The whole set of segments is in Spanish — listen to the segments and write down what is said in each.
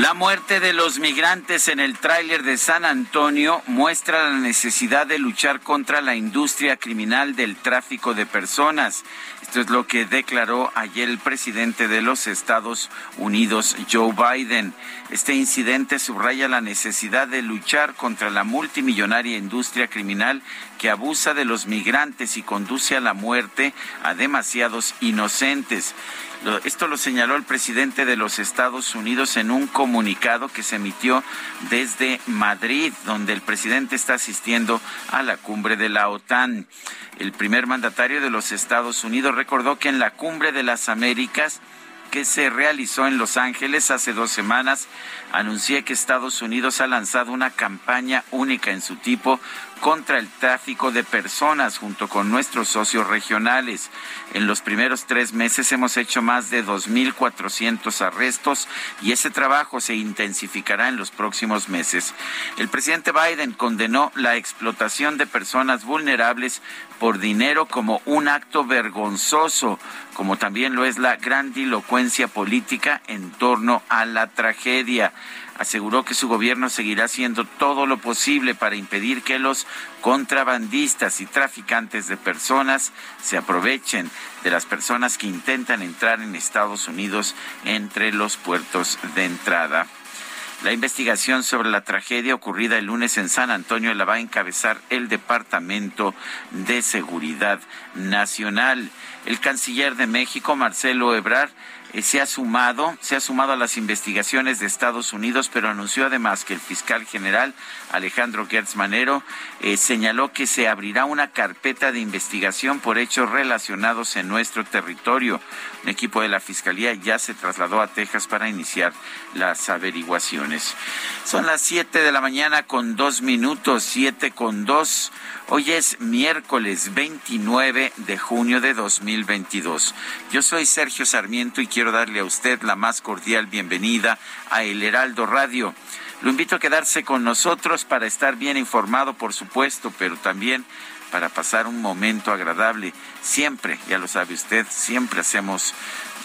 La muerte de los migrantes en el tráiler de San Antonio muestra la necesidad de luchar contra la industria criminal del tráfico de personas. Esto es lo que declaró ayer el presidente de los Estados Unidos, Joe Biden. Este incidente subraya la necesidad de luchar contra la multimillonaria industria criminal que abusa de los migrantes y conduce a la muerte a demasiados inocentes. Esto lo señaló el presidente de los Estados Unidos en un comunicado que se emitió desde Madrid, donde el presidente está asistiendo a la cumbre de la OTAN. El primer mandatario de los Estados Unidos recordó que en la cumbre de las Américas que se realizó en Los Ángeles hace dos semanas, anuncié que Estados Unidos ha lanzado una campaña única en su tipo contra el tráfico de personas junto con nuestros socios regionales. En los primeros tres meses hemos hecho más de 2.400 arrestos y ese trabajo se intensificará en los próximos meses. El presidente Biden condenó la explotación de personas vulnerables por dinero como un acto vergonzoso, como también lo es la grandilocuencia política en torno a la tragedia aseguró que su gobierno seguirá haciendo todo lo posible para impedir que los contrabandistas y traficantes de personas se aprovechen de las personas que intentan entrar en Estados Unidos entre los puertos de entrada. La investigación sobre la tragedia ocurrida el lunes en San Antonio la va a encabezar el Departamento de Seguridad Nacional. El canciller de México, Marcelo Ebrard, eh, se ha sumado, se ha sumado a las investigaciones de Estados Unidos, pero anunció además que el fiscal general Alejandro Gertz Manero eh, señaló que se abrirá una carpeta de investigación por hechos relacionados en nuestro territorio. Un equipo de la fiscalía ya se trasladó a Texas para iniciar las averiguaciones. Son las siete de la mañana con dos minutos, siete con dos. Hoy es miércoles 29 de junio de 2022. Yo soy Sergio Sarmiento y quiero darle a usted la más cordial bienvenida a El Heraldo Radio. Lo invito a quedarse con nosotros para estar bien informado, por supuesto, pero también para pasar un momento agradable. Siempre, ya lo sabe usted, siempre hacemos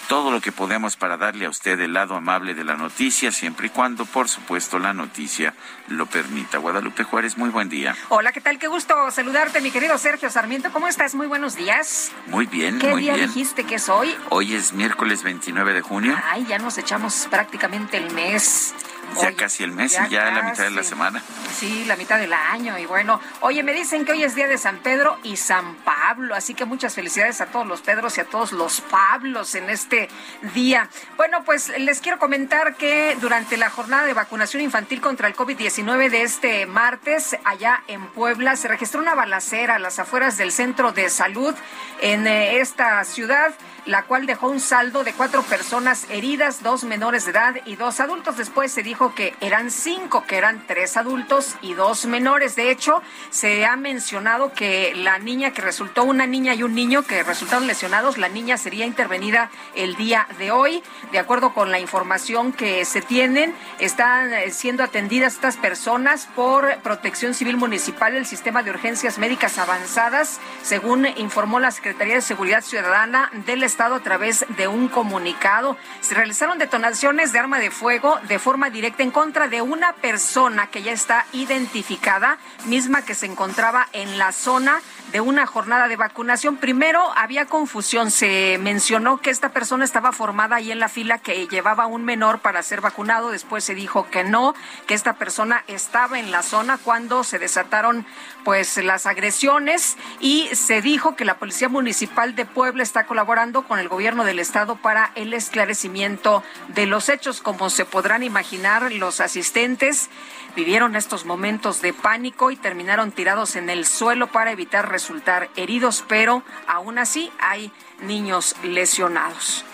todo lo que podemos para darle a usted el lado amable de la noticia, siempre y cuando, por supuesto, la noticia lo permita. Guadalupe Juárez, muy buen día. Hola, ¿qué tal? Qué gusto saludarte, mi querido Sergio Sarmiento. ¿Cómo estás? Muy buenos días. Muy bien, ¿Qué muy día bien. dijiste que es hoy? Hoy es miércoles 29 de junio, Ay, ya nos echamos prácticamente el mes. Ya Oye, casi el mes y ya la mitad de la semana. Sí, la mitad del año. Y bueno, oye, me dicen que hoy es día de San Pedro y San Pablo. Así que muchas felicidades a todos los Pedros y a todos los Pablos en este día. Bueno, pues les quiero comentar que durante la jornada de vacunación infantil contra el COVID-19 de este martes, allá en Puebla, se registró una balacera a las afueras del centro de salud en eh, esta ciudad la cual dejó un saldo de cuatro personas heridas, dos menores de edad y dos adultos. Después se dijo que eran cinco, que eran tres adultos y dos menores. De hecho, se ha mencionado que la niña que resultó, una niña y un niño que resultaron lesionados, la niña sería intervenida el día de hoy. De acuerdo con la información que se tienen, están eh, siendo atendidas estas personas por Protección Civil Municipal del Sistema de Urgencias Médicas Avanzadas, según informó la Secretaría de Seguridad Ciudadana del Estado a través de un comunicado. Se realizaron detonaciones de arma de fuego de forma directa en contra de una persona que ya está identificada, misma que se encontraba en la zona de una jornada de vacunación. Primero había confusión, se mencionó que esta persona estaba formada ahí en la fila que llevaba un menor para ser vacunado, después se dijo que no, que esta persona estaba en la zona cuando se desataron pues las agresiones. Y se dijo que la Policía Municipal de Puebla está colaborando con el gobierno del estado para el esclarecimiento de los hechos, como se podrán imaginar los asistentes vivieron estos momentos de pánico y terminaron tirados en el suelo para evitar resultar heridos, pero aún así hay niños lesionados.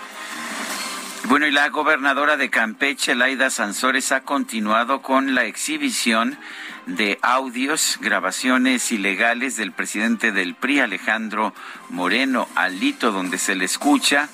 Bueno, y la gobernadora de Campeche, Laida Sansores, ha continuado con la exhibición de audios, grabaciones ilegales del presidente del PRI, Alejandro Moreno, Alito, donde se le escucha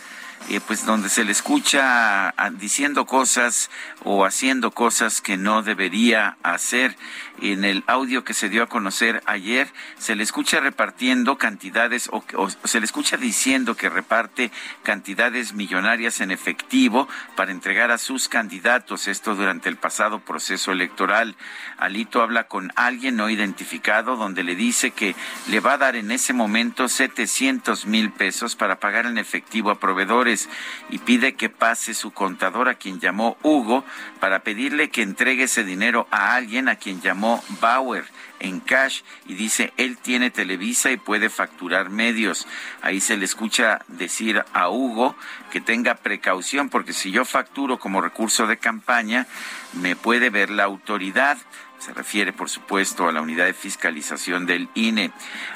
eh, pues donde se le escucha diciendo cosas o haciendo cosas que no debería hacer. En el audio que se dio a conocer ayer, se le escucha repartiendo cantidades o, se le escucha diciendo que reparte cantidades millonarias en efectivo para entregar a sus candidatos. Esto durante el pasado proceso electoral. Alito habla con alguien no identificado donde le dice que le va a dar en ese momento 700 mil pesos para pagar en efectivo a proveedores y pide que pase su contador a quien llamó Hugo para pedirle que entregue ese dinero a alguien a quien llamó Bauer en cash y dice él tiene Televisa y puede facturar medios. Ahí se le escucha decir a Hugo que tenga precaución porque si yo facturo como recurso de campaña me puede ver la autoridad. Se refiere, por supuesto, a la unidad de fiscalización del INE.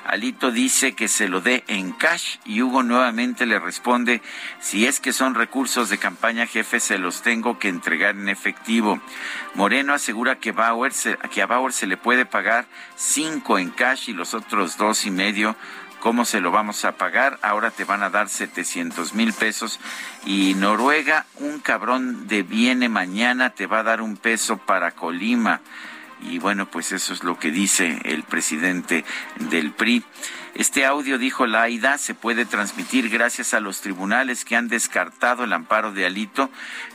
Alito dice que se lo dé en cash y Hugo nuevamente le responde, si es que son recursos de campaña, jefe, se los tengo que entregar en efectivo. Moreno asegura que, Bauer que a Bauer se le puede pagar cinco en cash y los otros dos y medio ¿Cómo se lo vamos a pagar? Ahora te van a dar 700 mil pesos. Y Noruega, un cabrón de viene mañana, te va a dar un peso para Colima. Y bueno, pues eso es lo que dice el presidente del PRI. Este audio, dijo Laida, se puede transmitir gracias a los tribunales que han descartado el amparo de Alito,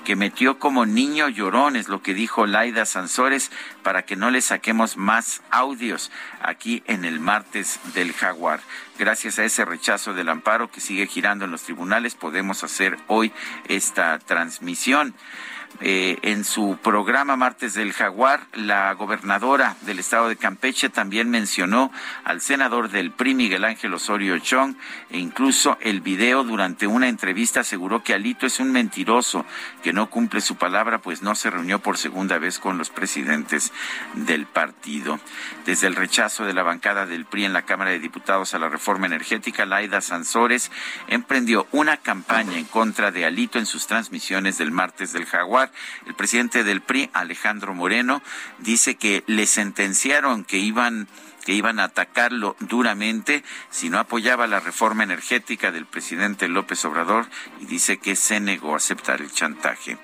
que metió como niño llorón, es lo que dijo Laida Sansores, para que no le saquemos más audios aquí en el martes del jaguar. Gracias a ese rechazo del amparo que sigue girando en los tribunales, podemos hacer hoy esta transmisión. Eh, en su programa Martes del Jaguar, la gobernadora del estado de Campeche también mencionó al senador del PRI, Miguel Ángel Osorio Chong, e incluso el video durante una entrevista aseguró que Alito es un mentiroso, que no cumple su palabra, pues no se reunió por segunda vez con los presidentes del partido. Desde el rechazo de la bancada del PRI en la Cámara de Diputados a la reforma energética, Laida Sansores emprendió una campaña en contra de Alito en sus transmisiones del Martes del Jaguar el presidente del PRI, Alejandro Moreno, dice que le sentenciaron que iban que iban a atacarlo duramente si no apoyaba la reforma energética del presidente López Obrador y dice que se negó a aceptar el chantaje.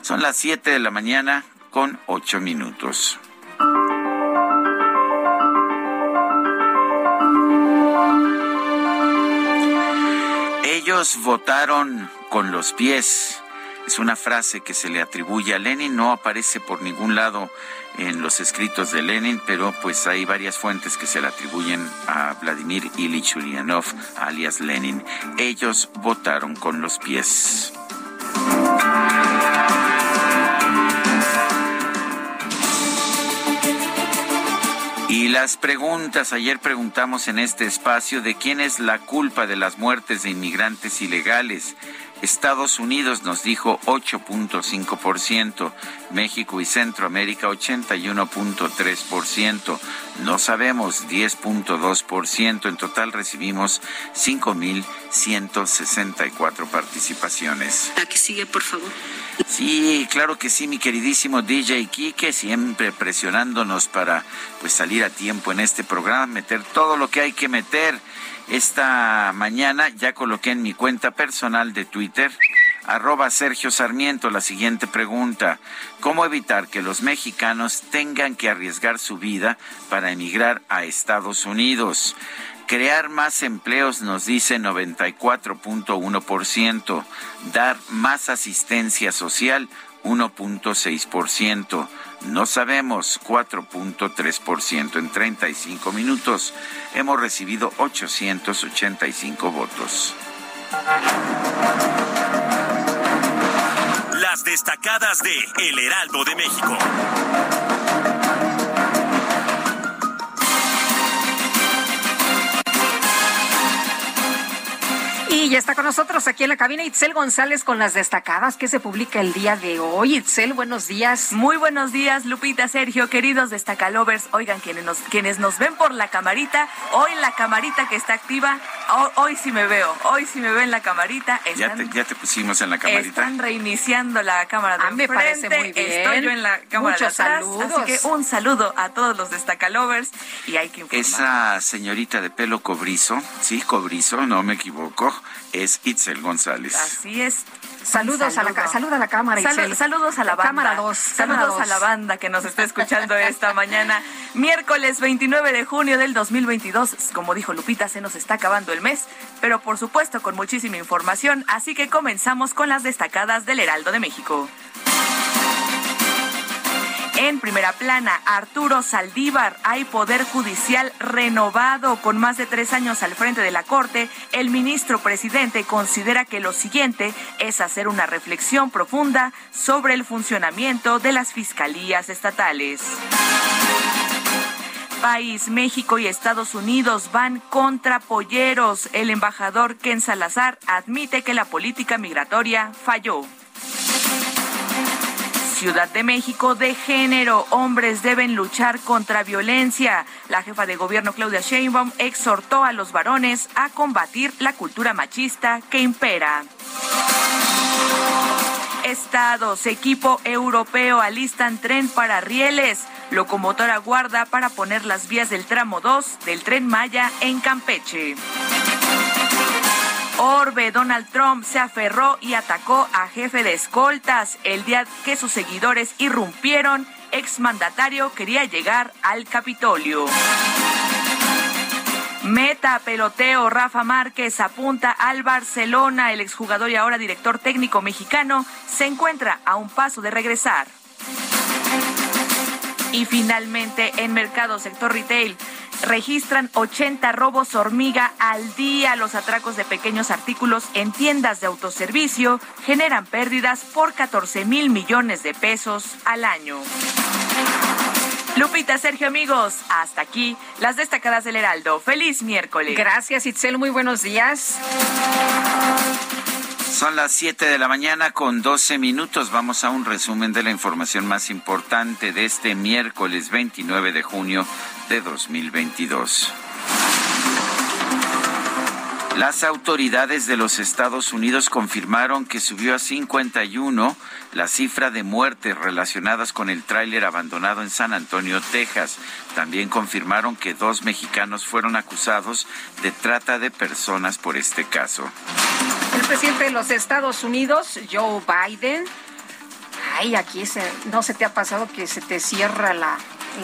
Son las 7 de la mañana con 8 minutos. Ellos votaron con los pies es una frase que se le atribuye a Lenin, no aparece por ningún lado en los escritos de Lenin, pero pues hay varias fuentes que se le atribuyen a Vladimir Ilich Ulyanov, alias Lenin. Ellos votaron con los pies. Y las preguntas, ayer preguntamos en este espacio de quién es la culpa de las muertes de inmigrantes ilegales. Estados Unidos nos dijo 8.5%, México y Centroamérica 81.3%, no sabemos 10.2%, en total recibimos 5.164 participaciones. La que sigue, por favor. Sí, claro que sí, mi queridísimo DJ Kike, siempre presionándonos para pues salir a tiempo en este programa, meter todo lo que hay que meter. Esta mañana ya coloqué en mi cuenta personal de Twitter arroba Sergio Sarmiento la siguiente pregunta. ¿Cómo evitar que los mexicanos tengan que arriesgar su vida para emigrar a Estados Unidos? Crear más empleos nos dice 94.1%, dar más asistencia social 1.6%. No sabemos 4.3%. En 35 minutos hemos recibido 885 votos. Las destacadas de El Heraldo de México. Y ya está con nosotros aquí en la cabina Itzel González con las destacadas que se publica el día de hoy. Itzel, buenos días. Muy buenos días, Lupita, Sergio, queridos destacalovers. Oigan, quienes nos, quienes nos ven por la camarita, hoy la camarita que está activa, hoy, sí me veo, hoy sí me veo en la camarita. ya, te, pusimos en la camarita. Están reiniciando la cámara de ah, me parece muy bien. Estoy yo en la cámara Muchos de atrás, saludos. Así que un saludo a todos los destacalovers y hay que informar. Esa señorita de pelo cobrizo, sí, cobrizo, no me equivoco, es Itzel González. Así es. Saludos a la saluda a la cámara, Itzel. saludos a la banda. Cámara 2. Saludos a la banda que nos está escuchando esta mañana. Miércoles 29 de junio del 2022. Como dijo Lupita, se nos está acabando el mes, pero por supuesto con muchísima información, así que comenzamos con las destacadas del Heraldo de México. En primera plana, Arturo Saldívar, hay poder judicial renovado con más de tres años al frente de la Corte. El ministro presidente considera que lo siguiente es hacer una reflexión profunda sobre el funcionamiento de las fiscalías estatales país, México y Estados Unidos van contra polleros. El embajador Ken Salazar admite que la política migratoria falló. Ciudad de México de género. Hombres deben luchar contra violencia. La jefa de gobierno Claudia Sheinbaum exhortó a los varones a combatir la cultura machista que impera. Estados, equipo europeo alistan tren para rieles. Locomotora guarda para poner las vías del tramo 2 del tren Maya en Campeche. Orbe, Donald Trump se aferró y atacó a jefe de escoltas el día que sus seguidores irrumpieron. Exmandatario quería llegar al Capitolio. Meta peloteo Rafa Márquez apunta al Barcelona. El exjugador y ahora director técnico mexicano se encuentra a un paso de regresar. Y finalmente en mercado sector retail registran 80 robos hormiga al día. Los atracos de pequeños artículos en tiendas de autoservicio generan pérdidas por 14 mil millones de pesos al año. Lupita, Sergio, amigos, hasta aquí las destacadas del Heraldo. Feliz miércoles. Gracias, Itzel. Muy buenos días. Son las 7 de la mañana con 12 minutos. Vamos a un resumen de la información más importante de este miércoles 29 de junio de 2022. Las autoridades de los Estados Unidos confirmaron que subió a 51 la cifra de muertes relacionadas con el tráiler abandonado en San Antonio, Texas. También confirmaron que dos mexicanos fueron acusados de trata de personas por este caso. El presidente de los Estados Unidos, Joe Biden, ay, aquí no se te ha pasado que se te cierra la,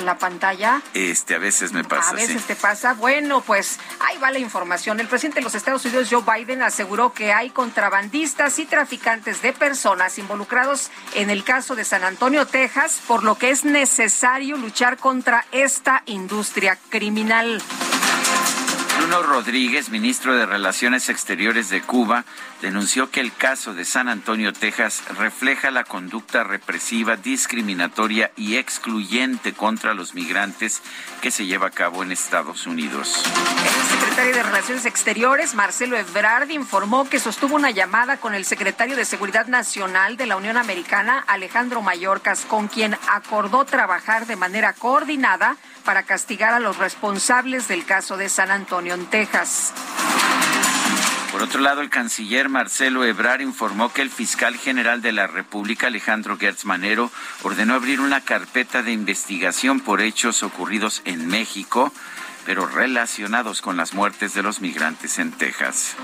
la pantalla. Este, a veces me pasa. A veces te pasa. Bueno, pues ahí va la información. El presidente de los Estados Unidos, Joe Biden, aseguró que hay contrabandistas y traficantes de personas involucrados en el caso de San Antonio, Texas, por lo que es necesario luchar contra esta industria criminal. Bruno Rodríguez, ministro de Relaciones Exteriores de Cuba, denunció que el caso de San Antonio, Texas, refleja la conducta represiva, discriminatoria y excluyente contra los migrantes que se lleva a cabo en Estados Unidos. El secretario de Relaciones Exteriores, Marcelo Ebrard, informó que sostuvo una llamada con el secretario de Seguridad Nacional de la Unión Americana, Alejandro Mayorkas, con quien acordó trabajar de manera coordinada para castigar a los responsables del caso de San Antonio en Texas. Por otro lado, el canciller Marcelo Ebrar informó que el fiscal general de la República, Alejandro Gertz Manero, ordenó abrir una carpeta de investigación por hechos ocurridos en México pero relacionados con las muertes de los migrantes en Texas.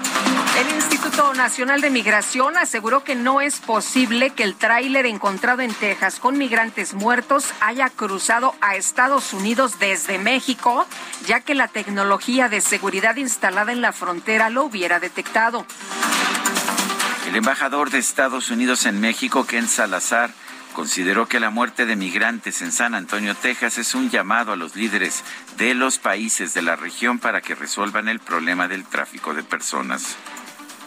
El Instituto Nacional de Migración aseguró que no es posible que el tráiler encontrado en Texas con migrantes muertos haya cruzado a Estados Unidos desde México, ya que la tecnología de seguridad instalada en la frontera lo hubiera detectado. El embajador de Estados Unidos en México, Ken Salazar, consideró que la muerte de migrantes en San Antonio, Texas, es un llamado a los líderes de los países de la región para que resuelvan el problema del tráfico de personas.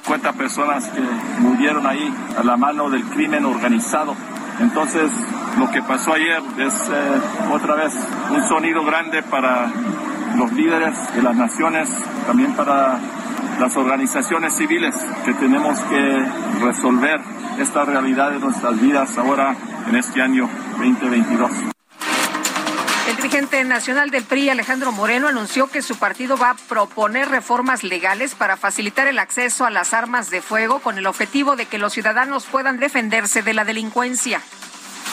50 personas que murieron ahí a la mano del crimen organizado. Entonces, lo que pasó ayer es eh, otra vez un sonido grande para los líderes de las naciones, también para las organizaciones civiles que tenemos que resolver esta realidad de nuestras vidas ahora en este año 2022. El dirigente nacional del PRI, Alejandro Moreno, anunció que su partido va a proponer reformas legales para facilitar el acceso a las armas de fuego con el objetivo de que los ciudadanos puedan defenderse de la delincuencia.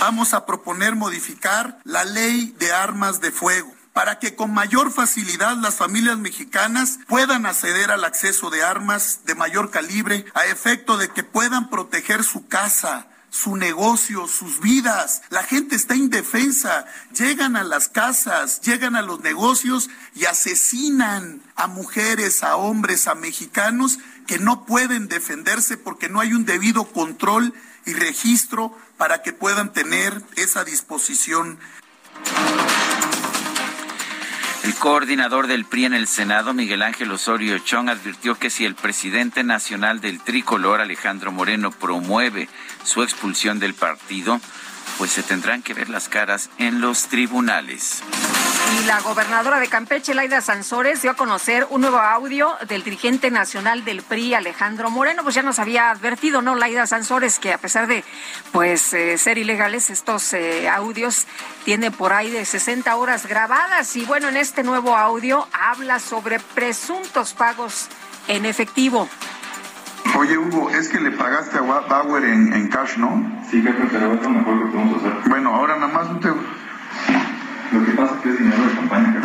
Vamos a proponer modificar la ley de armas de fuego para que con mayor facilidad las familias mexicanas puedan acceder al acceso de armas de mayor calibre a efecto de que puedan proteger su casa, su negocio, sus vidas. La gente está indefensa. Llegan a las casas, llegan a los negocios y asesinan a mujeres, a hombres, a mexicanos que no pueden defenderse porque no hay un debido control y registro para que puedan tener esa disposición. El coordinador del PRI en el Senado, Miguel Ángel Osorio Chong, advirtió que si el presidente nacional del tricolor, Alejandro Moreno, promueve su expulsión del partido, pues se tendrán que ver las caras en los tribunales. Y la gobernadora de Campeche, Laida Sansores, dio a conocer un nuevo audio del dirigente nacional del PRI, Alejandro Moreno. Pues ya nos había advertido, ¿no, Laida Sansores, que a pesar de pues eh, ser ilegales, estos eh, audios tiene por ahí de 60 horas grabadas. Y bueno, en este nuevo audio habla sobre presuntos pagos en efectivo. Oye, Hugo, es que le pagaste a Bauer en, en cash, ¿no? Sí, jefe, pero es lo mejor que podemos hacer. Bueno, ahora nada más un te... Lo que pasa es que es dinero de campaña.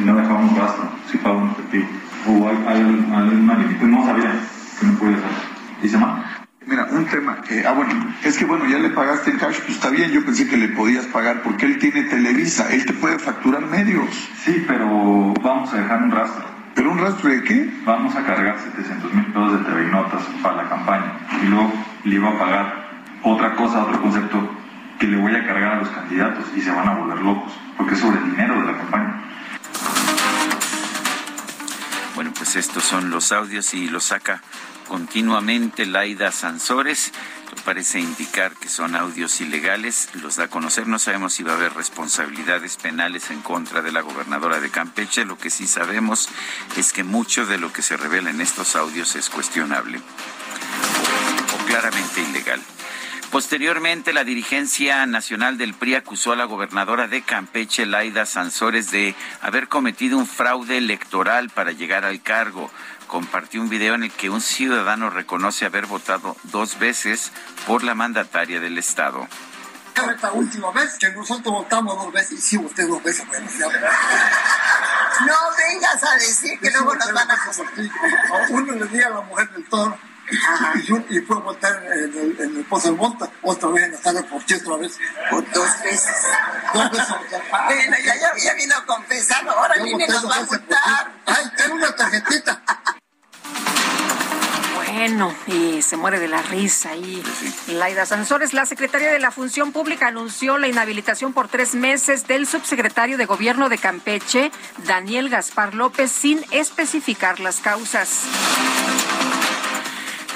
Y no dejamos gasto si pago en efectivo. O hay, hay, hay. No sabía que no podía hacer. ¿Dice mal? Mira, un tema. Eh, ah, bueno, es que bueno, ya le pagaste en cash, pues está bien. Yo pensé que le podías pagar porque él tiene Televisa. Él te puede facturar medios. Sí, pero vamos a dejar un rastro. ¿Pero un rastro de qué? Vamos a cargar 700 mil pesos de TV y Notas para la campaña. Y luego le iba a pagar otra cosa, otro concepto que le voy a cargar a los candidatos y se van a volver locos, porque es sobre el dinero de la campaña. Bueno, pues estos son los audios y los saca continuamente Laida Sansores. Parece indicar que son audios ilegales, los da a conocer. No sabemos si va a haber responsabilidades penales en contra de la gobernadora de Campeche. Lo que sí sabemos es que mucho de lo que se revela en estos audios es cuestionable o claramente ilegal. Posteriormente, la dirigencia nacional del PRI acusó a la gobernadora de Campeche, Laida Sansores, de haber cometido un fraude electoral para llegar al cargo. Compartió un video en el que un ciudadano reconoce haber votado dos veces por la mandataria del Estado. Esta última vez que nosotros votamos dos veces, y sí voté dos veces, bueno, ya. No vengas a decir que luego nos van a... Uno le di a la mujer del toro y, y fue a votar en el, en el Pozo del Monta, otra vez en la tarde por qué otra vez. Por dos veces. Dos veces. Bueno, ya, ya, ya vino ahora viene nos va a ti. Ay, tengo una tarjetita. Bueno, y se muere de la risa ahí. Laida Sansores, la Secretaría de la Función Pública anunció la inhabilitación por tres meses del subsecretario de Gobierno de Campeche, Daniel Gaspar López, sin especificar las causas.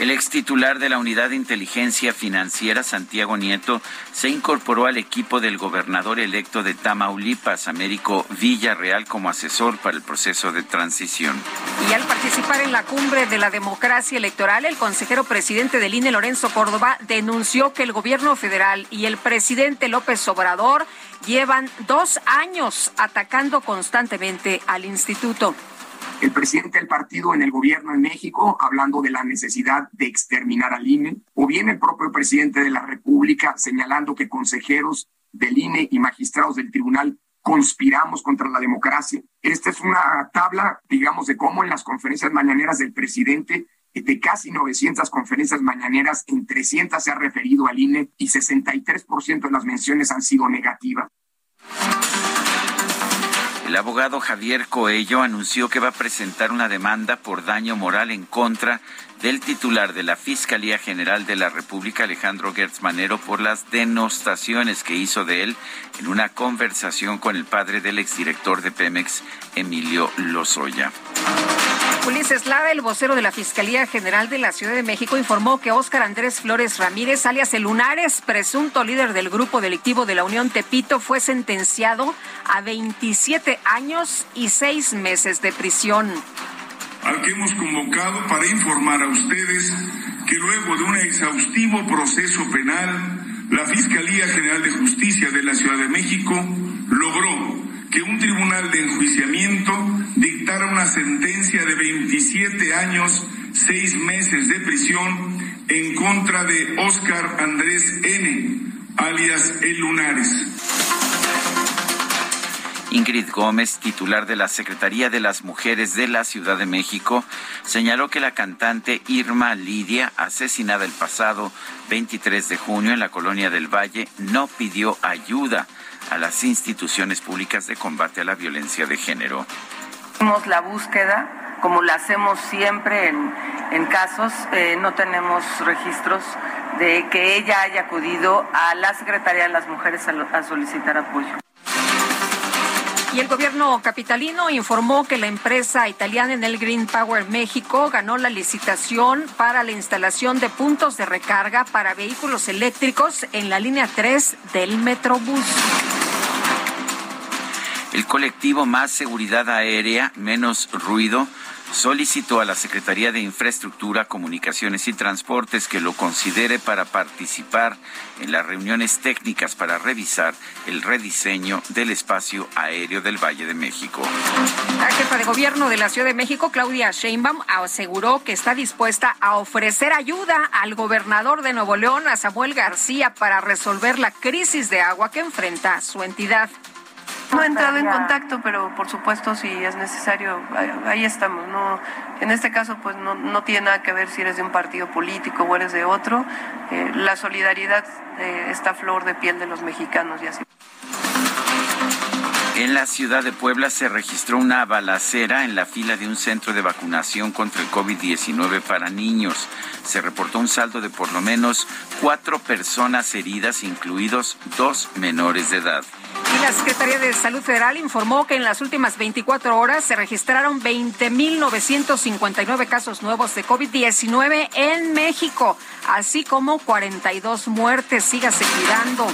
El ex titular de la Unidad de Inteligencia Financiera, Santiago Nieto, se incorporó al equipo del gobernador electo de Tamaulipas, Américo Villarreal, como asesor para el proceso de transición. Y al participar en la cumbre de la democracia electoral, el consejero presidente del INE, Lorenzo Córdoba, denunció que el gobierno federal y el presidente López Obrador llevan dos años atacando constantemente al instituto. El presidente del partido en el gobierno en México hablando de la necesidad de exterminar al INE, o bien el propio presidente de la República señalando que consejeros del INE y magistrados del tribunal conspiramos contra la democracia. Esta es una tabla, digamos, de cómo en las conferencias mañaneras del presidente, de casi 900 conferencias mañaneras, en 300 se ha referido al INE y 63% de las menciones han sido negativas. El abogado Javier Coello anunció que va a presentar una demanda por daño moral en contra del titular de la Fiscalía General de la República, Alejandro Gertz Manero, por las denostaciones que hizo de él en una conversación con el padre del exdirector de Pemex, Emilio Lozoya. Ulises Lara, el vocero de la Fiscalía General de la Ciudad de México, informó que Óscar Andrés Flores Ramírez, alias El Lunares, presunto líder del grupo delictivo de la Unión Tepito, fue sentenciado a 27 años y 6 meses de prisión. Al que hemos convocado para informar a ustedes que luego de un exhaustivo proceso penal, la Fiscalía General de Justicia de la Ciudad de México logró que un tribunal de enjuiciamiento dictara una sentencia de 27 años, 6 meses de prisión en contra de Óscar Andrés N., alias El Lunares. Ingrid Gómez, titular de la Secretaría de las Mujeres de la Ciudad de México, señaló que la cantante Irma Lidia, asesinada el pasado 23 de junio en la colonia del Valle, no pidió ayuda a las instituciones públicas de combate a la violencia de género. Hacemos la búsqueda, como la hacemos siempre en, casos, eh, no tenemos registros de que ella haya acudido a la Secretaría de las Mujeres a solicitar apoyo. Y el gobierno capitalino informó que la empresa italiana Enel Green Power México ganó la licitación para la instalación de puntos de recarga para vehículos eléctricos en la línea 3 del Metrobús. El colectivo Más Seguridad Aérea, Menos Ruido solicitó a la Secretaría de Infraestructura, Comunicaciones y Transportes que lo considere para participar en las reuniones técnicas para revisar el rediseño del espacio aéreo del Valle de México. La jefa de gobierno de la Ciudad de México, Claudia Sheinbaum, aseguró que está dispuesta a ofrecer ayuda al gobernador de Nuevo León, a Samuel García, para resolver la crisis de agua que enfrenta su entidad. No he entrado en contacto, pero por supuesto si es necesario, ahí estamos. No, en este caso, pues no, no tiene nada que ver si eres de un partido político o eres de otro. Eh, la solidaridad eh, está flor de piel de los mexicanos y así. En la ciudad de Puebla se registró una balacera en la fila de un centro de vacunación contra el COVID-19 para niños. Se reportó un saldo de por lo menos cuatro personas heridas, incluidos dos menores de edad. Y la Secretaría de Salud Federal informó que en las últimas 24 horas se registraron 20.959 casos nuevos de COVID-19 en México, así como 42 muertes. Sígase cuidando.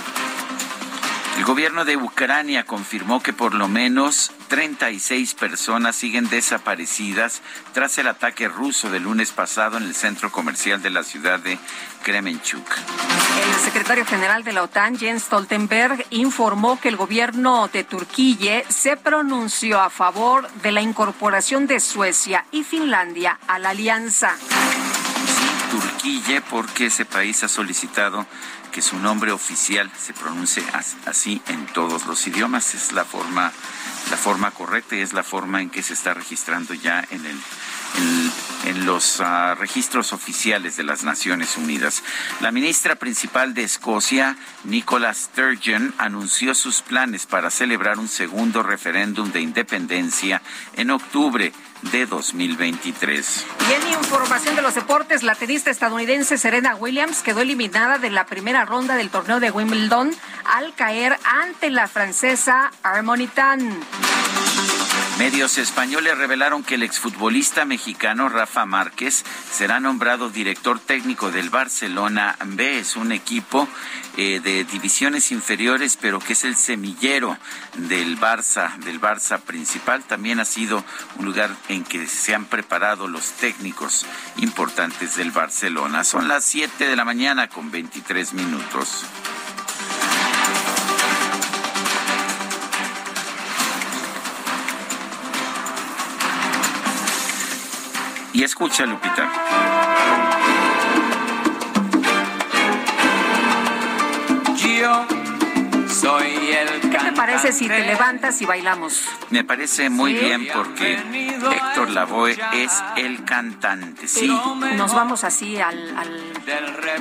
El gobierno de Ucrania confirmó que por lo menos 36 personas siguen desaparecidas tras el ataque ruso del lunes pasado en el centro comercial de la ciudad de Kremenchuk. El secretario general de la OTAN, Jens Stoltenberg, informó que el gobierno de Turquía se pronunció a favor de la incorporación de Suecia y Finlandia a la alianza. Turquía, porque ese país ha solicitado que su nombre oficial se pronuncie así en todos los idiomas. Es la forma, la forma correcta y es la forma en que se está registrando ya en, los ah, registros oficiales de las Naciones Unidas. La ministra principal de Escocia, Nicola Sturgeon, anunció sus planes para celebrar un segundo referéndum de independencia en octubre de 2023. Y en información de los deportes, la tenista estadounidense Serena Williams quedó eliminada de la primera ronda del torneo de Wimbledon al caer ante la francesa Harmonitan. Medios españoles revelaron que el exfutbolista mexicano Rafa Márquez será nombrado director técnico del Barcelona B. Es un equipo eh, de divisiones inferiores, pero que es el semillero del Barça, del Barça principal. También ha sido un lugar en que se han preparado los técnicos importantes del Barcelona. Son las 7 de la mañana con 23 minutos. Escucha, Lupita. Yo soy te parece si te levantas y bailamos? Me parece muy bien porque Héctor Lavoe es el cantante, sí. Nos vamos así al,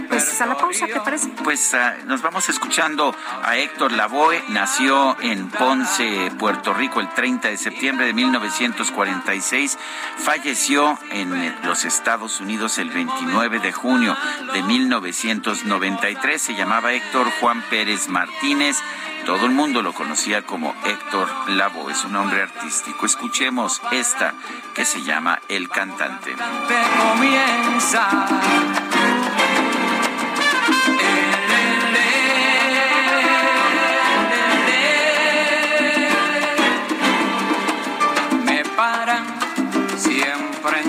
pues a la pausa, ¿te parece? Pues uh, nos vamos escuchando a Héctor Lavoe, nació en Ponce, Puerto Rico el 30 de septiembre de 1946, falleció en los Estados Unidos el 29 de junio de 1993, se llamaba Héctor Juan Pérez Martínez, todo el mundo lo conocía como Héctor Lavoe, es un nombre artístico. Escuchemos esta que se llama El Cantante. comienza. Me paran siempre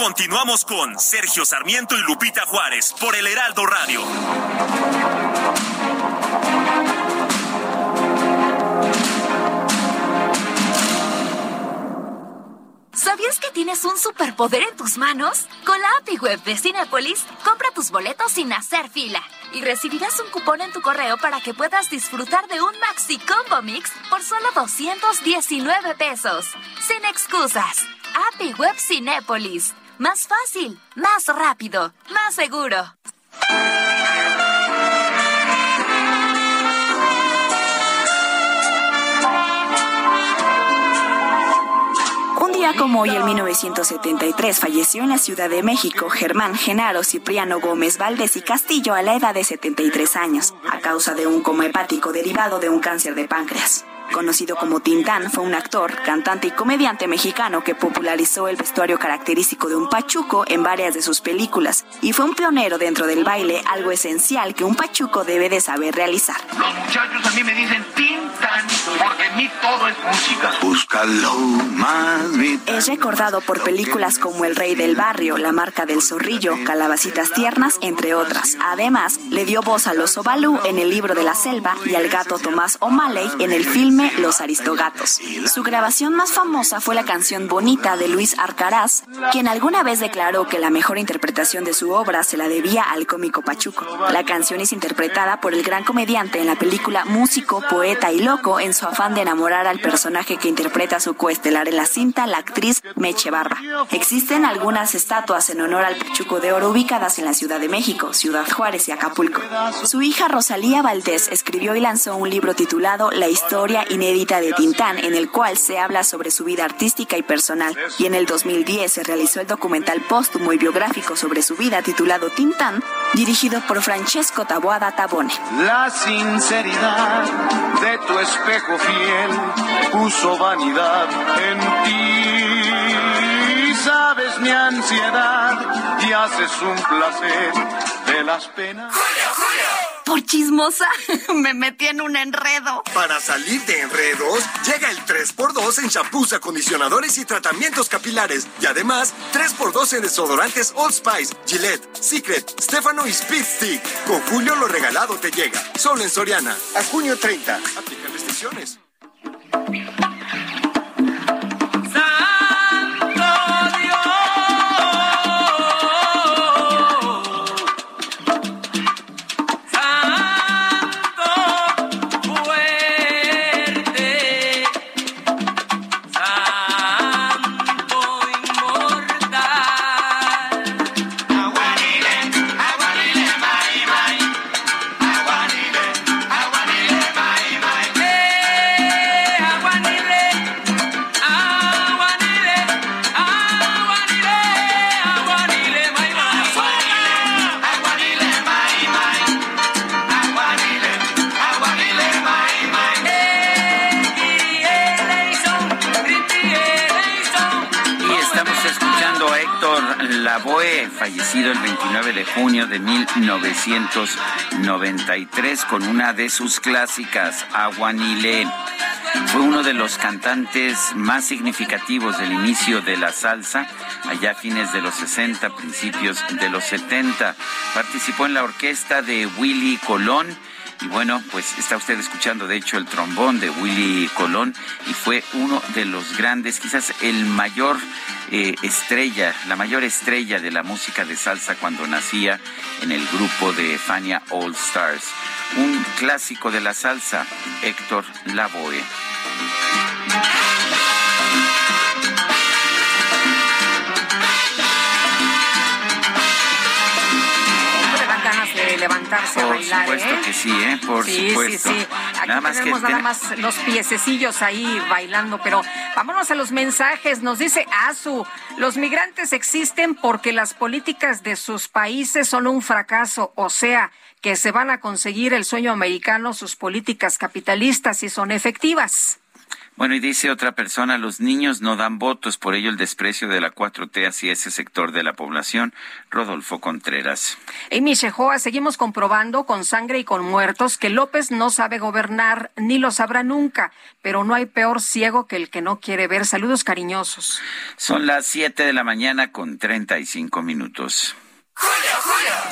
Continuamos con Sergio Sarmiento y Lupita Juárez por el Heraldo Radio. ¿Sabías que tienes un superpoder en tus manos? Con la API Web de Cinepolis, compra tus boletos sin hacer fila y recibirás un cupón en tu correo para que puedas disfrutar de un Maxi Combo Mix por solo 219 pesos. Sin excusas. API Web Cinepolis. Más fácil, más rápido, más seguro. Un día como hoy, en 1973, falleció en la Ciudad de México Germán Genaro Cipriano Gómez Valdés y Castillo a la edad de 73 años, a causa de un coma hepático derivado de un cáncer de páncreas. Conocido como Tintán, fue un actor, cantante y comediante mexicano que popularizó el vestuario característico de un pachuco en varias de sus películas y fue un pionero dentro del baile, algo esencial que un pachuco debe de saber realizar. Los muchachos a mí me dicen Tintán porque en mí todo es música. Búscalo más. Es recordado por películas como El Rey del Barrio, La Marca del Zorrillo, Calabacitas Tiernas, entre otras. Además, le dio voz al oso Balú en el libro de la selva y al gato Tomás O'Malley en el filme los Aristogatos. Su grabación más famosa fue la canción Bonita de Luis Arcaraz, quien alguna vez declaró que la mejor interpretación de su obra se la debía al cómico Pachuco. La canción es interpretada por el gran comediante en la película Músico, Poeta y Loco en su afán de enamorar al personaje que interpreta su coestelar en la cinta, la actriz Meche Barba. Existen algunas estatuas en honor al Pachuco de Oro ubicadas en la Ciudad de México, Ciudad Juárez y Acapulco. Su hija Rosalía Valdés escribió y lanzó un libro titulado La historia inédita de Tintán, en el cual se habla sobre su vida artística y personal. Y en el 2010 se realizó el documental póstumo y biográfico sobre su vida titulado Tintán, dirigido por Francesco Taboada Tabone. La sinceridad de tu espejo fiel puso vanidad en ti. Sabes mi ansiedad y haces un placer de las penas. ¡Julio, Julio! Por chismosa me metí en un enredo. Para salir de enredos, llega el 3x2 en shampoos, acondicionadores y tratamientos capilares. Y además, 3x2 en desodorantes Old Spice, Gillette, Secret, Stefano y Speed Stick. Con Julio lo regalado te llega. Solo en Soriana. A junio 30. Aplica restricciones. De sus clásicas, Aguanile. Fue uno de los cantantes más significativos del inicio de la salsa, allá a fines de los 60, principios de los 70. Participó en la orquesta de Willy Colón y bueno, pues está usted escuchando de hecho el trombón de Willy Colón y fue uno de los grandes, quizás el mayor eh, estrella, la mayor estrella de la música de salsa cuando nacía en el grupo de Fania All Stars. Clásico de la salsa, Héctor Lavoe. Levantarse a bailar. Por supuesto ¿eh? que sí, ¿eh? Por sí, supuesto. Sí, sí, Aquí nada tenemos más nada más los piececillos ahí bailando, pero vámonos a los mensajes. Nos dice Azu, los migrantes existen porque las políticas de sus países son un fracaso, o sea, que se van a conseguir el sueño americano, sus políticas capitalistas y son efectivas. Bueno, y dice otra persona, los niños no dan votos, por ello el desprecio de la 4T hacia ese sector de la población. Rodolfo Contreras. Amy Shehoa, seguimos comprobando con sangre y con muertos que López no sabe gobernar, ni lo sabrá nunca, pero no hay peor ciego que el que no quiere ver. Saludos cariñosos. Son las 7 de la mañana con 35 minutos.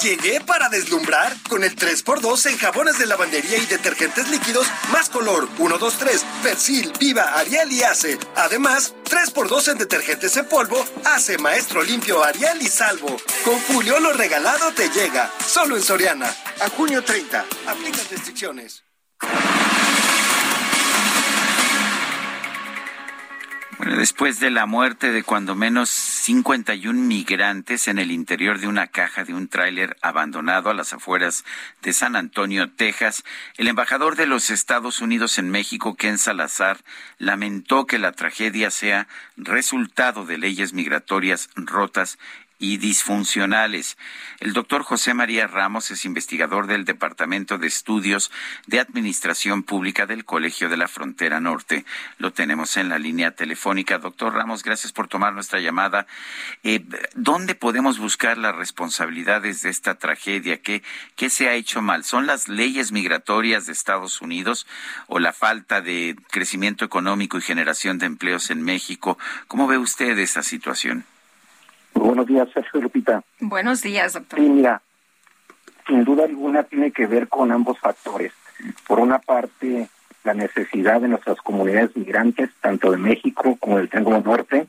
Llegué para deslumbrar con el 3x2 en jabones de lavandería y detergentes líquidos más color 1, 2, 3, Persil, Viva, Ariel y Ace. Además, 3x2 en detergentes en polvo, Ace, Maestro Limpio, Ariel y Salvo. Con Julio lo regalado te llega. Solo en Soriana. A junio 30. Aplica restricciones. Bueno, después de la muerte de cuando menos 51 migrantes en el interior de una caja de un tráiler abandonado a las afueras de San Antonio, Texas, el embajador de los Estados Unidos en México, Ken Salazar, lamentó que la tragedia sea resultado de leyes migratorias rotas y disfuncionales. El doctor José María Ramos es investigador del Departamento de Estudios de Administración Pública del Colegio de la Frontera Norte. Lo tenemos en la línea telefónica. Doctor Ramos, gracias por tomar nuestra llamada. Eh, ¿Dónde podemos buscar las responsabilidades de esta tragedia? ¿Qué, ¿Qué se ha hecho mal? ¿Son las leyes migratorias de Estados Unidos o la falta de crecimiento económico y generación de empleos en México? ¿Cómo ve usted esa situación? Buenos días, Sergio Lupita. Buenos días, doctor. Sí, mira, sin duda alguna tiene que ver con ambos factores. Por una parte, la necesidad de nuestras comunidades migrantes, tanto de México como del Triángulo Norte,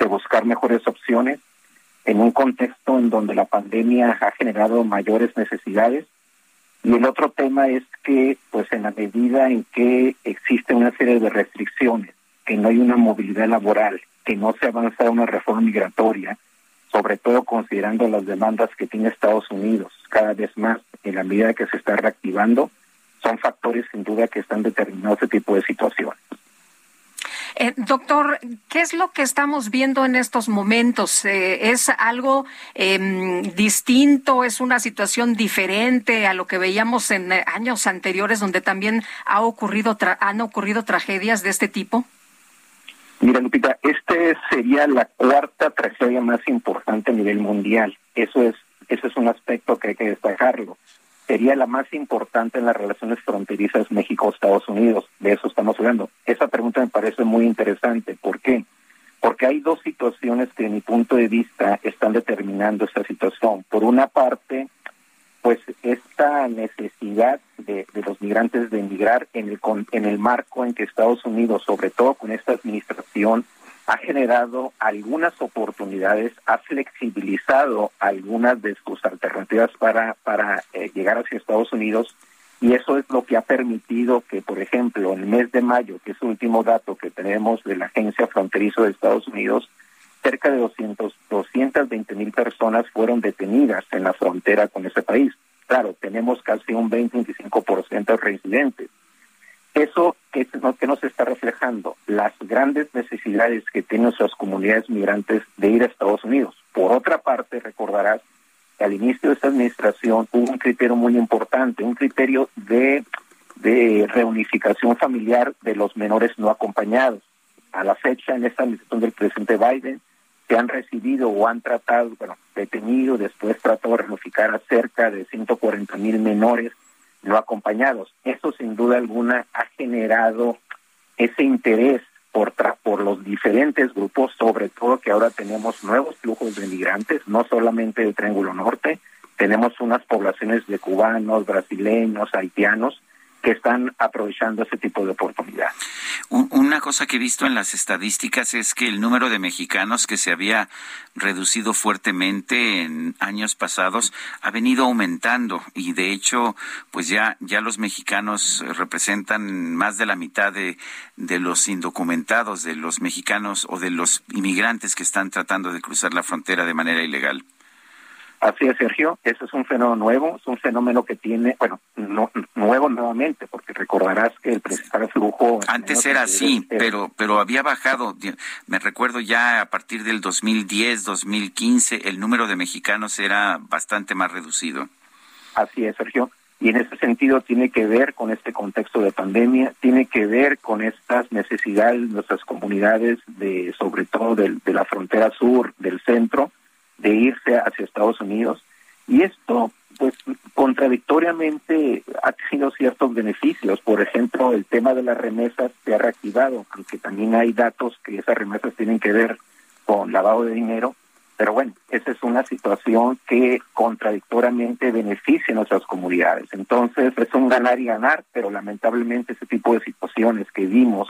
de buscar mejores opciones en un contexto en donde la pandemia ha generado mayores necesidades. Y el otro tema es que, pues en la medida en que existe una serie de restricciones, que no hay una movilidad laboral, que no se avanza una reforma migratoria, sobre todo considerando las demandas que tiene Estados Unidos cada vez más en la medida que se está reactivando, son factores sin duda que están determinando este tipo de situaciones. Eh, doctor, ¿qué es lo que estamos viendo en estos momentos? Eh, ¿Es algo eh, distinto? ¿Es una situación diferente a lo que veíamos en eh, años anteriores donde también ha ocurrido han ocurrido tragedias de este tipo? Mira, Lupita, este sería la cuarta tragedia más importante a nivel mundial. Eso es, eso es un aspecto que hay que destacarlo. Sería la más importante en las relaciones fronterizas México-Estados Unidos. De eso estamos hablando. Esa pregunta me parece muy interesante. ¿Por qué? Porque hay dos situaciones que, en mi punto de vista, están determinando esta situación. Por una parte, pues esta necesidad de, los migrantes de emigrar en el, en el marco en que Estados Unidos, sobre todo con esta administración, ha generado algunas oportunidades, ha flexibilizado algunas de sus alternativas para, para eh, llegar hacia Estados Unidos y eso es lo que ha permitido que, por ejemplo, en el mes de mayo, que es el último dato que tenemos de la Agencia Fronterizo de Estados Unidos, cerca de 200, 220 mil personas fueron detenidas en la frontera con ese país. Claro, tenemos casi un 20-25% de residentes. Eso que, que nos está reflejando las grandes necesidades que tienen nuestras comunidades migrantes de ir a Estados Unidos. Por otra parte, recordarás que al inicio de esta administración hubo un criterio muy importante, un criterio de reunificación familiar de los menores no acompañados. A la fecha, en esta administración del presidente Biden, se han recibido o han tratado, bueno, detenido, después trató de reunificar a cerca de 140 mil menores no acompañados. Eso sin duda alguna ha generado ese interés por, por los diferentes grupos, sobre todo que ahora tenemos nuevos flujos de migrantes, no solamente del Triángulo Norte, tenemos unas poblaciones de cubanos, brasileños, haitianos, que están aprovechando ese tipo de oportunidad. Una cosa que he visto en las estadísticas es que el número de mexicanos que se había reducido fuertemente en años pasados ha venido aumentando y de hecho pues ya ya los mexicanos representan más de la mitad de, de los indocumentados de los mexicanos o de los inmigrantes que están tratando de cruzar la frontera de manera ilegal. Así es, Sergio. Ese es un fenómeno nuevo, es un fenómeno que tiene, bueno, no, nuevo nuevamente, porque recordarás que el principal flujo... Antes era así, pero, pero había bajado. Me recuerdo ya a partir del 2010, 2015, el número de mexicanos era bastante más reducido. Así es, Sergio. Y en ese sentido tiene que ver con este contexto de pandemia, tiene que ver con estas necesidades de nuestras comunidades, de sobre todo de la frontera sur, del centro, de irse hacia Estados Unidos. Y esto, pues, contradictoriamente ha tenido ciertos beneficios. Por ejemplo, el tema de las remesas se ha reactivado, aunque también hay datos que esas remesas tienen que ver con lavado de dinero. Pero bueno, esa es una situación que contradictoriamente beneficia a nuestras comunidades. Entonces, es un ganar y ganar, pero lamentablemente ese tipo de situaciones que vimos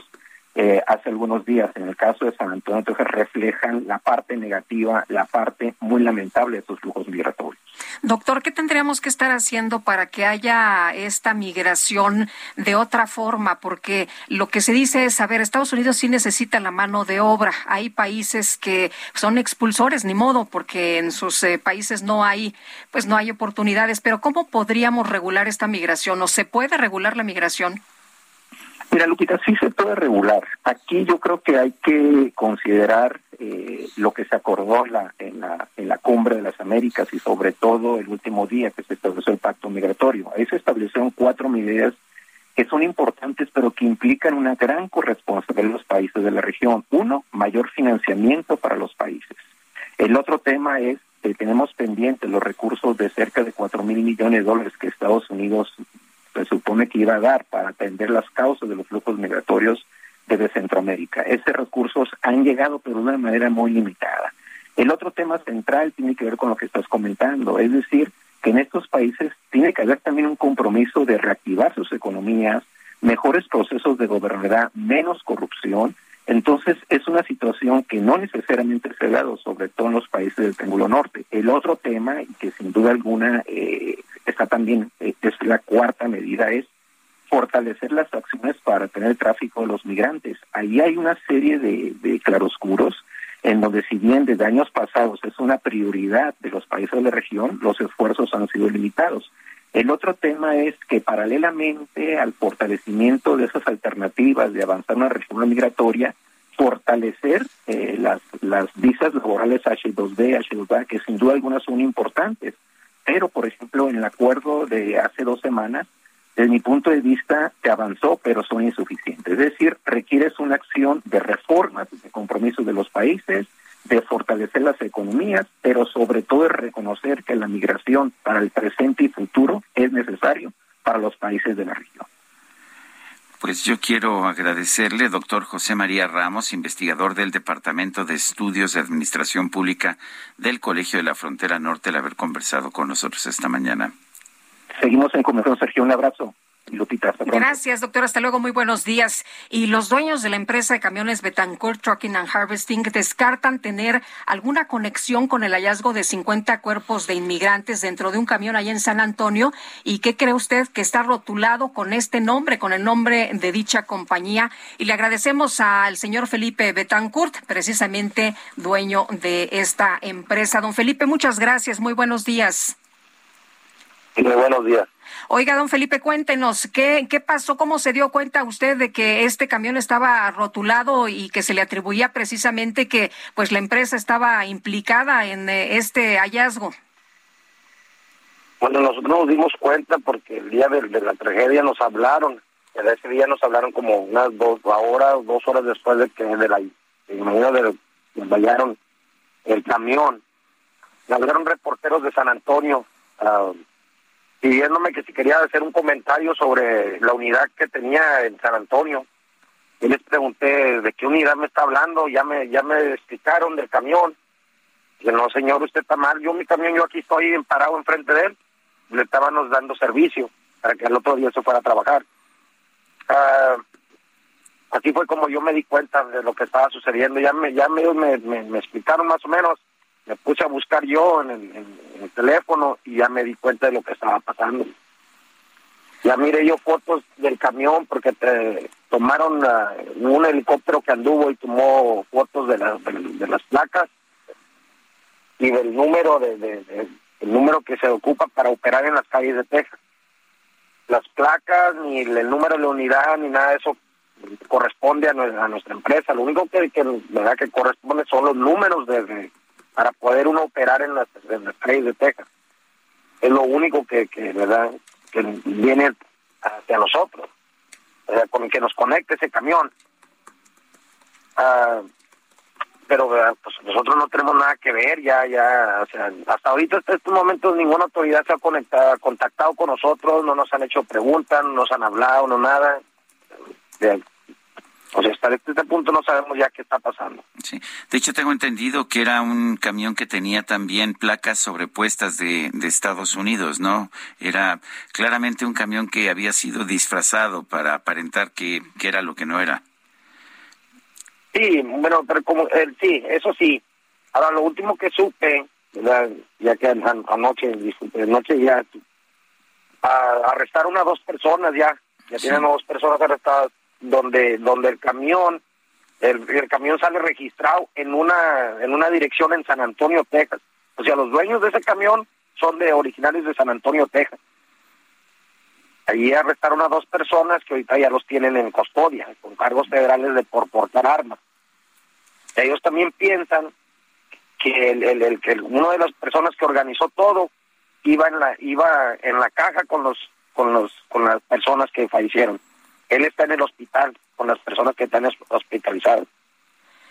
eh, hace algunos días en el caso de San Antonio, entonces reflejan la parte negativa, la parte muy lamentable de estos flujos migratorios. Doctor, ¿qué tendríamos que estar haciendo para que haya esta migración de otra forma? Porque lo que se dice es, a ver, Estados Unidos sí necesita la mano de obra. Hay países que son expulsores, ni modo, porque en sus eh, países no hay, pues no hay oportunidades. Pero ¿cómo podríamos regular esta migración? ¿O se puede regular la migración? Mira, Lupita, sí se puede regular. Aquí yo creo que hay que considerar eh, lo que se acordó la, en, la, en la cumbre de las Américas y sobre todo el último día que se estableció el pacto migratorio. Ahí se establecieron cuatro medidas que son importantes pero que implican una gran corresponsabilidad de los países de la región. Uno, mayor financiamiento para los países. El otro tema es que tenemos pendientes los recursos de cerca de cuatro mil millones de dólares que Estados Unidos se supone que iba a dar para atender las causas de los flujos migratorios desde Centroamérica. Esos recursos han llegado, pero de una manera muy limitada. El otro tema central tiene que ver con lo que estás comentando, es decir, que en estos países tiene que haber también un compromiso de reactivar sus economías, mejores procesos de gobernabilidad, menos corrupción. Entonces, es una situación que no necesariamente se ha dado, sobre todo en los países del Triángulo Norte. El otro tema, y que sin duda alguna eh, está también, eh, es la cuarta medida, es fortalecer las acciones para tener el tráfico de los migrantes. Ahí hay una serie de, de claroscuros en donde si bien desde años pasados es una prioridad de los países de la región, los esfuerzos han sido limitados. El otro tema es que paralelamente al fortalecimiento de esas alternativas de avanzar una reforma migratoria, fortalecer eh, las, las visas laborales H2B, H2A, que sin duda algunas son importantes. Pero, por ejemplo, en el acuerdo de hace dos semanas, desde mi punto de vista, se avanzó, pero son insuficientes. Es decir, requieres una acción de reformas, de compromisos de los países, de fortalecer las economías, pero sobre todo de reconocer que la migración para el presente y futuro es necesario para los países de la región. Pues yo quiero agradecerle, doctor José María Ramos, investigador del Departamento de Estudios de Administración Pública del Colegio de la Frontera Norte, el haber conversado con nosotros esta mañana. Seguimos en conversación, Sergio. Un abrazo. Gracias, doctor. Hasta luego. Muy buenos días. Y los dueños de la empresa de camiones Betancourt Trucking and Harvesting descartan tener alguna conexión con el hallazgo de 50 cuerpos de inmigrantes dentro de un camión allá en San Antonio. ¿Y qué cree usted que está rotulado con este nombre, con el nombre de dicha compañía? Y le agradecemos al señor Felipe Betancourt, precisamente dueño de esta empresa. Don Felipe, muchas gracias. Muy buenos días. Muy buenos días. Oiga, don Felipe, cuéntenos, ¿qué, ¿qué pasó? ¿Cómo se dio cuenta usted de que este camión estaba rotulado y que se le atribuía precisamente que pues la empresa estaba implicada en eh, este hallazgo? Bueno, nosotros nos dimos cuenta porque el día de, la tragedia nos hablaron, ese día nos hablaron como unas dos horas, dos horas después de que de la de, de, el camión. Me hablaron reporteros de San Antonio uh, pidiéndome que si quería hacer un comentario sobre la unidad que tenía en San Antonio. Y les pregunté de qué unidad me está hablando, ya me ya me explicaron del camión. Dije, no señor, usted está mal, yo mi camión, yo aquí estoy parado enfrente de él, le estábamos dando servicio para que el otro día se fuera a trabajar. Uh, así fue como yo me di cuenta de lo que estaba sucediendo. Ya me, ya me, me, explicaron más o menos. Me puse a buscar yo en el, teléfono y ya me di cuenta de lo que estaba pasando. Ya miré yo fotos del camión porque te tomaron uh, un helicóptero que anduvo y tomó fotos de, de, las placas y del número de, el número que se ocupa para operar en las calles de Texas. Las placas, ni el número de la unidad, ni nada de eso corresponde a, nuestra empresa. Lo único que, que, ¿verdad? que corresponde son los números de, para poder uno operar en las, en de Texas. Es lo único que, que, ¿verdad? que viene hacia nosotros, con el que nos conecte ese camión. Ah, pero pues nosotros no tenemos nada que ver, ya, ya, o sea, hasta ahorita, hasta estos momentos, ninguna autoridad se ha conectado, contactado con nosotros, no nos han hecho preguntas, no nos han hablado, no nada. O sea, hasta este punto no sabemos ya qué está pasando. Sí. De hecho, tengo entendido que era un camión que tenía también placas sobrepuestas de, de Estados Unidos, ¿no? Era claramente un camión que había sido disfrazado para aparentar que, que era lo que no era. Sí, bueno, pero como, eh, sí, eso sí. Ahora, lo último que supe, ya que anoche, disculpe, anoche ya arrestaron a dos personas ya, ya tienen a dos personas arrestadas donde donde el camión el, camión sale registrado en una en una dirección en San Antonio, Texas. O sea, los dueños de ese camión son de originarios de San Antonio, Texas. Allí arrestaron a dos personas que ahorita ya los tienen en custodia con cargos federales de por portar armas. Ellos también piensan que el, el, el uno de las personas que organizó todo iba en la iba en la caja con los con los con las personas que fallecieron. Él está en el hospital con las personas que están hospitalizadas.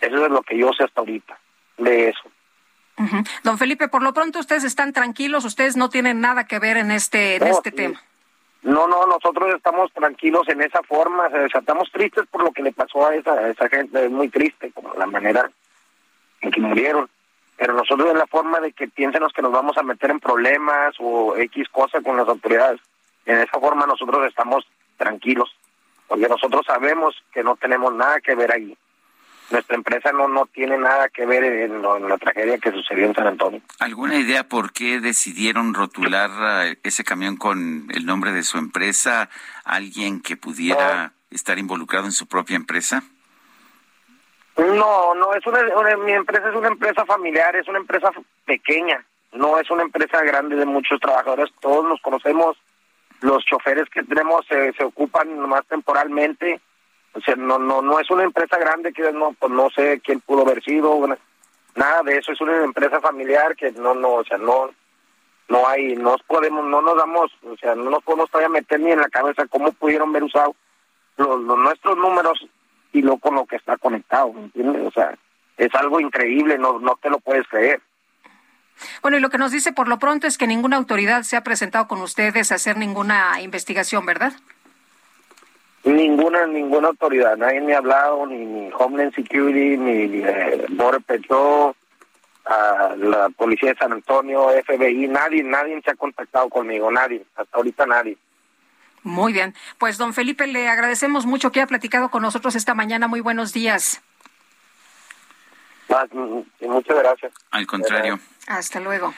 Eso es lo que yo sé hasta ahorita de eso. Don Felipe, por lo pronto ustedes están tranquilos, ustedes no tienen nada que ver en este, en este tema. No, no, nosotros estamos tranquilos en esa forma, estamos tristes por lo que le pasó a esa, a esa gente, es muy triste, como la manera en que murieron, pero nosotros en la forma de que piensen que nos vamos a meter en problemas o X cosa con las autoridades, en esa forma nosotros estamos tranquilos porque nosotros sabemos que no tenemos nada que ver ahí. Nuestra empresa no, no tiene nada que ver en, la tragedia que sucedió en San Antonio. ¿Alguna idea por qué decidieron rotular eh, ese camión con el nombre de su empresa? ¿Alguien que pudiera estar involucrado en su propia empresa? No, no, es una, mi empresa es una empresa familiar, es una empresa pequeña, no es una empresa grande de muchos trabajadores, todos nos conocemos, los choferes que tenemos se, se ocupan más temporalmente, o sea, no no no es una empresa grande que no pues no sé quién pudo haber sido, nada de eso, es una empresa familiar que no no, o sea, no no hay, no podemos, no nos damos, o sea, no nos podemos todavía meter ni en la cabeza cómo pudieron ver usado los, nuestros números y lo con lo que está conectado, ¿entiendes? O sea, es algo increíble, no no te lo puedes creer. Bueno, y lo que nos dice por lo pronto es que ninguna autoridad se ha presentado con ustedes a hacer ninguna investigación, ¿verdad? Ninguna, ninguna autoridad, nadie me ha hablado, ni, Homeland Security, ni eh, Border Patrol, la Policía de San Antonio, FBI, nadie, nadie se ha contactado conmigo, nadie, hasta ahorita nadie. Muy bien, pues don Felipe, le agradecemos mucho que haya platicado con nosotros esta mañana. Muy buenos días. Ah, mm, muchas gracias. Al contrario. Hasta luego.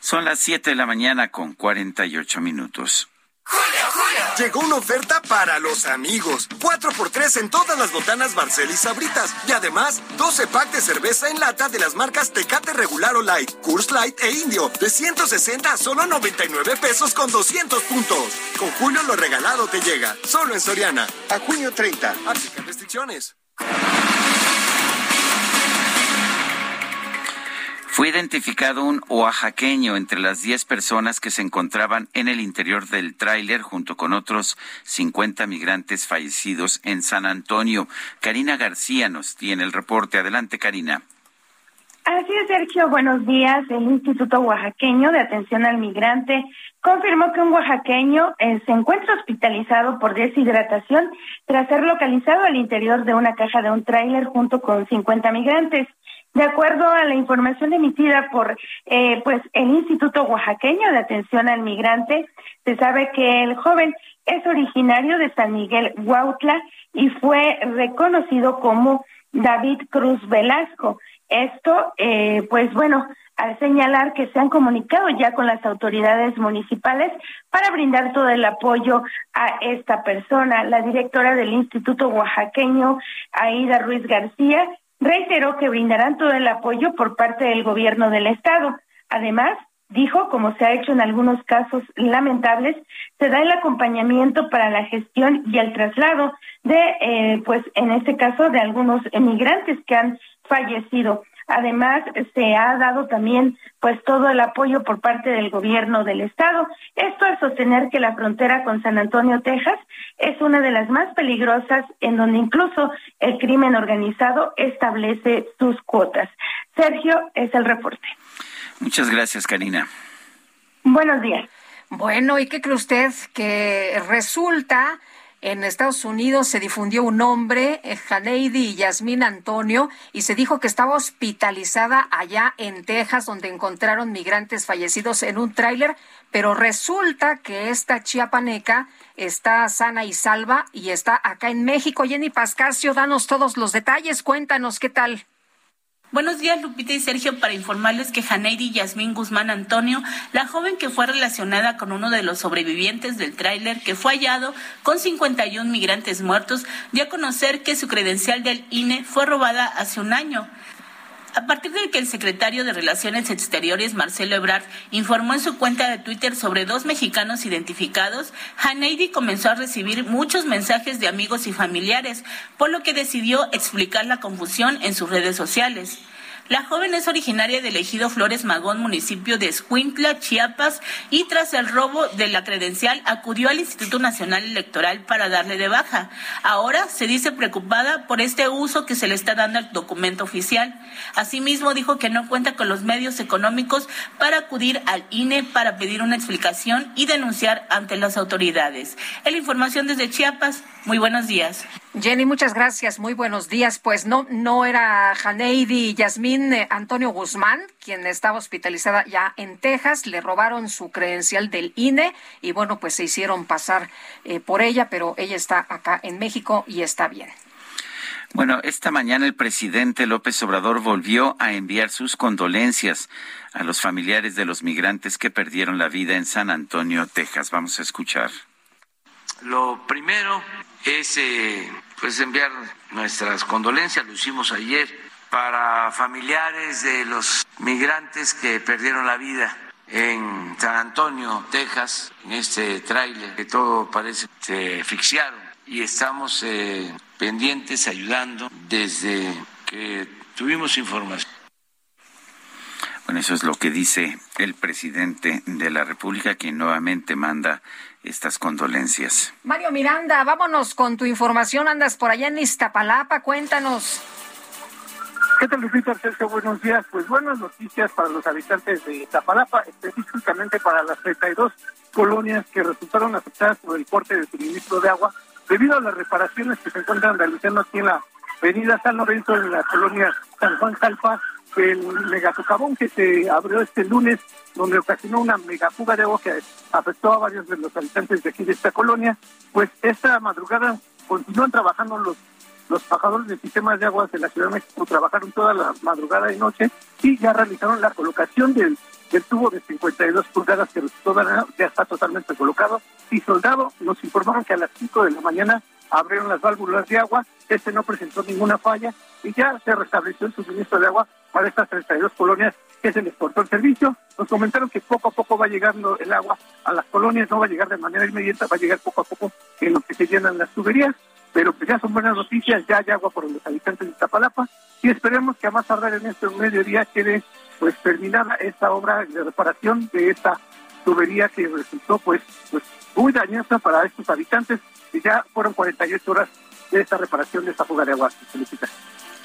Son las 7 de la mañana con 48 minutos. Julio, Julio. Llegó una oferta para los amigos. 4x3 en todas las botanas Barcel y Sabritas. Y además, 12 packs de cerveza en lata de las marcas Tecate Regular o Light, Curse Light e Indio. De 160 a solo 99 pesos con 200 puntos. Con Julio lo regalado te llega. Solo en Soriana. A junio 30. Aplican restricciones. Fue identificado un oaxaqueño entre las 10 personas que se encontraban en el interior del tráiler junto con otros 50 migrantes fallecidos en San Antonio. Karina García nos tiene el reporte. Adelante, Karina. Así es, Sergio. Buenos días. El Instituto Oaxaqueño de Atención al Migrante confirmó que un oaxaqueño eh, se encuentra hospitalizado por deshidratación tras ser localizado al interior de una caja de un tráiler junto con 50 migrantes. De acuerdo a la información emitida por eh, pues el Instituto Oaxaqueño de Atención al Migrante, se sabe que el joven es originario de San Miguel Huautla y fue reconocido como David Cruz Velasco. Esto, eh, pues bueno, al señalar que se han comunicado ya con las autoridades municipales para brindar todo el apoyo a esta persona. La directora del Instituto Oaxaqueño, Aida Ruiz García, reiteró que brindarán todo el apoyo por parte del gobierno del estado. Además, dijo, como se ha hecho en algunos casos lamentables, se da el acompañamiento para la gestión y el traslado de, eh, pues en este caso, de algunos emigrantes que han fallecido. Además, se ha dado también pues todo el apoyo por parte del gobierno del estado. Esto al sostener que la frontera con San Antonio, Texas, es una de las más peligrosas en donde incluso el crimen organizado establece sus cuotas. Sergio, es el reporte. Muchas gracias, Karina. Buenos días. Bueno, ¿y qué cree usted? Que resulta en Estados Unidos se difundió un nombre, Janeidi y Yasmín Antonio, y se dijo que estaba hospitalizada allá en Texas, donde encontraron migrantes fallecidos en un tráiler, pero resulta que esta chiapaneca está sana y salva y está acá en México. Jenny Pascasio, danos todos los detalles, cuéntanos qué tal. Buenos días, Lupita y Sergio, para informarles que Janeidi Yasmín Guzmán Antonio, la joven que fue relacionada con uno de los sobrevivientes del tráiler que fue hallado con 51 migrantes muertos, dio a conocer que su credencial del INE fue robada hace un año. A partir de que el secretario de Relaciones Exteriores, Marcelo Ebrard, informó en su cuenta de Twitter sobre dos mexicanos identificados, Haneidi comenzó a recibir muchos mensajes de amigos y familiares, por lo que decidió explicar la confusión en sus redes sociales. La joven es originaria del ejido Flores Magón, municipio de Escuintla, Chiapas, y tras el robo de la credencial acudió al Instituto Nacional Electoral para darle de baja. Ahora se dice preocupada por este uso que se le está dando al documento oficial. Asimismo, dijo que no cuenta con los medios económicos para acudir al INE para pedir una explicación y denunciar ante las autoridades. la información desde Chiapas. Muy buenos días. Jenny, muchas gracias. Muy buenos días. Pues no, no era Janeidi y Yasmín eh, Antonio Guzmán, quien estaba hospitalizada ya en Texas. Le robaron su credencial del INE y bueno, pues se hicieron pasar eh, por ella, pero ella está acá en México y está bien. Bueno, esta mañana el presidente López Obrador volvió a enviar sus condolencias a los familiares de los migrantes que perdieron la vida en San Antonio, Texas. Vamos a escuchar. Lo primero es eh, pues enviar nuestras condolencias, lo hicimos ayer, para familiares de los migrantes que perdieron la vida en San Antonio, Texas, en este tráiler, que todo parece se asfixiaron y estamos eh, pendientes, ayudando desde que tuvimos información. Bueno, eso es lo que dice el presidente de la República, quien nuevamente manda estas condolencias. Mario Miranda, vámonos con tu información. Andas por allá en Iztapalapa, cuéntanos. ¿Qué tal, Lupita Sergio? Buenos días. Pues buenas noticias para los habitantes de Iztapalapa, específicamente para las 32 colonias que resultaron afectadas por el corte de suministro de agua debido a las reparaciones que se encuentran realizando aquí en la avenida San Lorenzo, en la colonia San Juan Calpa, el megasocavón que se abrió este lunes, donde ocasionó una megafuga de agua que afectó a varios de los habitantes de aquí de esta colonia, pues esta madrugada continúan trabajando los los trabajadores del sistema de aguas de la Ciudad de México. Trabajaron toda la madrugada y noche y ya realizaron la colocación del, del tubo de 52 pulgadas que ya está totalmente colocado. Y soldado. Nos informaron que a las 5 de la mañana abrieron las válvulas de agua, este no presentó ninguna falla y ya se restableció el suministro de agua para estas 32 colonias que se les cortó el servicio. Nos comentaron que poco a poco va llegando el agua a las colonias, no va a llegar de manera inmediata, va a llegar poco a poco en lo que se llenan las tuberías, pero pues ya son buenas noticias, ya hay agua por los habitantes de Iztapalapa y esperemos que a más tardar en este mediodía quede pues terminada esta obra de reparación de esta tubería que resultó pues pues muy dañosa para estos habitantes y ya fueron 48 horas de esta reparación de esta fuga de agua.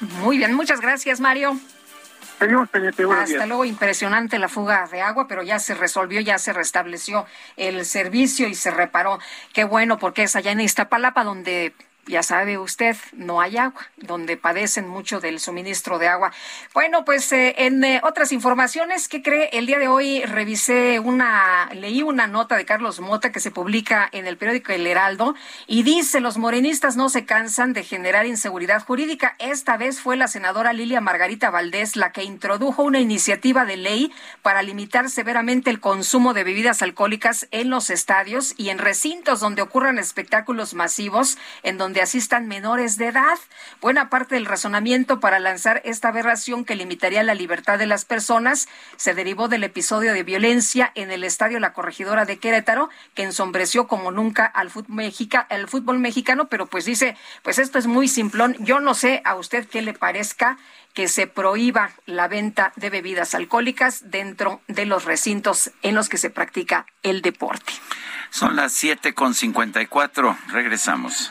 Muy bien, muchas gracias, Mario. Seguimos pendiente. Hasta luego, impresionante la fuga de agua, pero ya se resolvió, ya se restableció el servicio y se reparó. Qué bueno, porque es allá en Iztapalapa donde ya sabe usted, no hay agua, donde padecen mucho del suministro de agua. Bueno, pues eh, en eh, otras informaciones, ¿qué cree? El día de hoy revisé una, leí una nota de Carlos Mota que se publica en el periódico El Heraldo y dice, los morenistas no se cansan de generar inseguridad jurídica. Esta vez fue la senadora Lilia Margarita Valdés la que introdujo una iniciativa de ley para limitar severamente el consumo de bebidas alcohólicas en los estadios y en recintos donde ocurran espectáculos masivos, en donde asistan menores de edad. Buena parte del razonamiento para lanzar esta aberración que limitaría la libertad de las personas se derivó del episodio de violencia en el estadio La Corregidora de Querétaro, que ensombreció como nunca al fútbol, el fútbol mexicano, pero pues dice, pues esto es muy simplón. Yo no sé a usted qué le parezca que se prohíba la venta de bebidas alcohólicas dentro de los recintos en los que se practica el deporte. Son las siete con cincuenta y cuatro. Regresamos.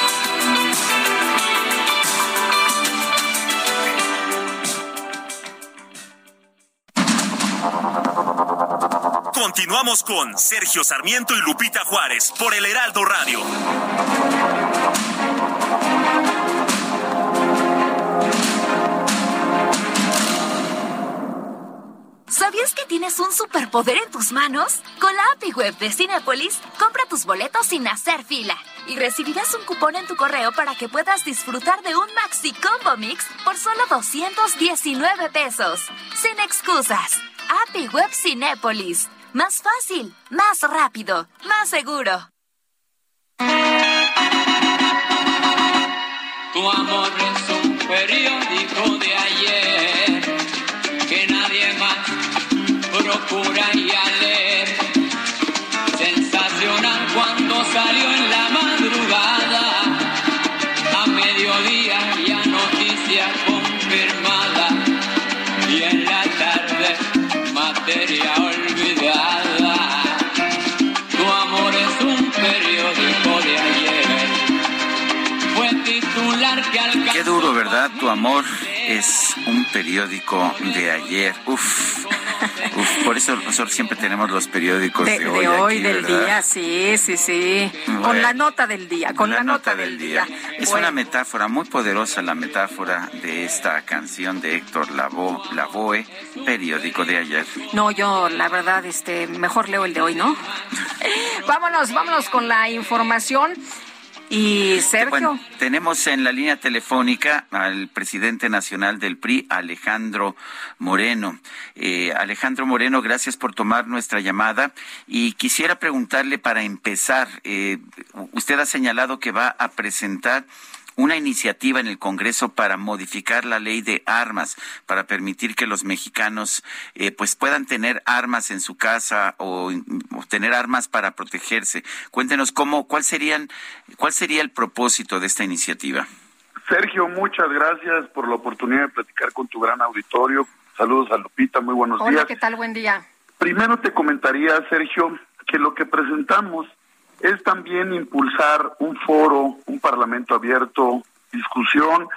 Continuamos con Sergio Sarmiento y Lupita Juárez por el Heraldo Radio. ¿Sabías que tienes un superpoder en tus manos? Con la API Web de Cinepolis, compra tus boletos sin hacer fila y recibirás un cupón en tu correo para que puedas disfrutar de un Maxi Combo Mix por solo 219 pesos. Sin excusas. API Web Cinepolis. Más fácil, más rápido, más seguro. Tu amor es un periódico de ayer Tu amor es un periódico de ayer. Uf. por eso nosotros siempre tenemos los periódicos de, hoy. De hoy, del día, sí, sí, sí. con la nota del día, con la, nota, del día. Es una metáfora muy poderosa, la metáfora de esta canción de Héctor Lavoe, Lavoe, periódico de ayer. No, yo la verdad, este, mejor leo el de hoy, ¿no? vámonos, vámonos con la información. Y Sergio. tenemos en la línea telefónica al presidente nacional del PRI, Alejandro Moreno. Eh, Alejandro Moreno, gracias por tomar nuestra llamada. Y quisiera preguntarle para empezar, eh, usted ha señalado que va a presentar una iniciativa en el Congreso para modificar la ley de armas, para permitir que los mexicanos eh, pues puedan tener armas en su casa o, tener armas para protegerse. Cuéntenos cómo, cuál serían, cuál sería el propósito de esta iniciativa. Sergio, muchas gracias por la oportunidad de platicar con tu gran auditorio. Saludos a Lupita, muy buenos días. Hola, ¿qué tal? Buen día. Primero te comentaría, Sergio, que lo que presentamos es también impulsar un foro, un parlamento abierto, discusión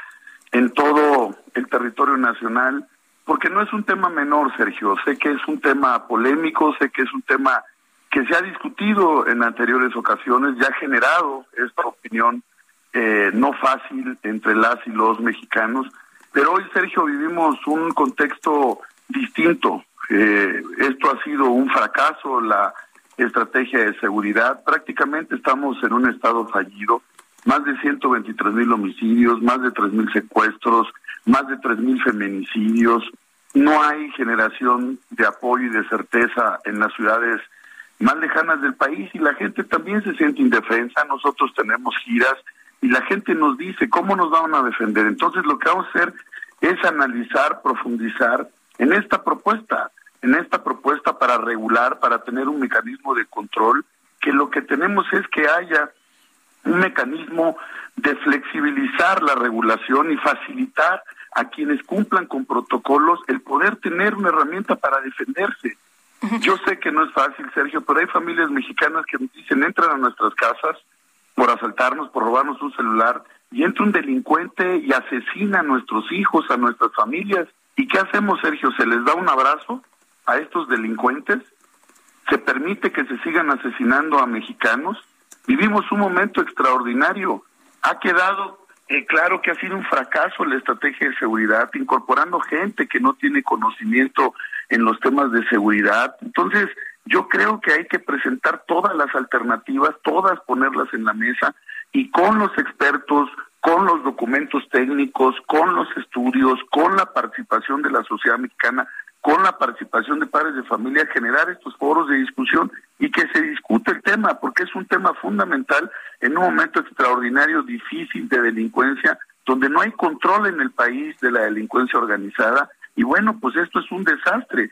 en todo el territorio nacional, porque no es un tema menor, Sergio. Sé que es un tema polémico, sé que es un tema que se ha discutido en anteriores ocasiones, ya ha generado esta opinión eh, no fácil entre las y los mexicanos, pero hoy, Sergio, vivimos un contexto distinto. Eh, esto ha sido un fracaso, la estrategia de seguridad. Prácticamente estamos en un estado fallido. Más de 123 mil homicidios, más de 3 mil secuestros, más de 3 mil feminicidios. No hay generación de apoyo y de certeza en las ciudades más lejanas del país y la gente también se siente indefensa. Nosotros tenemos giras y la gente nos dice cómo nos van a defender. Entonces lo que vamos a hacer es analizar, profundizar en esta propuesta, en esta propuesta para regular, para tener un mecanismo de control, que lo que tenemos es que haya un mecanismo de flexibilizar la regulación y facilitar a quienes cumplan con protocolos el poder tener una herramienta para defenderse. Yo sé que no es fácil, Sergio, pero hay familias mexicanas que dicen, entran a nuestras casas por asaltarnos, por robarnos un celular, y entra un delincuente y asesina a nuestros hijos, a nuestras familias. ¿Y qué hacemos, Sergio? ¿Se les da un abrazo a estos delincuentes? ¿Se permite que se sigan asesinando a mexicanos? Vivimos un momento extraordinario. Ha quedado eh, claro que ha sido un fracaso la estrategia de seguridad, incorporando gente que no tiene conocimiento en los temas de seguridad. Entonces, yo creo que hay que presentar todas las alternativas, todas ponerlas en la mesa y con los expertos, con los documentos técnicos, con los estudios, con la participación de la sociedad mexicana, con la participación de padres de familia, generar estos foros de discusión y que se discute el tema, porque es un tema fundamental en un momento extraordinario, difícil de delincuencia, donde no hay control en el país de la delincuencia organizada. Y bueno, pues esto es un desastre.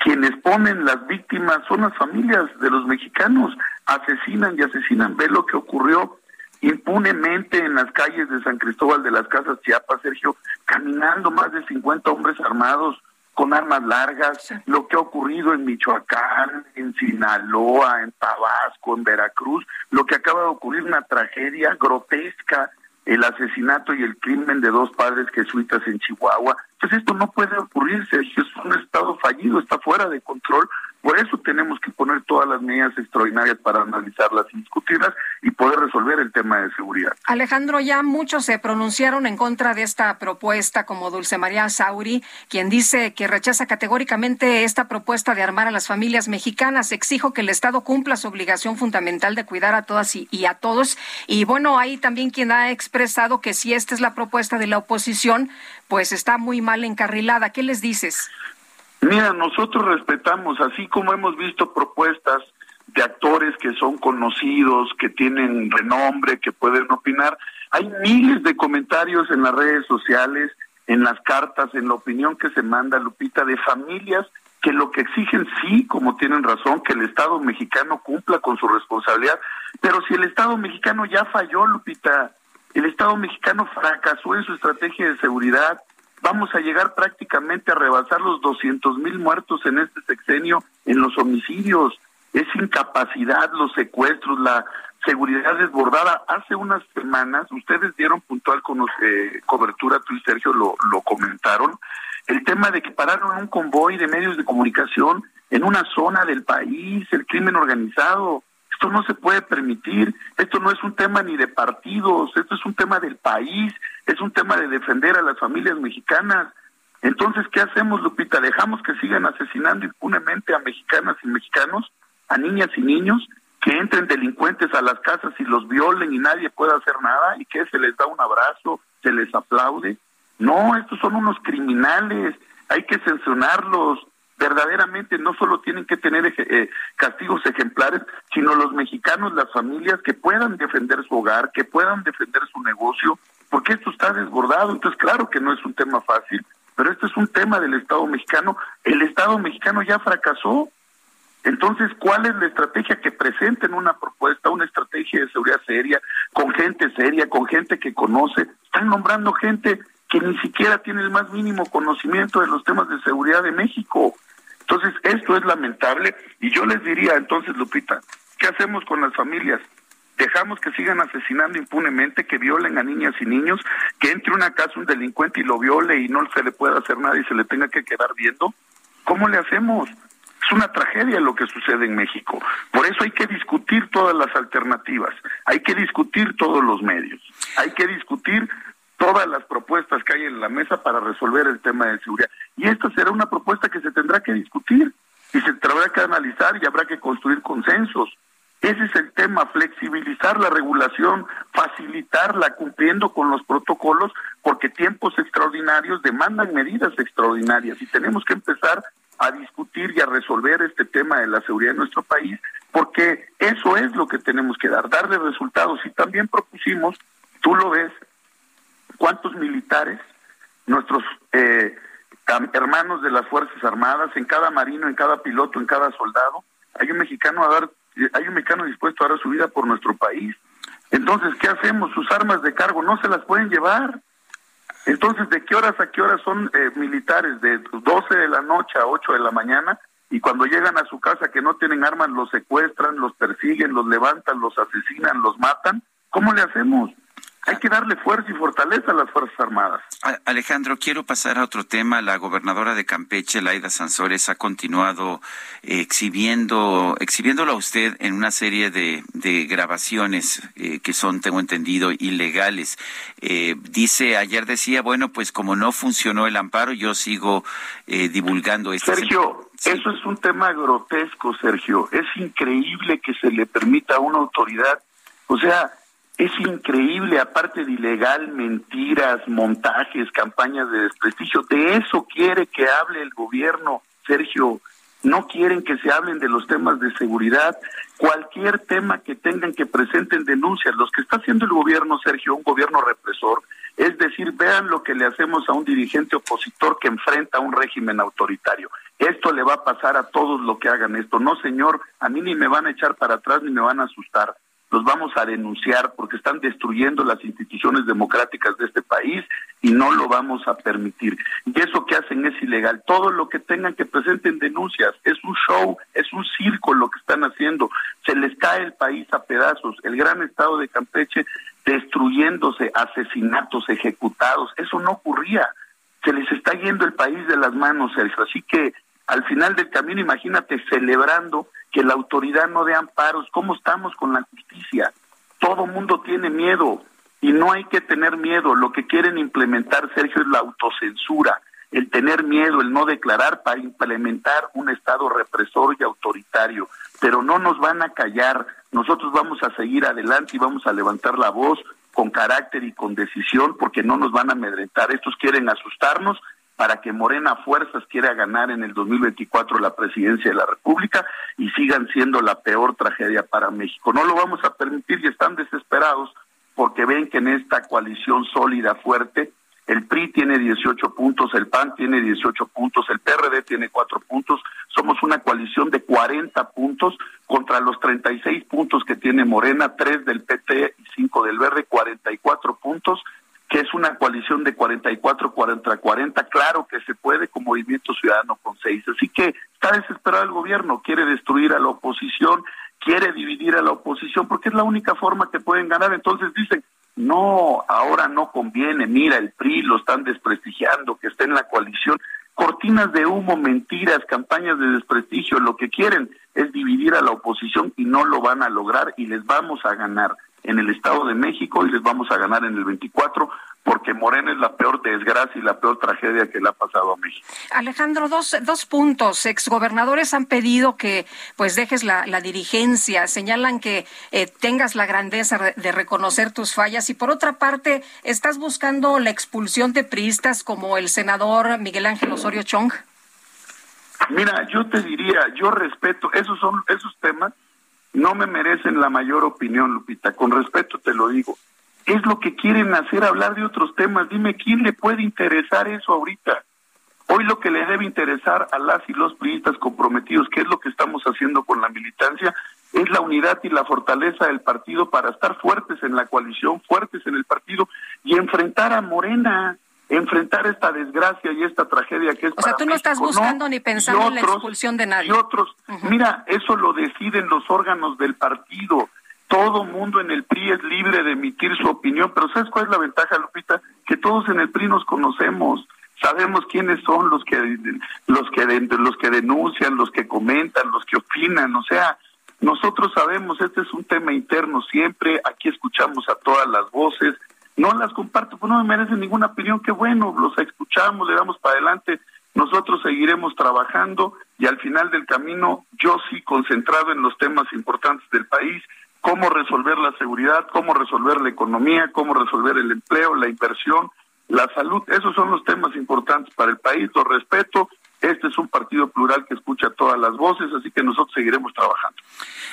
Quienes ponen las víctimas son las familias de los mexicanos, asesinan y asesinan. Ve lo que ocurrió impunemente en las calles de San Cristóbal de las Casas Chiapas, Sergio, caminando más de 50 hombres armados con armas largas, lo que ha ocurrido en Michoacán, en Sinaloa, en Tabasco, en Veracruz, lo que acaba de ocurrir, una tragedia grotesca, el asesinato y el crimen de dos padres jesuitas en Chihuahua. Pues esto no puede ocurrir, Sergio, es un estado fallido, está fuera de control por eso tenemos que poner todas las medidas extraordinarias para analizarlas y discutirlas y poder resolver el tema de seguridad. Alejandro, ya muchos se pronunciaron en contra de esta propuesta, como Dulce María Sauri, quien dice que rechaza categóricamente esta propuesta de armar a las familias mexicanas. Exijo que el Estado cumpla su obligación fundamental de cuidar a todas y, y a todos. Y bueno, hay también quien ha expresado que si esta es la propuesta de la oposición, pues está muy mal encarrilada. ¿Qué les dices? Mira, nosotros respetamos, así como hemos visto propuestas de actores que son conocidos, que tienen renombre, que pueden opinar, hay miles de comentarios en las redes sociales, en las cartas, en la opinión que se manda, Lupita, de familias que lo que exigen sí, como tienen razón, que el Estado mexicano cumpla con su responsabilidad, pero si el Estado mexicano ya falló, Lupita, el Estado mexicano fracasó en su estrategia de seguridad, vamos a llegar prácticamente a rebasar los 200 mil muertos en este sexenio en los homicidios. Es incapacidad, los secuestros, la seguridad desbordada. Hace unas semanas, ustedes dieron puntual con eh, cobertura, tú y Sergio lo, lo comentaron, el tema de que pararon un convoy de medios de comunicación en una zona del país, el crimen organizado. Esto no se puede permitir, esto no es un tema ni de partidos, esto es un tema del país, es un tema de defender a las familias mexicanas. Entonces, ¿qué hacemos, Lupita? ¿Dejamos que sigan asesinando impunemente a mexicanas y mexicanos, a niñas y niños, que entren delincuentes a las casas y los violen y nadie pueda hacer nada y que se les da un abrazo, se les aplaude? No, estos son unos criminales, hay que sancionarlos, verdaderamente no solo tienen que tener eh, castigos ejemplares, sino los mexicanos, las familias que puedan defender su hogar, que puedan defender su negocio, porque esto está desbordado. Entonces, claro que no es un tema fácil, pero esto es un tema del Estado mexicano. El Estado mexicano ya fracasó. Entonces, ¿cuál es la estrategia que presenten una propuesta, una estrategia de seguridad seria, con gente seria, con gente que conoce? Están nombrando gente que ni siquiera tiene el más mínimo conocimiento de los temas de seguridad de México. Entonces, esto es lamentable y yo les diría entonces, Lupita, ¿qué hacemos con las familias? Dejamos que sigan asesinando impunemente, que violen a niñas y niños, que entre una casa un delincuente y lo viole y no se le pueda hacer nada y se le tenga que quedar viendo. ¿Cómo le hacemos? Es una tragedia lo que sucede en México. Por eso hay que discutir todas las alternativas, hay que discutir todos los medios, hay que discutir todas las propuestas que hay en la mesa para resolver el tema de seguridad. Y esta será una propuesta que se tendrá que discutir y se tendrá que analizar y habrá que construir consensos. Ese es el tema, flexibilizar la regulación, facilitarla cumpliendo con los protocolos, porque tiempos extraordinarios demandan medidas extraordinarias y tenemos que empezar a discutir y a resolver este tema de la seguridad en nuestro país, porque eso es lo que tenemos que dar, darle resultados. Y también propusimos, tú lo ves, cuántos militares nuestros eh, hermanos de las Fuerzas Armadas, en cada marino, en cada piloto, en cada soldado, hay un mexicano a dar, hay un mexicano dispuesto a dar su vida por nuestro país. Entonces, ¿qué hacemos? Sus armas de cargo no se las pueden llevar. Entonces, ¿de qué horas a qué horas son eh, militares? De 12 de la noche a 8 de la mañana y cuando llegan a su casa que no tienen armas los secuestran, los persiguen, los levantan, los asesinan, los matan. ¿Cómo le hacemos? Hay que darle fuerza y fortaleza a las Fuerzas Armadas. Alejandro, quiero pasar a otro tema. La gobernadora de Campeche, Laida Sansores, ha continuado exhibiendo, exhibiéndolo a usted en una serie de, grabaciones eh, que son, tengo entendido, ilegales. Eh, dice, ayer decía, bueno, pues como no funcionó el amparo, yo sigo eh, divulgando esto. Sergio, eso es un tema grotesco, Sergio. Es increíble que se le permita a una autoridad, o sea, es increíble, aparte de ilegal, mentiras, montajes, campañas de desprestigio. De eso quiere que hable el gobierno, Sergio. No quieren que se hablen de los temas de seguridad. Cualquier tema que tengan que presenten denuncias. Los que está haciendo el gobierno, Sergio, un gobierno represor, es decir, vean lo que le hacemos a un dirigente opositor que enfrenta a un régimen autoritario. Esto le va a pasar a todos los que hagan esto. No, señor, a mí ni me van a echar para atrás ni me van a asustar los vamos a denunciar porque están destruyendo las instituciones democráticas de este país y no lo vamos a permitir. Y eso que hacen es ilegal. Todo lo que tengan que presenten denuncias es un show, es un circo lo que están haciendo. Se les cae el país a pedazos. El gran estado de Campeche destruyéndose, asesinatos ejecutados. Eso no ocurría. Se les está yendo el país de las manos, Sergio. Así que al final del camino, imagínate, celebrando que la autoridad no dé amparos. ¿Cómo estamos con la justicia? Todo mundo tiene miedo y no hay que tener miedo. Lo que quieren implementar, Sergio, es la autocensura, el tener miedo, el no declarar para implementar un Estado represor y autoritario. Pero no nos van a callar. Nosotros vamos a seguir adelante y vamos a levantar la voz con carácter y con decisión porque no nos van a amedrentar. Estos quieren asustarnos para que Morena Fuerzas quiera ganar en el 2024 la presidencia de la República y sigan siendo la peor tragedia para México. No lo vamos a permitir y están desesperados porque ven que en esta coalición sólida, fuerte, el PRI tiene 18 puntos, el PAN tiene 18 puntos, el PRD tiene 4 puntos, somos una coalición de 40 puntos contra los 36 puntos que tiene Morena, 3 del PT y 5 del Verde, 44 puntos es una coalición de 44 40 40, claro que se puede con Movimiento Ciudadano con seis. Así que está desesperado el gobierno, quiere destruir a la oposición, quiere dividir a la oposición, porque es la única forma que pueden ganar. Entonces dicen, no, ahora no conviene, mira, el PRI lo están desprestigiando, que está en la coalición. Cortinas de humo, mentiras, campañas de desprestigio, lo que quieren es dividir a la oposición y no lo van a lograr y les vamos a ganar en el Estado de México y les vamos a ganar en el 24 porque Morena es la peor desgracia y la peor tragedia que le ha pasado a México. Alejandro, dos, dos puntos. Exgobernadores han pedido que pues dejes la, dirigencia, señalan que eh, tengas la grandeza de reconocer tus fallas y por otra parte, ¿estás buscando la expulsión de priistas como el senador Miguel Ángel Osorio Chong? Mira, yo te diría, yo respeto, esos son esos temas no me merecen la mayor opinión, Lupita, con respeto te lo digo. Es lo que quieren hacer, hablar de otros temas. Dime, ¿quién le puede interesar eso ahorita? Hoy lo que le debe interesar a las y los priistas comprometidos, que es lo que estamos haciendo con la militancia, es la unidad y la fortaleza del partido para estar fuertes en la coalición, fuertes en el partido y enfrentar a Morena enfrentar esta desgracia y esta tragedia que es o sea, tú no estás buscando ni pensando en la expulsión de nadie. Y otros, mira, eso lo deciden los órganos del partido. Todo mundo en el PRI es libre de emitir su opinión, pero ¿sabes cuál es la ventaja, Lupita? Que todos en el PRI nos conocemos, sabemos quiénes son los que los que los que denuncian, los que comentan, los que opinan, o sea, nosotros sabemos, este es un tema interno siempre, aquí escuchamos a todas las voces, no las comparto, pues no me merecen ninguna opinión, qué bueno, los escuchamos, le damos para adelante, nosotros seguiremos trabajando y al final del camino yo sí concentrado en los temas importantes del país, cómo resolver la seguridad, cómo resolver la economía, cómo resolver el empleo, la inversión, la salud, esos son los temas importantes para el país, los respeto, Este es un partido plural que escucha todas las voces, así que nosotros seguiremos trabajando.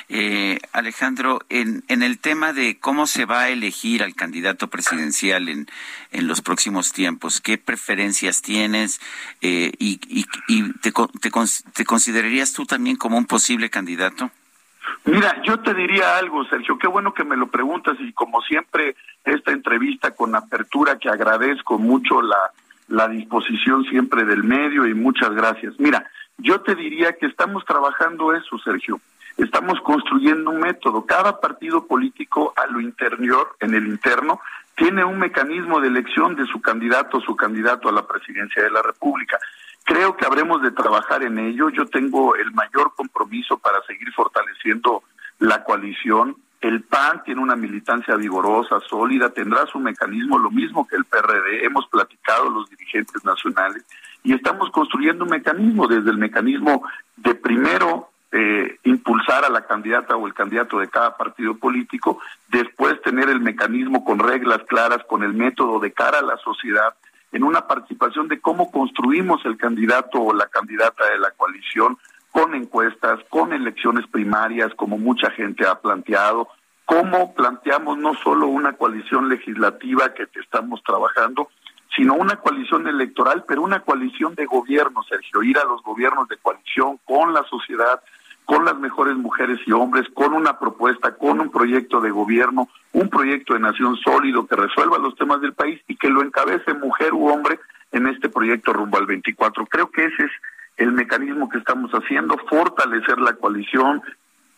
Eh, Alejandro, en, en el tema de cómo se va a elegir al candidato presidencial en, en los próximos tiempos, ¿qué preferencias tienes eh, y, y, y te, te, te considerarías tú también como un posible candidato? Mira, yo te diría algo, Sergio, qué bueno que me lo preguntas y como siempre esta entrevista con apertura que agradezco mucho la, la disposición siempre del medio y muchas gracias. Mira, yo te diría que estamos trabajando eso, Sergio. Estamos construyendo un método. Cada partido político a lo interior, en el interno, tiene un mecanismo de elección de su candidato o su candidato a la presidencia de la República. Creo que habremos de trabajar en ello. Yo tengo el mayor compromiso para seguir fortaleciendo la coalición. El PAN tiene una militancia vigorosa, sólida, tendrá su mecanismo, lo mismo que el PRD. Hemos platicado los dirigentes nacionales y estamos construyendo un mecanismo, desde el mecanismo de primero eh, impulsar a la candidata o el candidato de cada partido político, después tener el mecanismo con reglas claras, con el método de cara a la sociedad, en una participación de cómo construimos el candidato o la candidata de la coalición, con encuestas, con elecciones primarias, como mucha gente ha planteado, cómo planteamos no solo una coalición legislativa que estamos trabajando, sino una coalición electoral, pero una coalición de gobierno, Sergio, ir a los gobiernos de coalición con la sociedad, con las mejores mujeres y hombres, con una propuesta, con un proyecto de gobierno, un proyecto de nación sólido que resuelva los temas del país y que lo encabece mujer u hombre en este proyecto rumbo al 24. Creo que ese es el mecanismo que estamos haciendo, fortalecer la coalición,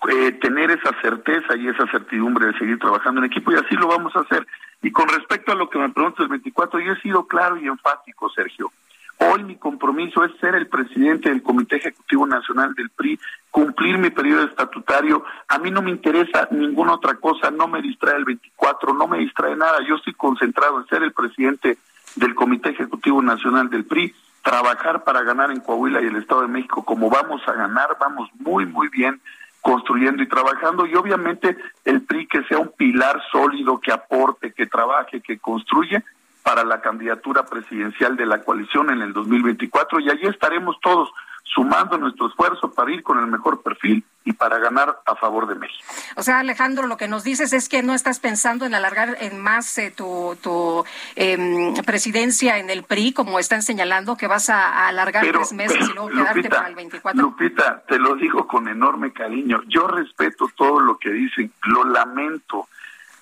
eh, tener esa certeza y esa certidumbre de seguir trabajando en equipo y así lo vamos a hacer. Y con respecto a lo que me preguntas el 24, yo he sido claro y enfático, Sergio. Hoy mi compromiso es ser el presidente del Comité Ejecutivo Nacional del PRI, cumplir mi periodo estatutario. A mí no me interesa ninguna otra cosa, no me distrae el 24, no me distrae nada. Yo estoy concentrado en ser el presidente del Comité Ejecutivo Nacional del PRI, trabajar para ganar en Coahuila y el Estado de México como vamos a ganar, vamos muy, muy bien construyendo y trabajando y obviamente el PRI que sea un pilar sólido, que aporte, que trabaje, que construye para la candidatura presidencial de la coalición en el 2024 y allí estaremos todos sumando nuestro esfuerzo para ir con el mejor perfil y para ganar a favor de México. O sea, Alejandro, lo que nos dices es que no estás pensando en alargar en más eh, tu, tu eh, presidencia en el PRI, como están señalando, que vas a, alargar tres meses y luego quedarte Lupita, para el 24. Lupita, te lo digo con enorme cariño. Yo respeto todo lo que dicen, lo lamento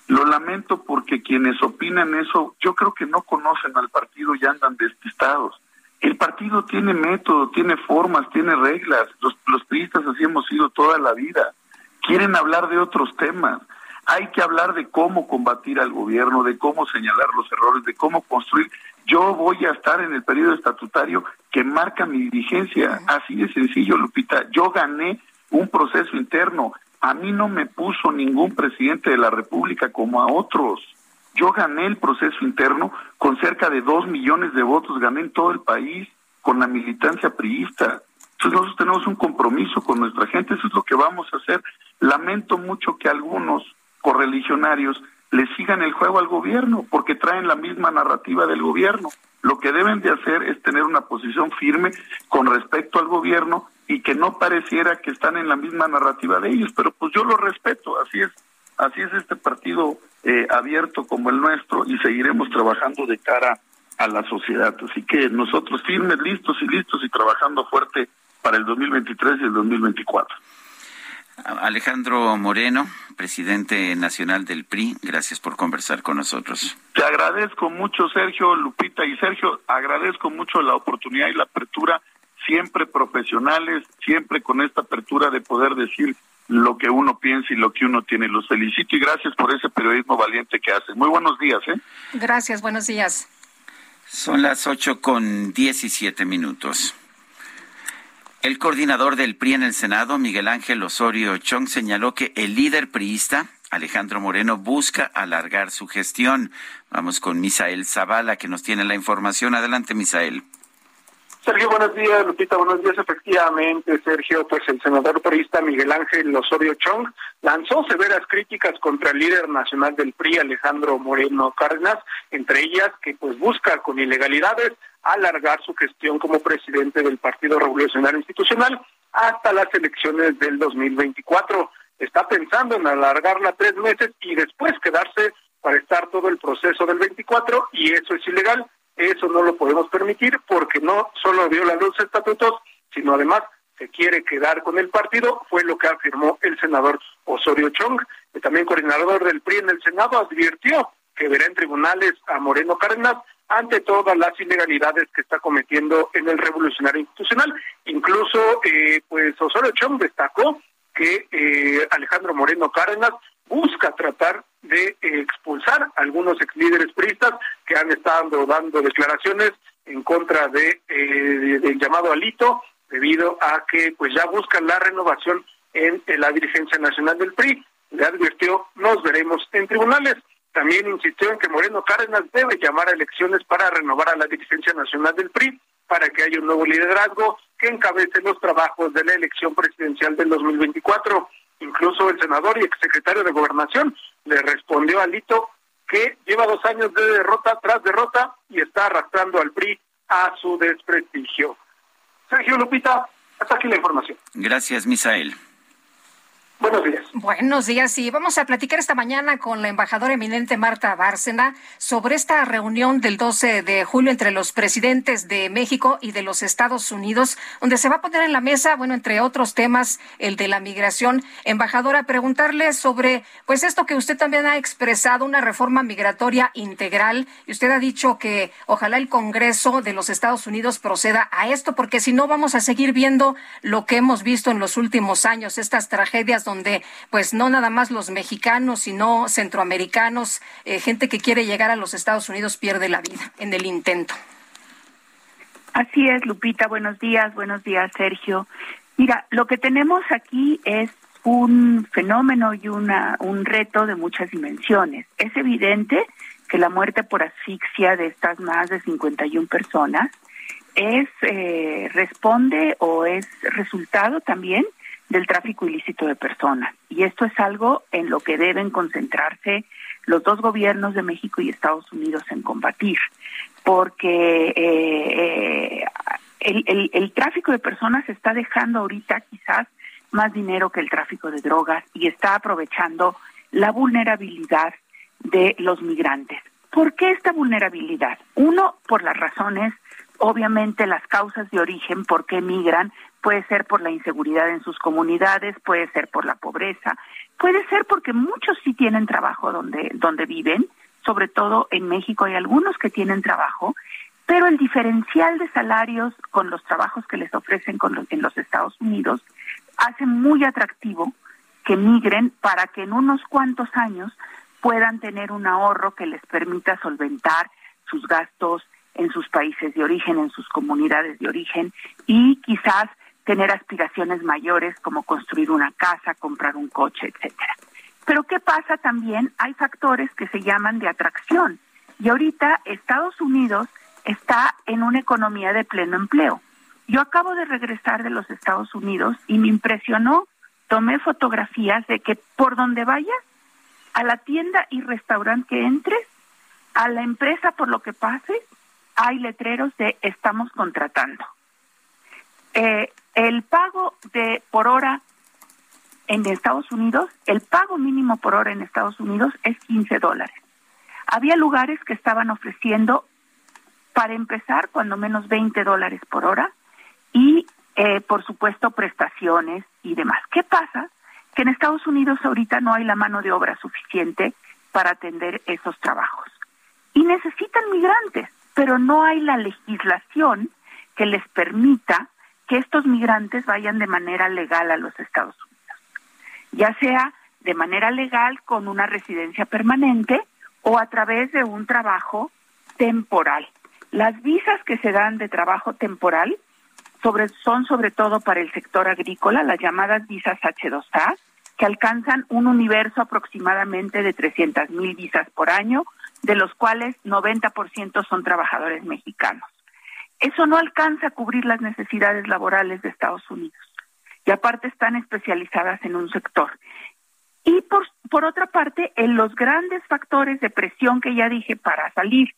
lo lamento porque quienes opinan eso, yo creo que no conocen al partido y andan despistados. El partido tiene método, tiene formas, tiene reglas. Los, los priistas así hemos sido toda la vida. Quieren hablar de otros temas. Hay que hablar de cómo combatir al gobierno, de cómo señalar los errores, de cómo construir. Yo voy a estar en el periodo estatutario que marca mi dirigencia. Así de sencillo, Lupita. Yo gané un proceso interno a mí no me puso ningún presidente de la República como a otros. Yo gané el proceso interno con cerca de dos millones de votos, gané en todo el país con la militancia priista. Entonces nosotros tenemos un compromiso con nuestra gente, eso es lo que vamos a hacer. Lamento mucho que algunos correligionarios le sigan el juego al gobierno porque traen la misma narrativa del gobierno. Lo que deben de hacer es tener una posición firme con respecto al gobierno y que no pareciera que están en la misma narrativa de ellos, pero pues yo lo respeto, así es, así es este partido eh, abierto como el nuestro y seguiremos trabajando de cara a la sociedad. Así que nosotros firmes, listos y listos y trabajando fuerte para el 2023 y el 2024. Alejandro Moreno, presidente nacional del PRI, gracias por conversar con nosotros. Te agradezco mucho, Sergio, Lupita y Sergio, agradezco mucho la oportunidad y la apertura siempre profesionales, siempre con esta apertura de poder decir lo que uno piensa y lo que uno tiene. Los felicito y gracias por ese periodismo valiente que hacen. Muy buenos días, ¿eh? Gracias, buenos días. Son las ocho con diecisiete minutos. El coordinador del PRI en el Senado, Miguel Ángel Osorio Chong, señaló que el líder priista, Alejandro Moreno, busca alargar su gestión. Vamos con Misael Zavala, que nos tiene la información. Adelante, Misael. Sergio, buenos días. Lupita, buenos días. Efectivamente, Sergio, pues el senador periodista Miguel Ángel Osorio Chong lanzó severas críticas contra el líder nacional del PRI, Alejandro Moreno Cárdenas, entre ellas que pues busca con ilegalidades alargar su gestión como presidente del Partido Revolucionario Institucional hasta las elecciones del 2024. Está pensando en alargarla tres meses y después quedarse para estar todo el proceso del 24 y eso es ilegal eso no lo podemos permitir porque no solo viola los estatutos, sino además se quiere quedar con el partido, fue lo que afirmó el senador Osorio Chong, que también coordinador del PRI en el Senado, advirtió que verá en tribunales a Moreno Cárdenas ante todas las ilegalidades que está cometiendo en el revolucionario institucional. Incluso, eh, pues Osorio Chong destacó que eh, Alejandro Moreno Cárdenas busca tratar de expulsar a algunos ex líderes priistas que han estado dando declaraciones en contra de, eh, del llamado alito debido a que pues ya buscan la renovación en, la dirigencia nacional del PRI. Le advirtió, nos veremos en tribunales. También insistió en que Moreno Cárdenas debe llamar a elecciones para renovar a la dirigencia nacional del PRI, para que haya un nuevo liderazgo que encabece los trabajos de la elección presidencial del 2024. Incluso el senador y exsecretario de Gobernación le respondió a Lito que lleva dos años de derrota tras derrota y está arrastrando al PRI a su desprestigio. Sergio Lupita, hasta aquí la información. Gracias, Misael. Buenos días. Buenos días. Y vamos a platicar esta mañana con la embajadora eminente Marta Bárcena sobre esta reunión del 12 de julio entre los presidentes de México y de los Estados Unidos, donde se va a poner en la mesa, bueno, entre otros temas, el de la migración. Embajadora, preguntarle sobre, pues esto que usted también ha expresado, una reforma migratoria integral. Y usted ha dicho que ojalá el Congreso de los Estados Unidos proceda a esto, porque si no vamos a seguir viendo lo que hemos visto en los últimos años, estas tragedias donde no nada más los mexicanos, sino centroamericanos, eh, gente que quiere llegar a los Estados Unidos pierde la vida en el intento. Así es, Lupita. Buenos días, buenos días, Sergio. Mira, lo que tenemos aquí es un fenómeno y una, un reto de muchas dimensiones. Es evidente que la muerte por asfixia de estas más de 51 personas es eh, responde o es resultado también del tráfico ilícito de personas. Y esto es algo en lo que deben concentrarse los dos gobiernos de México y Estados Unidos en combatir, porque eh, el, el tráfico de personas está dejando ahorita quizás más dinero que el tráfico de drogas y está aprovechando la vulnerabilidad de los migrantes. ¿Por qué esta vulnerabilidad? Uno, por las razones, obviamente las causas de origen, por qué migran, puede ser por la inseguridad en sus comunidades, puede ser por la pobreza, puede ser porque muchos sí tienen trabajo donde, donde viven, sobre todo en México hay algunos que tienen trabajo, pero el diferencial de salarios con los trabajos que les ofrecen en los Estados Unidos hace muy atractivo que migren para que en unos cuantos años puedan tener un ahorro que les permita solventar sus gastos en sus países de origen, en sus comunidades de origen y quizás tener aspiraciones mayores como construir una casa, comprar un coche, etcétera. Pero ¿qué pasa también? Hay factores que se llaman de atracción. Y ahorita Estados Unidos está en una economía de pleno empleo. Yo acabo de regresar de los Estados Unidos y me impresionó, tomé fotografías de que por donde vayas, a la tienda y restaurante que entres, a la empresa por lo que pases, hay letreros de estamos contratando. Eh, el pago de por hora en Estados Unidos, el pago mínimo por hora en Estados Unidos es 15 dólares. Había lugares que estaban ofreciendo, para empezar, cuando menos 20 dólares por hora y, eh, por supuesto, prestaciones y demás. ¿Qué pasa? Que en Estados Unidos ahorita no hay la mano de obra suficiente para atender esos trabajos. Y necesitan migrantes, pero no hay la legislación que les permita que estos migrantes vayan de manera legal a los Estados Unidos, ya sea de manera legal con una residencia permanente o a través de un trabajo temporal. Las visas que se dan de trabajo temporal son sobre todo para el sector agrícola, las llamadas visas H2A, que alcanzan un universo aproximadamente de 300 mil visas por año, de los cuales 90% son trabajadores mexicanos. Eso no alcanza a cubrir las necesidades laborales de Estados Unidos. Y aparte están especializadas en un sector. Y por, por otra parte, en los grandes factores de presión que ya dije para salir.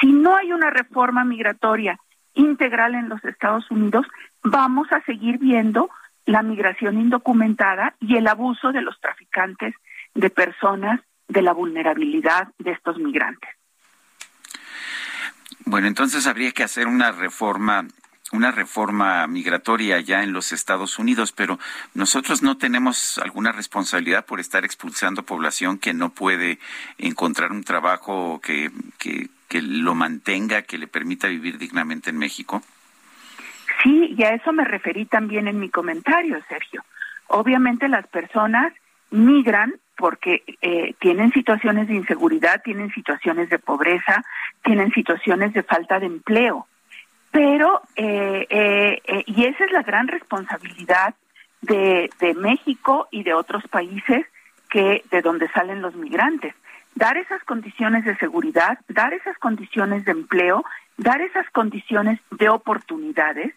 Si no hay una reforma migratoria integral en los Estados Unidos, vamos a seguir viendo la migración indocumentada y el abuso de los traficantes de personas, de la vulnerabilidad de estos migrantes. Bueno, entonces habría que hacer una reforma una reforma migratoria ya en los Estados Unidos, pero nosotros no tenemos alguna responsabilidad por estar expulsando población que no puede encontrar un trabajo que, que, que lo mantenga, que le permita vivir dignamente en México. Sí, y a eso me referí también en mi comentario, Sergio. Obviamente las personas migran porque eh, tienen situaciones de inseguridad, tienen situaciones de pobreza, tienen situaciones de falta de empleo. Pero, eh, eh, y esa es la gran responsabilidad de, de México y de otros países que de donde salen los migrantes. Dar esas condiciones de seguridad, dar esas condiciones de empleo, dar esas condiciones de oportunidades.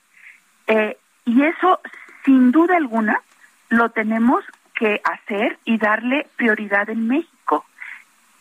y eso, sin duda alguna, lo tenemos que hacer y darle prioridad en México.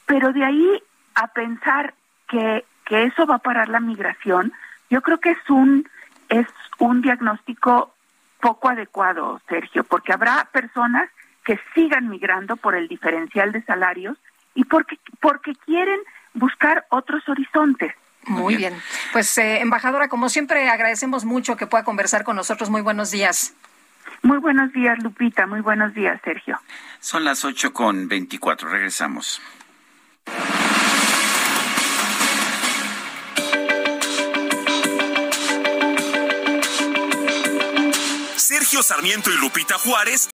Pero de ahí a pensar que, que eso va a parar la migración, yo creo que es un, es un diagnóstico poco adecuado, Sergio, porque habrá personas que sigan migrando por el diferencial de salarios y porque, porque quieren buscar otros horizontes. Muy bien. Pues, eh, embajadora, como siempre, agradecemos mucho que pueda conversar con nosotros. Muy buenos días. Muy buenos días, Lupita. Muy buenos días, Sergio. Son las ocho con veinticuatro. Regresamos. Sergio Sarmiento y Lupita Juárez.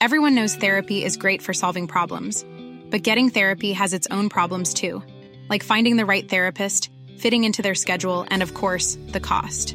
Everyone knows therapy is great for solving problems, but getting therapy has its own problems too, like finding the right therapist, fitting into their schedule, and of course, the cost.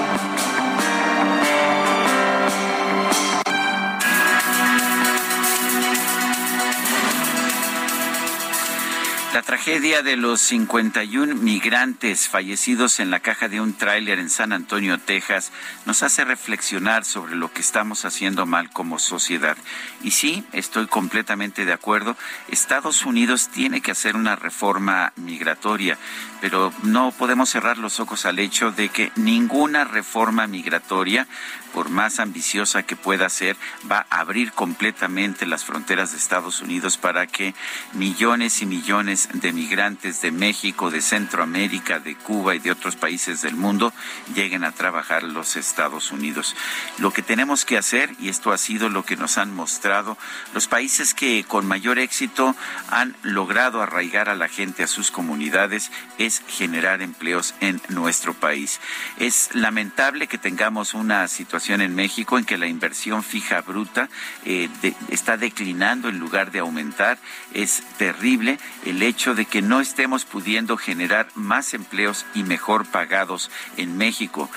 La tragedia de los 51 migrantes fallecidos en la caja de un tráiler en San Antonio, Texas, nos hace reflexionar sobre lo que estamos haciendo mal como sociedad. Y sí, estoy completamente de acuerdo, Estados Unidos tiene que hacer una reforma migratoria, pero no podemos cerrar los ojos al hecho de que ninguna reforma migratoria por más ambiciosa que pueda ser, va a abrir completamente las fronteras de Estados Unidos para que millones y millones de migrantes de México, de Centroamérica, de Cuba y de otros países del mundo lleguen a trabajar los Estados Unidos. Lo que tenemos que hacer, y esto ha sido lo que nos han mostrado, los países que con mayor éxito han logrado arraigar a la gente a sus comunidades, es generar empleos en nuestro país. Es lamentable que tengamos una situación en México en que la inversión fija bruta eh, está declinando en lugar de aumentar. Es terrible el hecho de que no estemos pudiendo generar más empleos y mejor pagados en México.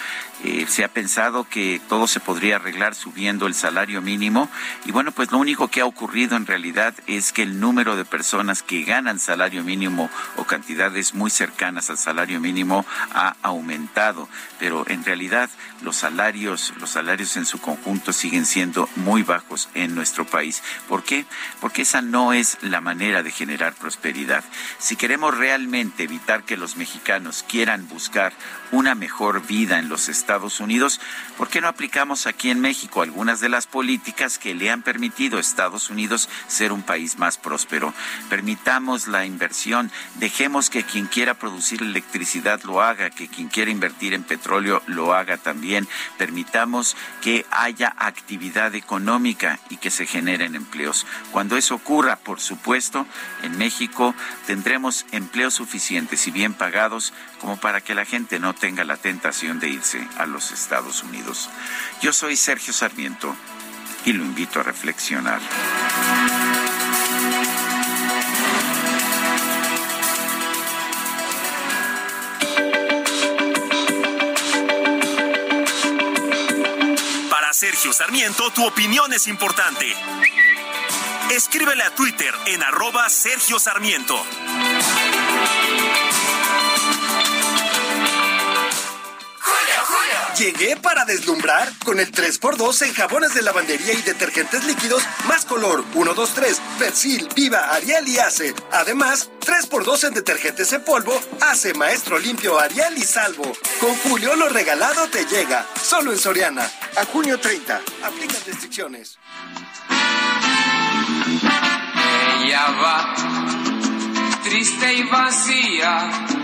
Eh, se ha pensado que todo se podría arreglar subiendo el salario mínimo y bueno, pues lo único que ha ocurrido en realidad es que el número de personas que ganan salario mínimo o cantidades muy cercanas al salario mínimo ha aumentado, pero en realidad los salarios, los salarios en su conjunto siguen siendo muy bajos en nuestro país. ¿Por qué? Porque esa no es la manera de generar prosperidad. Si queremos realmente evitar que los mexicanos quieran buscar una mejor vida en los Estados ¿por qué no aplicamos aquí en México algunas de las políticas que le han permitido a Estados Unidos ser un país más próspero? Permitamos la inversión, dejemos que quien quiera producir electricidad lo haga, que quien quiera invertir en petróleo lo haga también, permitamos que haya actividad económica y que se generen empleos. Cuando eso ocurra, por supuesto, en México tendremos empleos suficientes y bien pagados como para que la gente no tenga la tentación de irse a los Estados Unidos. Yo soy Sergio Sarmiento y lo invito a reflexionar. Para Sergio Sarmiento, tu opinión es importante. Escríbele a Twitter en arroba Sergio Sarmiento. Llegué para deslumbrar con el 3x2 en jabones de lavandería y detergentes líquidos más color 1, 2, 3, Persil, Viva, Ariel y Ace. Además, 3x2 en detergentes en polvo, Ace, Maestro Limpio, Ariel y Salvo. Con Julio lo regalado te llega. Solo en Soriana. A junio 30. Aplica restricciones. Ella va triste y vacía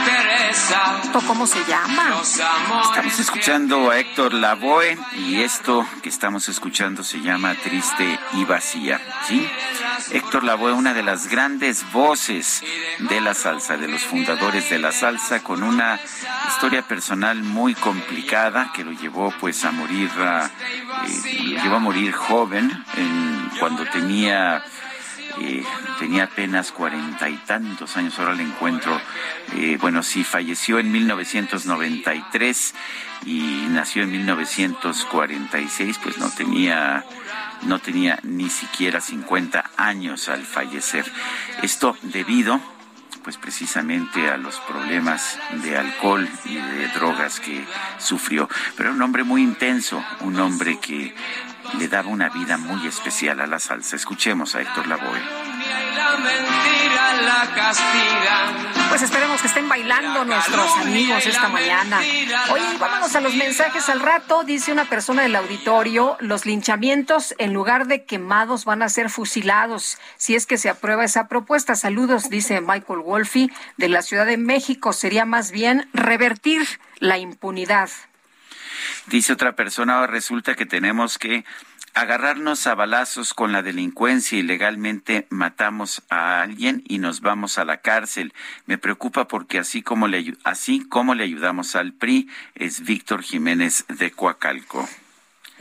¿Cómo se llama? Estamos escuchando a Héctor Lavoe y esto que estamos escuchando se llama Triste y Vacía. ¿sí? Héctor Lavoe, una de las grandes voces de la salsa, de los fundadores de la salsa, con una historia personal muy complicada que lo llevó pues a morir, a, eh, lo llevó a morir joven en, cuando tenía tenía apenas cuarenta y tantos años, ahora le encuentro, eh, bueno, sí, falleció en 1993 y nació en 1946, pues no tenía, no tenía ni siquiera 50 años al fallecer. Esto debido pues precisamente a los problemas de alcohol y de drogas que sufrió. Pero era un hombre muy intenso, un hombre que le daba una vida muy especial a la salsa. Escuchemos a Héctor Lavoe. Pues esperemos que estén bailando nuestros amigos esta mañana. Oye, vámonos a los mensajes al rato. Dice una persona del auditorio, los linchamientos en lugar de quemados van a ser fusilados si es que se aprueba esa propuesta. Saludos, dice Michael Wolfe de la Ciudad de México. Sería más bien revertir la impunidad. Dice otra persona, ahora resulta que tenemos que agarrarnos a balazos con la delincuencia y legalmente matamos a alguien y nos vamos a la cárcel. Me preocupa porque así como le, así como le ayudamos al PRI es Víctor Jiménez de Coacalco.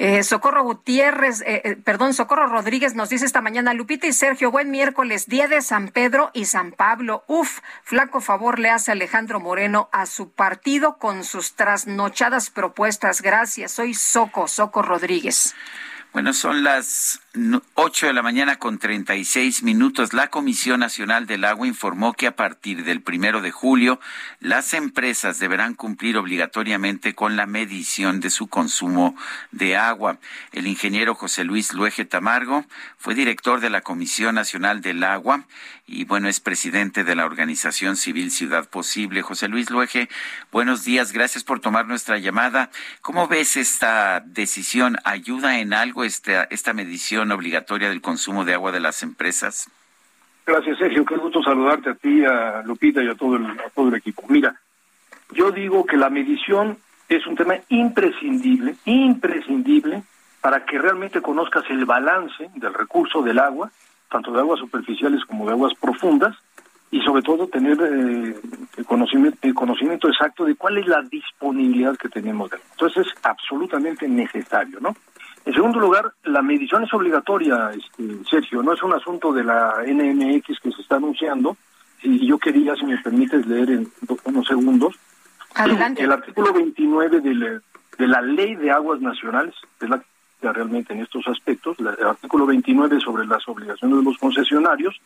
Eh, Socorro Gutiérrez, eh, eh, perdón, Socorro Rodríguez nos dice esta mañana, Lupita y Sergio, buen miércoles, día de San Pedro y San Pablo. Uf, flaco favor le hace Alejandro Moreno a su partido con sus trasnochadas propuestas. Gracias, soy Soco, Soco Rodríguez. Bueno, son las 8 de la mañana con 36 minutos. La Comisión Nacional del Agua informó que a partir del primero de julio, las empresas deberán cumplir obligatoriamente con la medición de su consumo de agua. El ingeniero José Luis Luege Tamargo fue director de la Comisión Nacional del Agua y bueno, es presidente de la organización civil Ciudad Posible. José Luis Luege, buenos días, gracias por tomar nuestra llamada. ¿Cómo ves esta decisión? ¿Ayuda en algo esta, esta medición obligatoria del consumo de agua de las empresas? Gracias, Sergio. Qué gusto saludarte a ti, a Lupita y a todo el, a todo el equipo. Mira, yo digo que la medición es un tema imprescindible, imprescindible para que realmente conozcas el balance del recurso del agua, tanto de aguas superficiales como de aguas profundas, y sobre todo tener eh, el, conocimiento, el conocimiento exacto de cuál es la disponibilidad que tenemos de agua. Entonces es absolutamente necesario, ¿no? En segundo lugar, la medición es obligatoria, este, Sergio, no es un asunto de la NMX que se está anunciando, y yo quería, si me permites, leer en unos segundos. Adelante. El artículo 29 de la, de la Ley de Aguas Nacionales, es la que realmente en estos aspectos, el artículo 29 sobre las obligaciones de los concesionarios,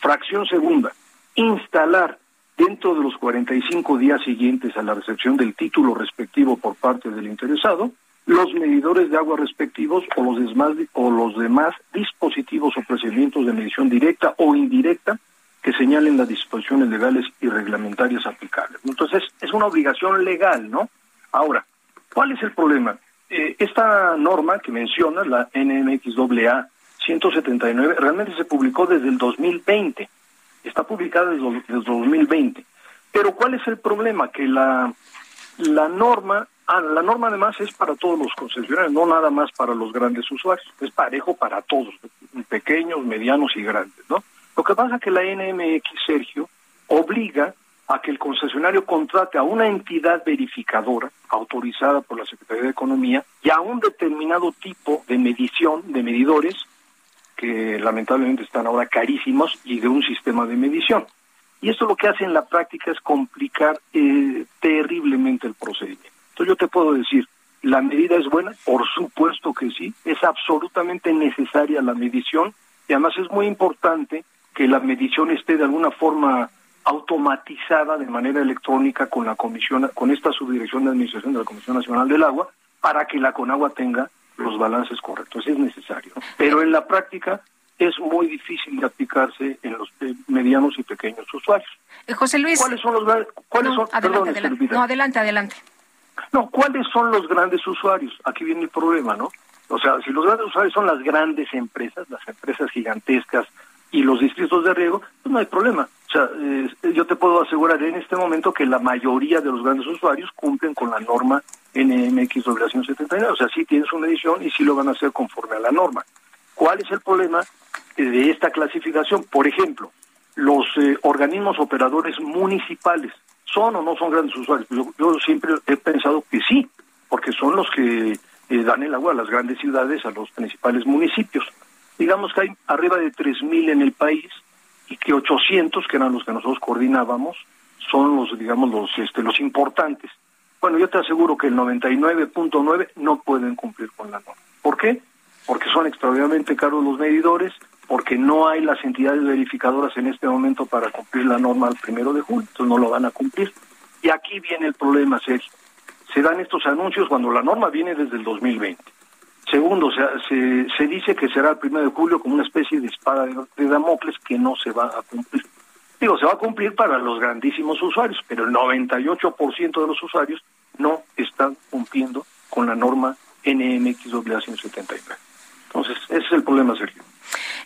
fracción segunda, instalar dentro de los 45 días siguientes a la recepción del título respectivo por parte del interesado, los medidores de agua respectivos o los demás, o los demás dispositivos o procedimientos de medición directa o indirecta que señalen las disposiciones legales y reglamentarias aplicables. Entonces, es una obligación legal, ¿no? Ahora, ¿cuál es el problema? Eh, esta norma que menciona, la NMXAA 179, realmente se publicó desde el 2020 está publicada desde, el 2020. Pero ¿cuál es el problema? Que la, la norma, ah, la norma además es para todos los concesionarios, no nada más para los grandes usuarios, es parejo para todos, pequeños, medianos y grandes, ¿no? Lo que pasa es que la NMX, Sergio, obliga a que el concesionario contrate a una entidad verificadora autorizada por la Secretaría de Economía y a un determinado tipo de medición, de medidores, que lamentablemente están ahora carísimos y de un sistema de medición. Y esto lo que hace en la práctica es complicar eh, terriblemente el procedimiento. Entonces yo te puedo decir, ¿la medida es buena? Por supuesto que sí, es absolutamente necesaria la medición y además es muy importante que la medición esté de alguna forma automatizada de manera electrónica con la comisión, con esta subdirección de administración de la Comisión Nacional del Agua, para que la Conagua tenga los balances correctos. Es necesario. Pero en la práctica es muy difícil de aplicarse en los medianos y pequeños usuarios. Eh, José Luis. ¿Cuáles son los cuáles son, adelante, adelante. No, adelante, adelante. No, ¿cuáles son los grandes usuarios? Aquí viene el problema, ¿no? O sea, si los grandes usuarios son las grandes empresas, las empresas gigantescas y los distritos de riego, pues no hay problema. O sea, eh, yo te puedo asegurar en este momento que la mayoría de los grandes usuarios cumplen con la norma NMX 79. O sea, sí tienes una edición y sí lo van a hacer conforme a la norma. ¿Cuál es el problema de esta clasificación? Por ejemplo, los eh, organismos operadores municipales, ¿son o no son grandes usuarios? Yo, siempre he pensado que sí, porque son los que eh, dan el agua a las grandes ciudades, a los principales municipios. Digamos que hay arriba de 3.000 en el país y que 800, que eran los que nosotros coordinábamos, son los, digamos, los, este, los importantes. Bueno, yo te aseguro que el 99.9 no pueden cumplir con la norma. ¿Por qué? Porque son extraordinariamente caros los medidores, porque no hay las entidades verificadoras en este momento para cumplir la norma al primero de julio, entonces no lo van a cumplir. Y aquí viene el problema, Sergio. Se dan estos anuncios cuando la norma viene desde el 2020. Segundo, se, se, dice que será el primero de julio como una especie de espada de Damocles que no se va a cumplir. Digo, se va a cumplir para los grandísimos usuarios, pero el 98% de los usuarios no están cumpliendo con la norma NMX 179. Entonces, ese es el problema, Sergio.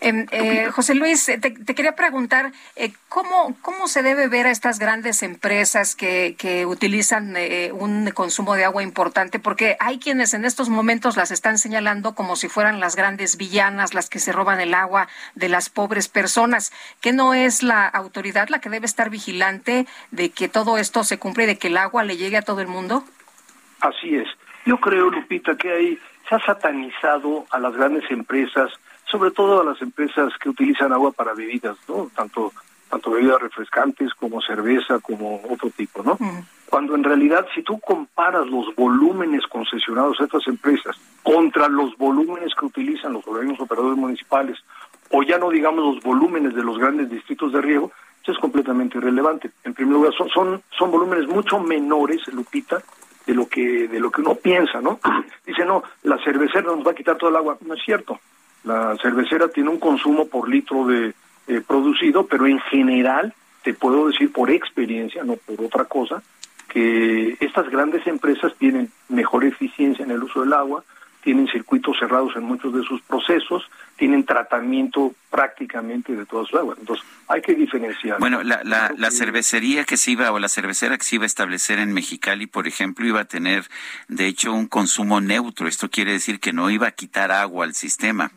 Em, eh, José Luis, te, quería preguntar, eh, ¿cómo, ¿cómo se debe ver a estas grandes empresas que, que utilizan eh, un consumo de agua importante? Porque hay quienes en estos momentos las están señalando como si fueran las grandes villanas, las que se roban el agua de las pobres personas. ¿Que no es la autoridad la que debe estar vigilante de que todo esto se cumple y de que el agua le llegue a todo el mundo? Así es. Yo creo, Lupita, que hay, se ha satanizado a las grandes empresas sobre todo a las empresas que utilizan agua para bebidas, ¿no? Tanto tanto bebidas refrescantes como cerveza, como otro tipo, ¿no? Cuando en realidad si tú comparas los volúmenes concesionados a estas empresas contra los volúmenes que utilizan los organismos operadores municipales, o ya no digamos los volúmenes de los grandes distritos de riego, eso es completamente irrelevante. En primer lugar, son, son, son volúmenes mucho menores, Lupita, de lo que de lo que uno piensa, ¿no? Dice, no, la cervecera nos va a quitar todo el agua. No es cierto. La cervecera tiene un consumo por litro de eh, producido, pero en general te puedo decir por experiencia, no por otra cosa, que estas grandes empresas tienen mejor eficiencia en el uso del agua, tienen circuitos cerrados en muchos de sus procesos, tienen tratamiento prácticamente de todas sus aguas. Entonces, hay que diferenciar. Bueno, la, la, la, cervecería que se iba, o la cervecera que se iba a establecer en Mexicali, por ejemplo, iba a tener, de hecho, un consumo neutro. Esto quiere decir que no iba a quitar agua al sistema.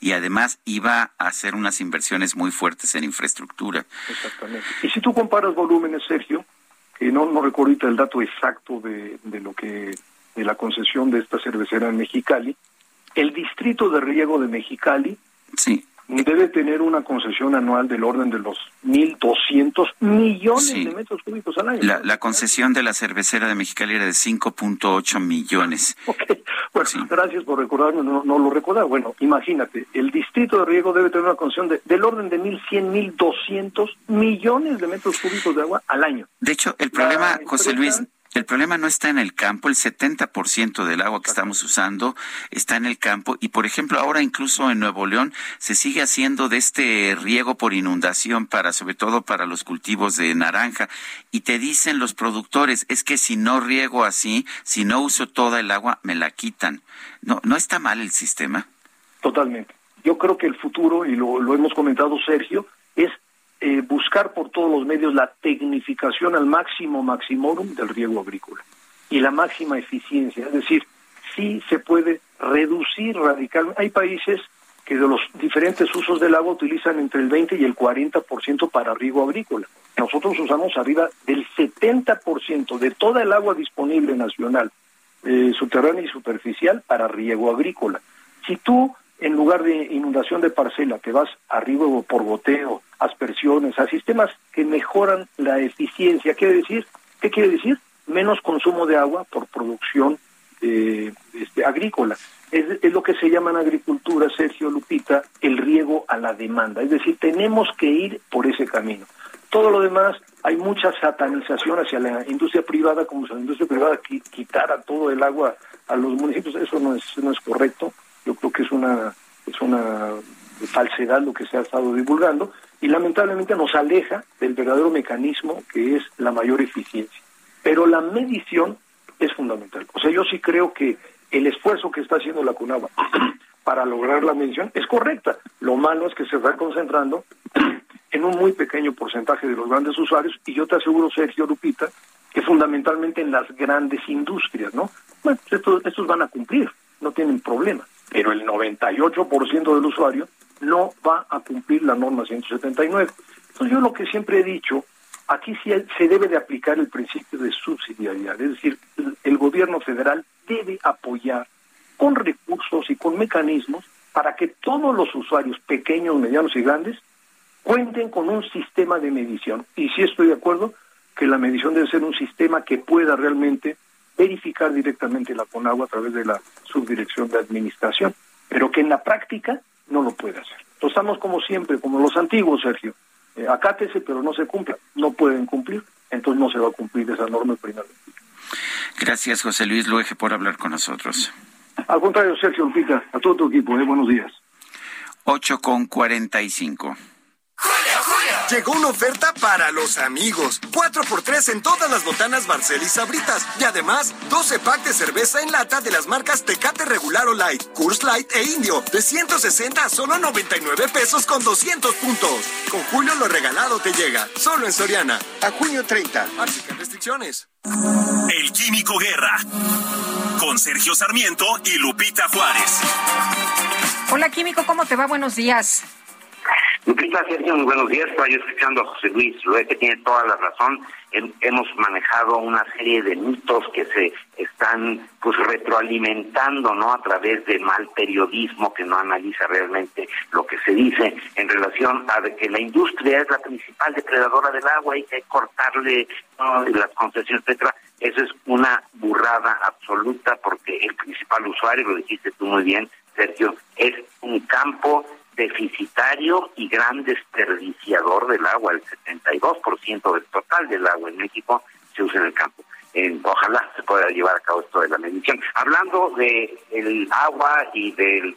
Y además iba a hacer unas inversiones muy fuertes en infraestructura. Exactamente. Y si tú comparas volúmenes, Sergio, que no, no recuerdo ahorita el dato exacto de, de lo que de la concesión de esta cervecera en Mexicali, el distrito de riego de Mexicali sí. debe tener una concesión anual del orden de los 1.200 millones de metros cúbicos al año. La, la, concesión de la cervecera de Mexicali era de 5.8 millones. Okay. Bueno, gracias por recordarme, no, no, lo recordaba. Bueno, imagínate, el distrito de riego debe tener una concesión de, del orden de 1.100, 1.200 millones de metros cúbicos de agua al año. De hecho, el problema, José Luis, el problema no está en el campo, el 70% del agua que estamos usando está en el campo y por ejemplo ahora incluso en Nuevo León se sigue haciendo de este riego por inundación para sobre todo para los cultivos de naranja y te dicen los productores es que si no riego así, si no uso toda el agua me la quitan. No no está mal el sistema. Totalmente. Yo creo que el futuro y lo, lo hemos comentado Sergio es eh, buscar por todos los medios la tecnificación al máximo maximorum del riego agrícola y la máxima eficiencia, es decir, sí se puede reducir radicalmente. Hay países que de los diferentes usos del agua utilizan entre el 20 y el 40% para riego agrícola. Nosotros usamos arriba del 70% de toda el agua disponible nacional, eh, subterránea y superficial, para riego agrícola. Si tú en lugar de inundación de parcela, te vas arriba por goteo, aspersiones, a sistemas que mejoran la eficiencia. ¿Quiere decir? ¿Qué quiere decir? Menos consumo de agua por producción eh, este, agrícola. Es, lo que se llama en agricultura, Sergio Lupita, el riego a la demanda. Es decir, tenemos que ir por ese camino. Todo lo demás, hay mucha satanización hacia la industria privada, como si la industria privada quitara todo el agua a los municipios. Eso no es, no es correcto yo creo que es una es una falsedad lo que se ha estado divulgando y lamentablemente nos aleja del verdadero mecanismo que es la mayor eficiencia. Pero la medición es fundamental. O sea, yo sí creo que el esfuerzo que está haciendo la CUNAVA para lograr la medición es correcta. Lo malo es que se está concentrando en un muy pequeño porcentaje de los grandes usuarios y yo te aseguro, Sergio Lupita, que fundamentalmente en las grandes industrias, ¿no? Bueno, estos, estos van a cumplir, no tienen problema pero el 98% del usuario no va a cumplir la norma 179. Entonces yo lo que siempre he dicho, aquí sí se debe de aplicar el principio de subsidiariedad, es decir, el gobierno federal debe apoyar con recursos y con mecanismos para que todos los usuarios, pequeños, medianos y grandes, cuenten con un sistema de medición. Y sí estoy de acuerdo que la medición debe ser un sistema que pueda realmente verificar directamente la CONAGUA a través de la subdirección de administración, pero que en la práctica no lo puede hacer. Entonces estamos como siempre, como los antiguos, Sergio. Eh, acátese, pero no se cumpla. No pueden cumplir, entonces no se va a cumplir esa norma primero. Gracias, José Luis Luege, por hablar con nosotros. Al contrario, Sergio Lupita, a todo tu equipo, eh, buenos días. 8 con 45. Llegó una oferta para los amigos. 4x3 en todas las botanas Barcel y Sabritas. Y además, 12 packs de cerveza en lata de las marcas Tecate Regular o Light, Curse Light e Indio. De 160 a solo 99 pesos con 200 puntos. Con Julio lo regalado te llega. Solo en Soriana. A junio 30. Aplican restricciones. El Químico Guerra. Con Sergio Sarmiento y Lupita Juárez. Hola Químico, ¿cómo te va? Buenos días. Lupita, Sergio, muy buenos días. Estoy escuchando a José Luis que tiene toda la razón. Hemos manejado una serie de mitos que se están pues retroalimentando, ¿no? A través de mal periodismo que no analiza realmente lo que se dice en relación a que la industria es la principal depredadora del agua y que hay que cortarle las concesiones, etcétera. Eso es una burrada absoluta porque el principal usuario, lo dijiste tú muy bien, Sergio, es un campo deficitario y gran desperdiciador del agua. El 72% del total del agua en México se usa en el campo. ojalá se pueda llevar a cabo esto de la medición. Hablando de el agua y de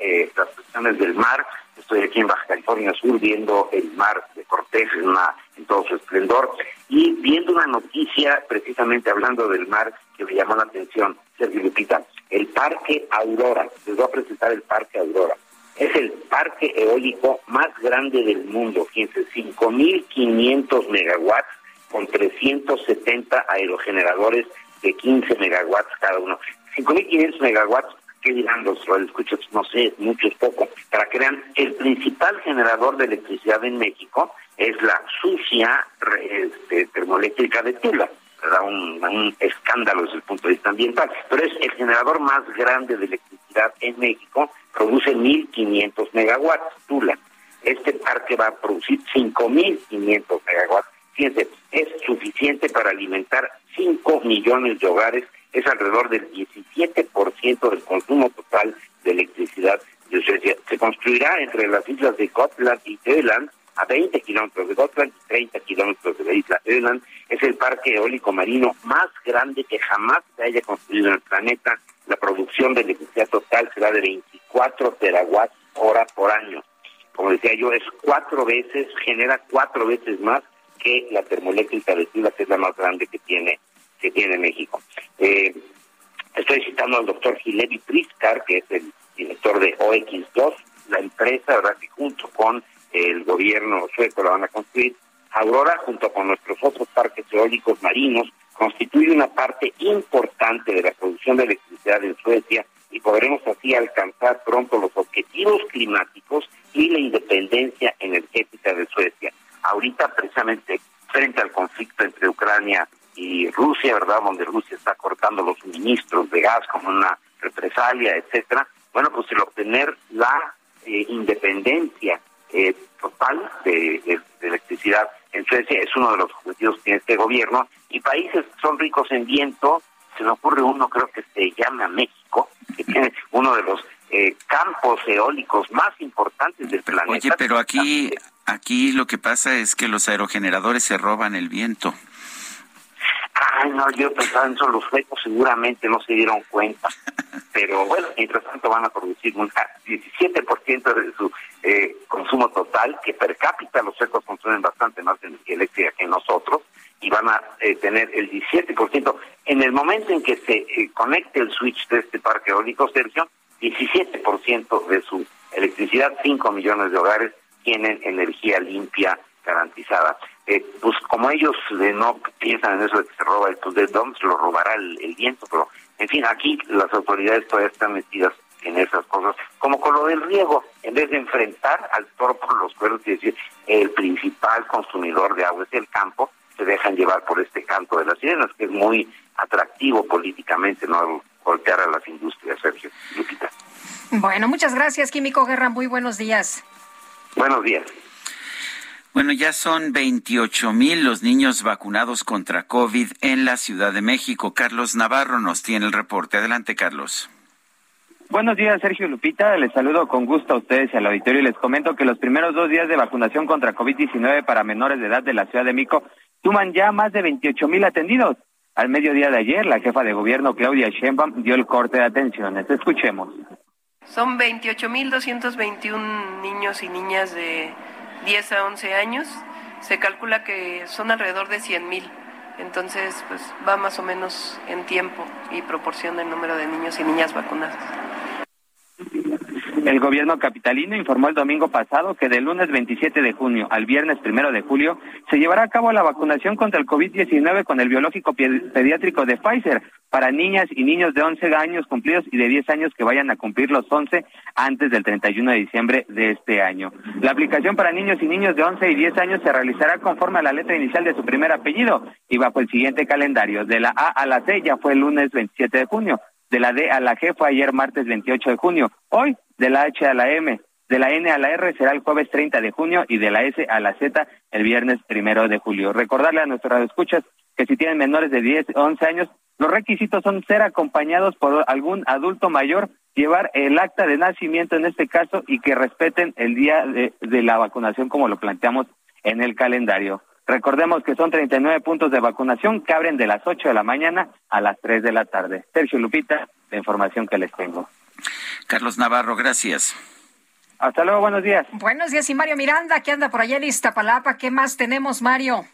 eh, las cuestiones del mar, estoy aquí en Baja California Sur viendo el mar de Cortés en, en todo su esplendor y viendo una noticia precisamente hablando del mar que me llamó la atención, Sergio Lupita. El Parque Aurora, les voy a presentar el Parque Aurora. Es el parque eólico más grande del mundo, fíjense, 5.500 megawatts con 370 aerogeneradores de 15 megawatts cada uno. 5.500 megawatts, ¿qué dirán los escuchas? No sé, mucho es poco. Para que vean, el principal generador de electricidad en México es la sucia este, termoeléctrica de Tula. Da un escándalo desde el punto de vista ambiental. Pero es el generador más grande de electricidad en México, produce 1.500 megawatts, Tula. Este parque va a producir 5.500 megawatts. Fíjense, es suficiente para alimentar 5 millones de hogares, es alrededor del 17% del consumo total de electricidad de Suecia. Se construirá entre las islas de Gotland y Öland, a 20 kilómetros de Gotland y 30 kilómetros de la isla Öland. Es el parque eólico marino más grande que jamás se haya construido en el planeta. La producción de electricidad total será de 24 terawatts hora por año. Como decía yo, es cuatro veces, genera cuatro veces más que la termoeléctrica de Tula, que es la más grande que tiene que tiene México. Eh, estoy citando al doctor Gilevi Priscar, que es el director de OX2, la empresa, ¿verdad? que junto con el gobierno sueco la van a construir. Aurora, junto con nuestros otros parques eólicos marinos, constituye una parte importante de la producción de electricidad en Suecia y podremos así alcanzar pronto los objetivos climáticos y la independencia energética de Suecia. Ahorita, precisamente, frente al conflicto entre Ucrania y Rusia, ¿verdad? Donde Rusia está cortando los suministros de gas como una represalia, etcétera. Bueno, pues el obtener la eh, independencia eh, total de, electricidad en Suecia es uno de los objetivos que tiene este gobierno países que son ricos en viento, se me ocurre uno creo que se llama México, que tiene uno de los eh, campos eólicos más importantes del planeta. Oye, pero aquí, aquí lo que pasa es que los aerogeneradores se roban el viento. Ay, no, yo pensaba en eso, los suecos seguramente no se dieron cuenta. Pero bueno, mientras tanto van a producir un 17% de su eh, consumo total, que per cápita los suecos consumen bastante más energía eléctrica que nosotros, y van a eh, tener el 17%. En el momento en que se eh, conecte el switch de este parque eólico, Sergio, 17% de su electricidad, 5 millones de hogares tienen energía limpia garantizada. Eh, pues como ellos eh, no piensan en eso de que se roba el de Doms, lo robará el, viento, pero en fin, aquí las autoridades todavía están metidas en esas cosas, como con lo del riego, en vez de enfrentar al toro por los cuernos y decir el principal consumidor de agua es el campo, se dejan llevar por este canto de las sirenas, que es muy atractivo políticamente, no golpear a las industrias, Sergio Lupita. Bueno, muchas gracias, Químico Guerra, muy buenos días. Buenos días. Bueno, ya son 28 mil los niños vacunados contra COVID en la Ciudad de México. Carlos Navarro nos tiene el reporte. Adelante, Carlos. Buenos días, Sergio Lupita. Les saludo con gusto a ustedes y al auditorio y les comento que los primeros dos días de vacunación contra COVID-19 para menores de edad de la Ciudad de México suman ya más de 28 mil atendidos. Al mediodía de ayer, la jefa de gobierno, Claudia Sheinbaum, dio el corte de atenciones. Escuchemos. Son 28.221 niños y niñas de 10 a 11 años, se calcula que son alrededor de 100 mil. Entonces, pues va más o menos en tiempo y proporción el número de niños y niñas vacunados. El gobierno capitalino informó el domingo pasado que del lunes 27 de junio al viernes 1 de julio se llevará a cabo la vacunación contra el COVID-19 con el biológico pediátrico de Pfizer para niñas y niños de 11 años cumplidos y de 10 años que vayan a cumplir los 11 antes del 31 de diciembre de este año. La aplicación para niños y niños de 11 y 10 años se realizará conforme a la letra inicial de su primer apellido y bajo el siguiente calendario. De la A a la C ya fue el lunes 27 de junio de la D a la G fue ayer martes 28 de junio. Hoy, de la H a la M, de la N a la R será el jueves 30 de junio y de la S a la Z el viernes primero de julio. Recordarle a nuestros escuchas que si tienen menores de 10 o 11 años, los requisitos son ser acompañados por algún adulto mayor, llevar el acta de nacimiento en este caso y que respeten el día de la vacunación como lo planteamos en el calendario. Recordemos que son 39 puntos de vacunación que abren de las 8 de la mañana a las 3 de la tarde. Sergio Lupita, la información que les tengo. Carlos Navarro, gracias. Hasta luego, buenos días. Buenos días, y Mario Miranda, que anda por allá en Iztapalapa. ¿Qué más tenemos, Mario?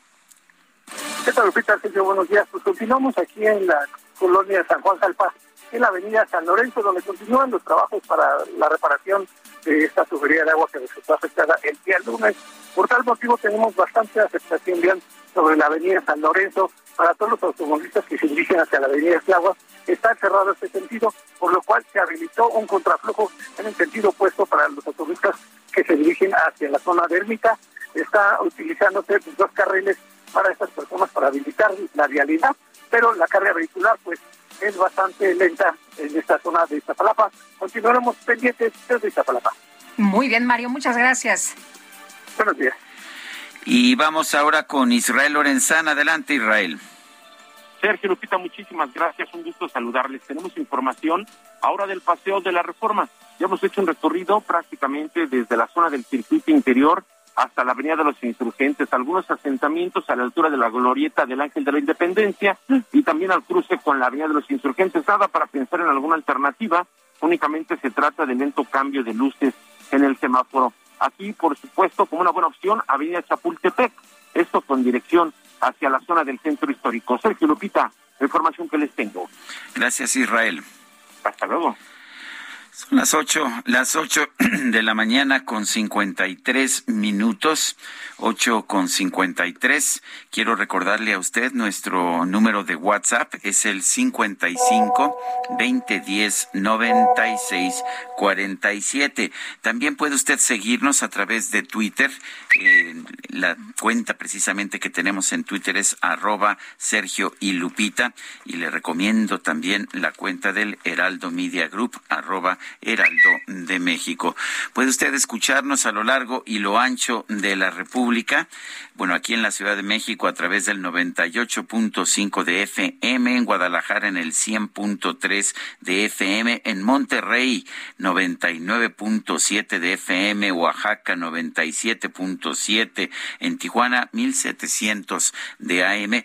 ¿Qué tal, Lupita? Sergio, buenos días. Pues continuamos aquí en la colonia San Juan Jalpa, en la avenida San Lorenzo, donde continúan los trabajos para la reparación de esta tubería de agua que resultó afectada el día lunes. Por tal motivo tenemos bastante aceptación bien sobre la avenida San Lorenzo para todos los automovilistas que se dirigen hacia la avenida Agua. Está cerrado este sentido, por lo cual se habilitó un contraflujo en el sentido opuesto para los automovilistas que se dirigen hacia la zona de Ermita. Está utilizándose dos carriles para estas personas para habilitar la vialidad, pero la carga vehicular pues es bastante lenta en esta zona de Iztapalapa. Continuaremos pendientes desde Iztapalapa. Muy bien, Mario, muchas gracias. Buenos días. Y vamos ahora con Israel Lorenzana. Adelante, Israel. Sergio Lupita, muchísimas gracias. Un gusto saludarles. Tenemos información ahora del Paseo de la Reforma. Ya hemos hecho un recorrido prácticamente desde la zona del circuito interior hasta la Avenida de los Insurgentes, algunos asentamientos a la altura de la glorieta del Ángel de la Independencia y también al cruce con la Avenida de los Insurgentes. Nada para pensar en alguna alternativa, únicamente se trata de lento cambio de luces en el semáforo. Aquí, por supuesto, como una buena opción, Avenida Chapultepec, esto con dirección hacia la zona del centro histórico. Sergio Lupita, la información que les tengo. Gracias, Israel. Hasta luego. Son las ocho, las ocho de la mañana con cincuenta y tres minutos, ocho con cincuenta y tres. Quiero recordarle a usted nuestro número de WhatsApp es el cincuenta y cinco veinte diez noventa y seis cuarenta y siete. También puede usted seguirnos a través de Twitter. la cuenta precisamente que tenemos en Twitter es arroba Sergio y Lupita y le recomiendo también la cuenta del Heraldo Media Group arroba Heraldo de México. Puede usted escucharnos a lo largo y lo ancho de la República. Bueno, aquí en la Ciudad de México a través del 98.5 de FM, en Guadalajara en el 100.3 de FM, en Monterrey 99.7 de FM, Oaxaca 97.7, en Tijuana 1700 de AM.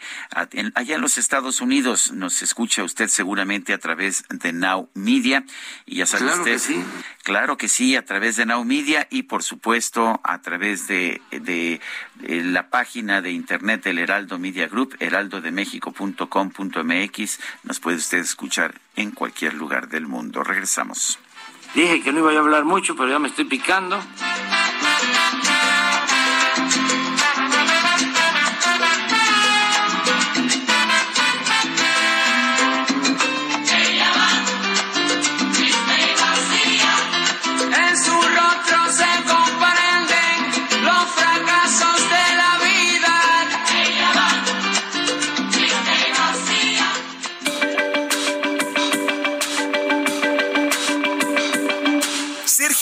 Allá en los Estados Unidos nos escucha usted seguramente a través de Now Media y ya sabe usted, sí. claro que sí, a través de Now Media y por supuesto a través de, de, de la página de internet del Heraldo Media Group, heraldodemexico.com.mx. Nos puede usted escuchar en cualquier lugar del mundo. Regresamos. Dije que no iba a hablar mucho, pero ya me estoy picando.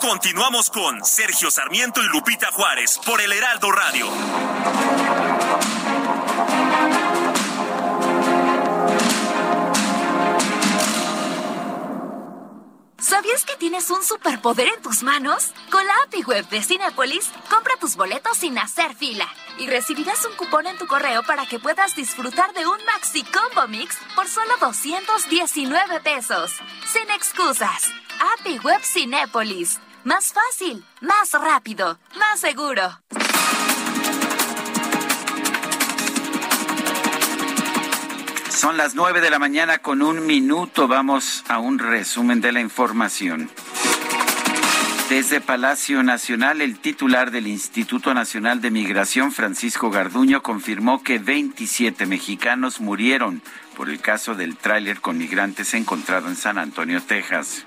Continuamos con Sergio Sarmiento y Lupita Juárez por el Heraldo Radio. ¿Sabías que tienes un superpoder en tus manos? Con la API Web de Cinepolis, compra tus boletos sin hacer fila y recibirás un cupón en tu correo para que puedas disfrutar de un Maxi Combo Mix por solo 219 pesos. Sin excusas. API Web Cinépolis. Más fácil, más rápido, más seguro. Son las nueve de la mañana con un minuto. Vamos a un resumen de la información. Desde Palacio Nacional, el titular del Instituto Nacional de Migración, Francisco Garduño, confirmó que 27 mexicanos murieron por el caso del tráiler con migrantes encontrado en San Antonio, Texas.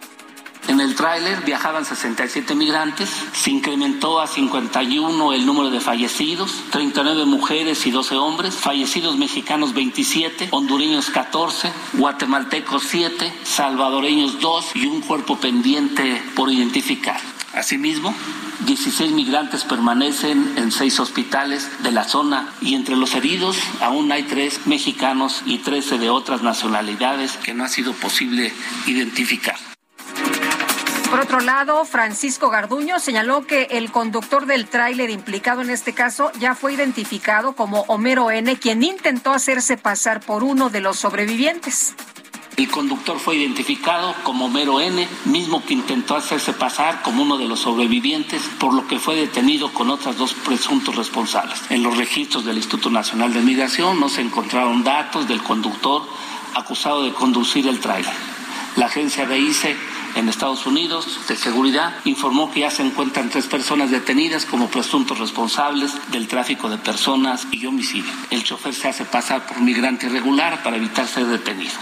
En el tráiler viajaban 67 migrantes, se incrementó a 51 el número de fallecidos, 39 mujeres y 12 hombres, fallecidos mexicanos 27, hondureños 14, guatemaltecos 7, salvadoreños 2 y un cuerpo pendiente por identificar. Asimismo, 16 migrantes permanecen en seis hospitales de la zona y entre los heridos aún hay tres mexicanos y 13 de otras nacionalidades que no ha sido posible identificar. Por otro lado, Francisco Garduño señaló que el conductor del tráiler implicado en este caso ya fue identificado como Homero N., quien intentó hacerse pasar por uno de los sobrevivientes. El conductor fue identificado como Homero N., mismo que intentó hacerse pasar como uno de los sobrevivientes, por lo que fue detenido con otras dos presuntos responsables. En los registros del Instituto Nacional de Migración no se encontraron datos del conductor acusado de conducir el tráiler. La agencia de ICE en Estados Unidos de seguridad informó que ya se encuentran tres personas detenidas como presuntos responsables del tráfico de personas y homicidio. El chofer se hace pasar por migrante irregular para evitar ser detenido.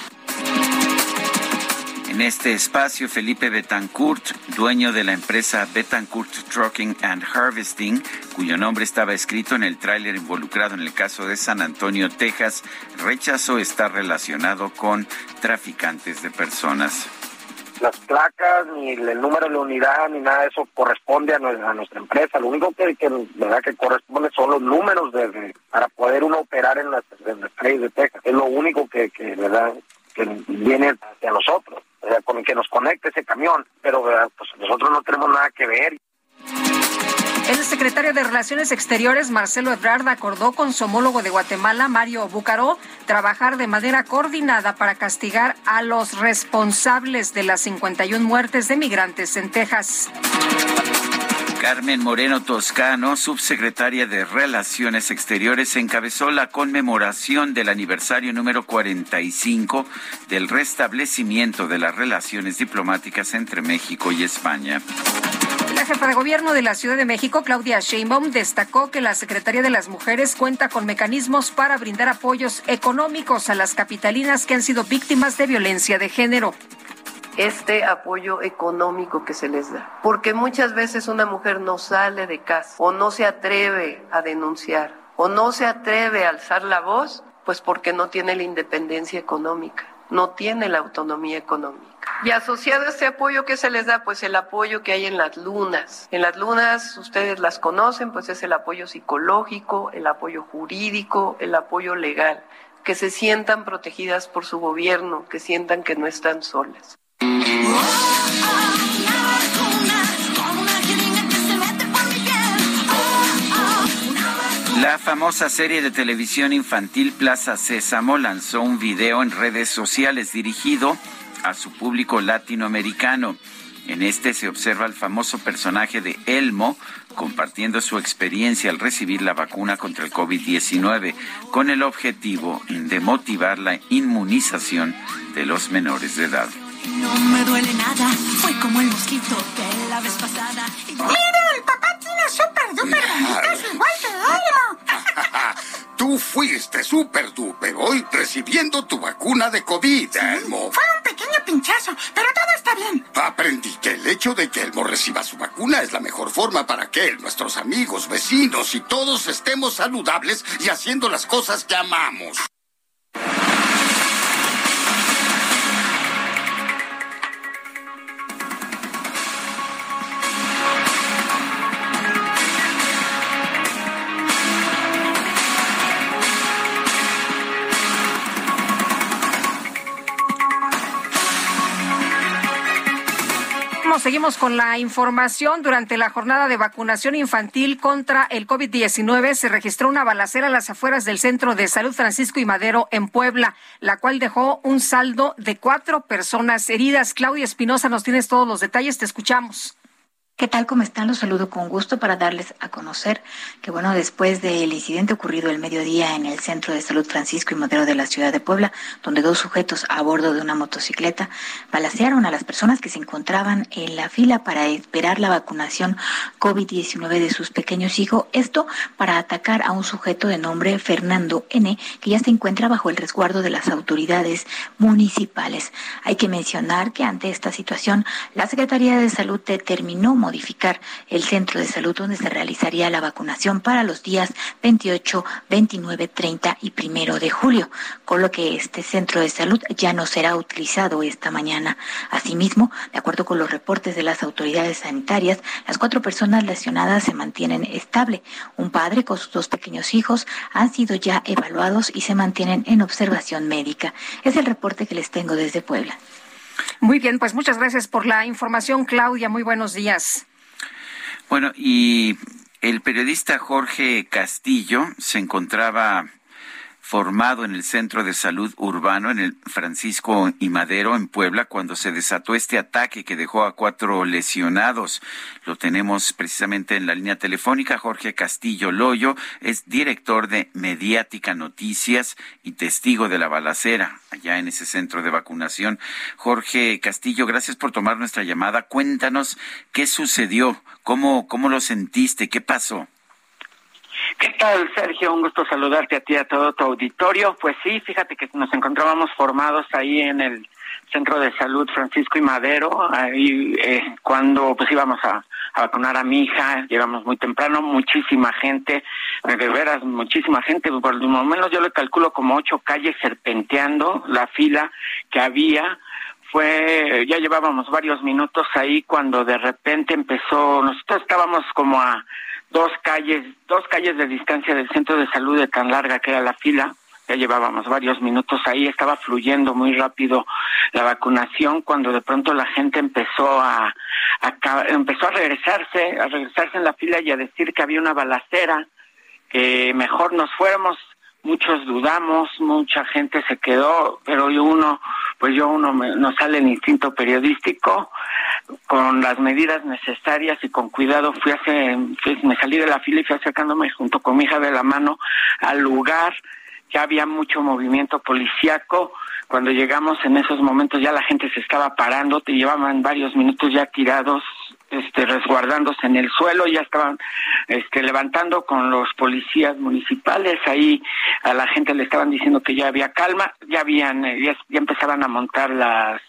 En este espacio, Felipe Betancourt, dueño de la empresa Betancourt Trucking and Harvesting, cuyo nombre estaba escrito en el tráiler involucrado en el caso de San Antonio, Texas, rechazó estar relacionado con traficantes de personas. Las placas, ni el número de la unidad, ni nada de eso corresponde a nuestra, empresa. Lo único que, ¿verdad? que corresponde son los números de, para poder uno operar en las, calles de Texas. Es lo único que, que ¿verdad? que viene hacia nosotros, sea, con el que nos conecte ese camión, pero pues nosotros no tenemos nada que ver. El secretario de Relaciones Exteriores, Marcelo Ebrard, acordó con su homólogo de Guatemala, Mario Búcaro, trabajar de manera coordinada para castigar a los responsables de las 51 muertes de migrantes en Texas. Carmen Moreno Toscano, subsecretaria de Relaciones Exteriores, encabezó la conmemoración del aniversario número 45 del restablecimiento de las relaciones diplomáticas entre México y España. La jefa de gobierno de la Ciudad de México, Claudia Sheinbaum, destacó que la Secretaría de las Mujeres cuenta con mecanismos para brindar apoyos económicos a las capitalinas que han sido víctimas de violencia de género este apoyo económico que se les da. Porque muchas veces una mujer no sale de casa o no se atreve a denunciar o no se atreve a alzar la voz, pues porque no tiene la independencia económica, no tiene la autonomía económica. Y asociado a este apoyo que se les da, pues el apoyo que hay en las lunas. En las lunas, ustedes las conocen, pues es el apoyo psicológico, el apoyo jurídico, el apoyo legal que se sientan protegidas por su gobierno, que sientan que no están solas. La famosa serie de televisión infantil Plaza Sésamo lanzó un video en redes sociales dirigido su público latinoamericano. En este se observa el famoso personaje de Elmo compartiendo su experiencia al recibir la vacuna contra el COVID-19 con el objetivo de motivar la inmunización de los menores de edad. No me duele nada, fue como el mosquito de la vez pasada. ¡Mira, el papá tiene súper duper bonitas igual que Elmo! Tú fuiste súper duper hoy recibiendo tu vacuna de COVID, Elmo. Fue un pequeño pinchazo, pero todo está bien. Aprendí que el hecho de que Elmo reciba su vacuna es la mejor forma para que él, nuestros amigos, vecinos y todos estemos saludables y haciendo las cosas que amamos. Seguimos con la información. Durante la jornada de vacunación infantil contra el COVID-19 se registró una balacera a las afueras del Centro de Salud Francisco y Madero en Puebla, la cual dejó un saldo de cuatro personas heridas. Claudia Espinosa, nos tienes todos los detalles. Te escuchamos. ¿Qué tal? ¿Cómo están? Los saludo con gusto para darles a conocer que, bueno, después del incidente ocurrido el mediodía en el Centro de Salud Francisco y Madero de la ciudad de Puebla, donde dos sujetos a bordo de una motocicleta balacearon a las personas que se encontraban en la fila para esperar la vacunación COVID-19 de sus pequeños hijos, esto para atacar a un sujeto de nombre Fernando N., que ya se encuentra bajo el resguardo de las autoridades municipales. Hay que mencionar que ante esta situación, la Secretaría de Salud determinó modificar el centro de salud donde se realizaría la vacunación para los días 28, 29, 30 y primero de julio, con lo que este centro de salud ya no será utilizado esta mañana. Asimismo, de acuerdo con los reportes de las autoridades sanitarias, las cuatro personas lesionadas se mantienen estable. Un padre con sus dos pequeños hijos han sido ya evaluados y se mantienen en observación médica. Es el reporte que les tengo desde Puebla. Muy bien, pues muchas gracias por la información, Claudia. Muy buenos días. Bueno, y el periodista Jorge Castillo se encontraba formado en el Centro de Salud Urbano en el Francisco y Madero en Puebla cuando se desató este ataque que dejó a cuatro lesionados. Lo tenemos precisamente en la línea telefónica. Jorge Castillo Loyo es director de Mediática Noticias y testigo de la balacera allá en ese centro de vacunación. Jorge Castillo, gracias por tomar nuestra llamada. Cuéntanos qué sucedió, cómo, cómo lo sentiste, qué pasó. ¿Qué tal, Sergio? Un gusto saludarte a ti y a todo tu auditorio. Pues sí, fíjate que nos encontrábamos formados ahí en el Centro de Salud Francisco y Madero, ahí eh, cuando pues íbamos a, vacunar a mi hija, llegamos muy temprano, muchísima gente, de veras, muchísima gente, por lo menos yo le calculo como ocho calles serpenteando la fila que había, fue, ya llevábamos varios minutos ahí cuando de repente empezó, nosotros estábamos como a dos calles, dos calles de distancia del centro de salud de tan larga que era la fila. Ya llevábamos varios minutos ahí, estaba fluyendo muy rápido la vacunación cuando de pronto la gente empezó a, empezó a regresarse, a regresarse en la fila y a decir que había una balacera, que mejor nos fuéramos muchos dudamos, mucha gente se quedó, pero yo uno, pues yo uno me, no sale el instinto periodístico, con las medidas necesarias y con cuidado fui hace, me salí de la fila y fui acercándome junto con mi hija de la mano al lugar, ya había mucho movimiento policíaco, cuando llegamos en esos momentos ya la gente se estaba parando, te llevaban varios minutos ya tirados este, resguardándose en el suelo, ya estaban este, levantando con los policías municipales, ahí a la gente le estaban diciendo que ya había calma, ya habían, eh, ya, ya empezaban a montar las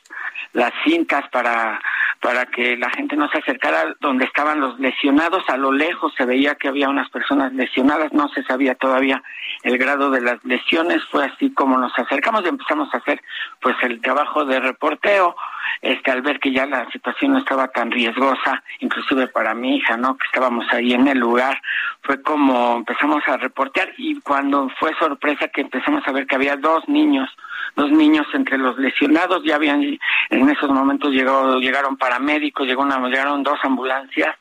las cintas para para que la gente no se acercara donde estaban los lesionados. A lo lejos se veía que había unas personas lesionadas, no se sabía todavía el grado de las lesiones. Fue así como nos acercamos y empezamos a hacer pues el trabajo de reporteo. Este, al ver que ya la situación no estaba tan riesgosa, inclusive para mi hija, ¿no? Que estábamos ahí en el lugar, fue como empezamos a reportear y cuando fue sorpresa que empezamos a ver que había dos niños dos niños entre los lesionados, ya habían en esos momentos llegó, llegaron paramédicos, llegó una, llegaron dos ambulancias,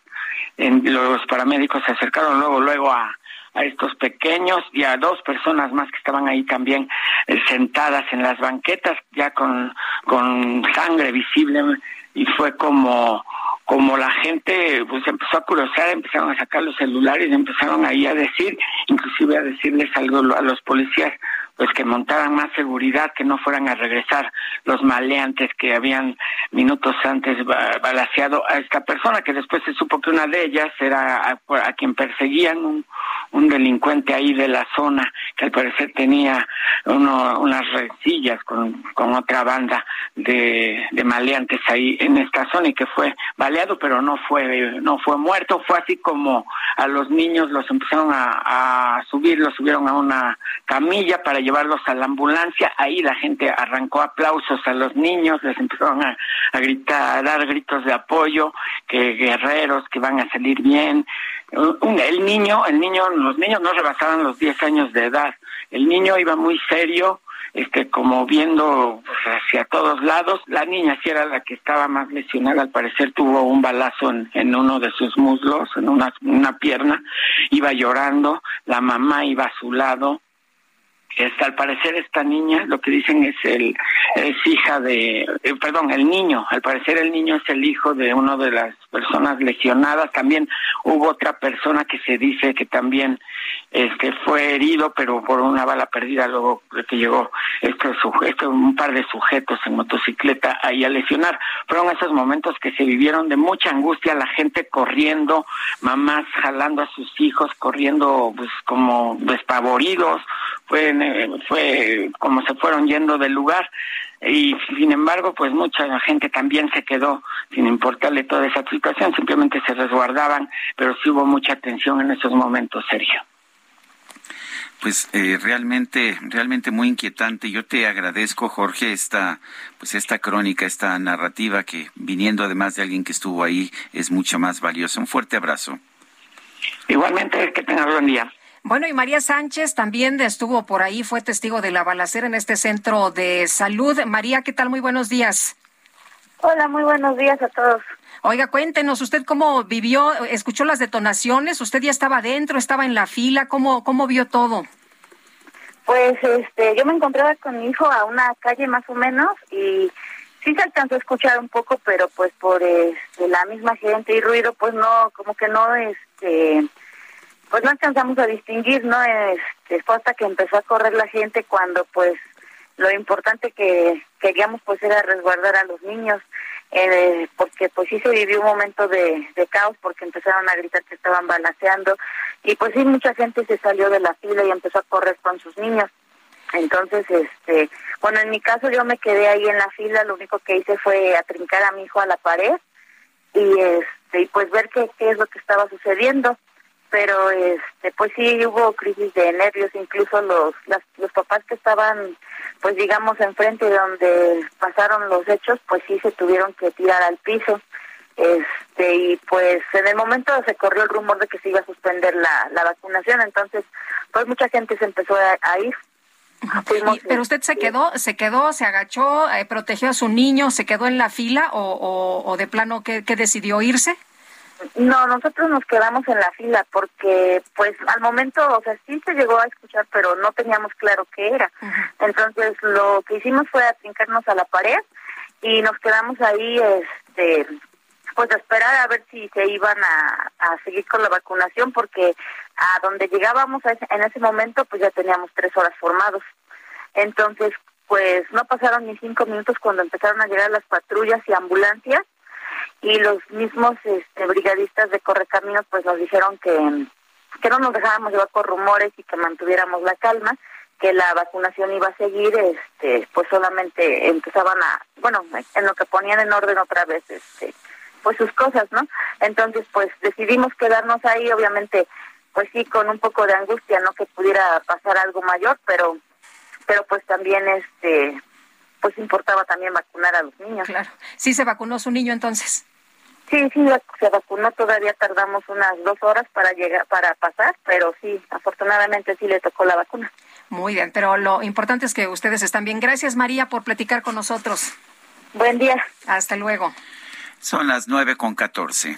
los paramédicos se acercaron luego, luego a, a estos pequeños y a dos personas más que estaban ahí también eh, sentadas en las banquetas ya con, con sangre visible y fue como como la gente pues empezó a curiosear, empezaron a sacar los celulares empezaron ahí a decir, inclusive a decirles algo a los policías, pues que montaran más seguridad, que no fueran a regresar los maleantes que habían minutos antes balaseado a esta persona, que después se supo que una de ellas era a, quien perseguían un, un, delincuente ahí de la zona, que al parecer tenía uno, unas rencillas con, otra banda de, maleantes ahí en esta zona y que fue baleado, pero no fue, no fue muerto, fue así como a los niños los empezaron a, a subir, los subieron a una camilla para llevarlos a la ambulancia. Ahí la gente arrancó aplausos a los niños, les empezaron a, gritar, a dar gritos de apoyo, que guerreros, que van a salir bien. El niño, el niño, los niños no rebasaban los 10 años de edad. El niño iba muy serio, este como viendo hacia todos lados. La niña sí era la que estaba más lesionada, al parecer tuvo un balazo en, en uno de sus muslos, en una, una pierna, iba llorando, la mamá iba a su lado, este, al parecer esta niña, lo que dicen es el es hija de, eh, perdón, el niño, al parecer el niño es el hijo de una de las personas lesionadas. También hubo otra persona que se dice que también este fue herido, pero por una bala perdida luego que llegó este, sujeto, un par de sujetos en motocicleta ahí a lesionar. Fueron esos momentos que se vivieron de mucha angustia, la gente corriendo, mamás jalando a sus hijos, corriendo pues como despavoridos, fue, fue como se fueron yendo del lugar. Y sin embargo pues mucha gente también se quedó sin importarle toda esa situación, simplemente se resguardaban, pero sí hubo mucha tensión en esos momentos, Sergio. Pues eh, realmente realmente muy inquietante. Yo te agradezco Jorge esta pues esta crónica esta narrativa que viniendo además de alguien que estuvo ahí es mucho más valiosa. Un fuerte abrazo. Igualmente que tengas buen día bueno, y María Sánchez también estuvo por ahí, fue testigo de la balacera en este centro de salud. María, ¿qué tal? Muy buenos días. Hola, muy buenos días a todos. Oiga, cuéntenos, ¿usted cómo vivió, escuchó las detonaciones? ¿Usted ya estaba adentro, estaba en la fila? ¿Cómo, cómo vio todo? Pues este, yo me encontraba con mi hijo a una calle más o menos y sí se alcanzó a escuchar un poco, pero pues por este, la misma gente y ruido, pues no, como que no, este, pues no alcanzamos a distinguir, ¿no? Este, fue hasta que empezó a correr la gente cuando pues lo importante que queríamos pues era resguardar a los niños. Eh, porque pues sí se vivió un momento de, de caos porque empezaron a gritar que estaban balanceando y pues sí mucha gente se salió de la fila y empezó a correr con sus niños entonces este bueno en mi caso yo me quedé ahí en la fila lo único que hice fue atrincar a mi hijo a la pared y este y pues ver qué, qué es lo que estaba sucediendo pero este pues sí hubo crisis de nervios incluso los los papás que estaban pues digamos enfrente de donde pasaron los hechos pues sí se tuvieron que tirar al piso. Este y pues en el momento se corrió el rumor de que se iba a suspender la, la vacunación entonces pues mucha gente se empezó a, ir. Pero usted se quedó, se quedó, se agachó, eh, protegió a su niño, se quedó en la fila o, o, o de plano que, que decidió irse? No, nosotros nos quedamos en la fila porque, pues, al momento, o sea, sí se llegó a escuchar, pero no teníamos claro qué era. Entonces, lo que hicimos fue atrincarnos a la pared y nos quedamos ahí, este, pues, a esperar a ver si se iban a, a seguir con la vacunación, porque a donde llegábamos en ese momento, pues, ya teníamos tres horas formados. Entonces, pues, no pasaron ni cinco minutos cuando empezaron a llegar las patrullas y ambulancias y los mismos este, brigadistas de Correcaminos pues nos dijeron que, que no nos dejáramos llevar por rumores y que mantuviéramos la calma, que la vacunación iba a seguir, este, pues solamente empezaban a, bueno, en lo que ponían en orden otra vez, este, pues sus cosas, ¿no? Entonces pues decidimos quedarnos ahí, obviamente, pues sí, con un poco de angustia, ¿no? Que pudiera pasar algo mayor, pero, pero pues también, este, pues importaba también vacunar a los niños. Claro. Sí se vacunó su niño entonces. Sí, sí, se vacunó, todavía tardamos unas dos horas para llegar, para pasar, pero sí, afortunadamente sí le tocó la vacuna. Muy bien, pero lo importante es que ustedes están bien. Gracias María por platicar con nosotros. Buen día. Hasta luego. Son las nueve con catorce.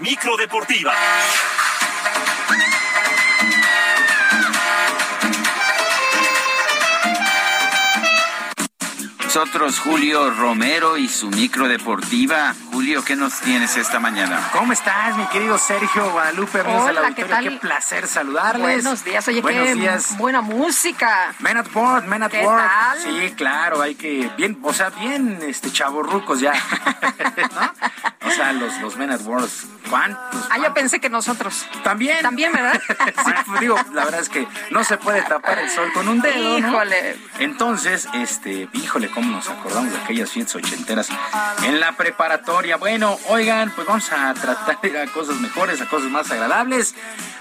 Micro deportiva. Nosotros, Julio Romero y su micro deportiva. Julio, ¿qué nos tienes esta mañana? ¿Cómo estás, mi querido Sergio Guadalupe? Hola, ¿qué tal? Qué placer saludarles. Buenos días, oye, Buenos qué días. buena música. Men at Work, Men at ¿Qué Work. tal? Sí, claro, hay que, bien, o sea, bien, este, chavorrucos ya. ¿No? O sea, los, los Men at Work, ¿cuántos? Ah, yo pensé que nosotros. También. También, ¿verdad? sí, pues, digo, la verdad es que no se puede tapar el sol con un dedo, ¿no? Híjole. Entonces, este, híjole, cómo nos acordamos de aquellas fiestas ochenteras en la preparatoria. Bueno, oigan, pues vamos a tratar de a cosas mejores, a cosas más agradables.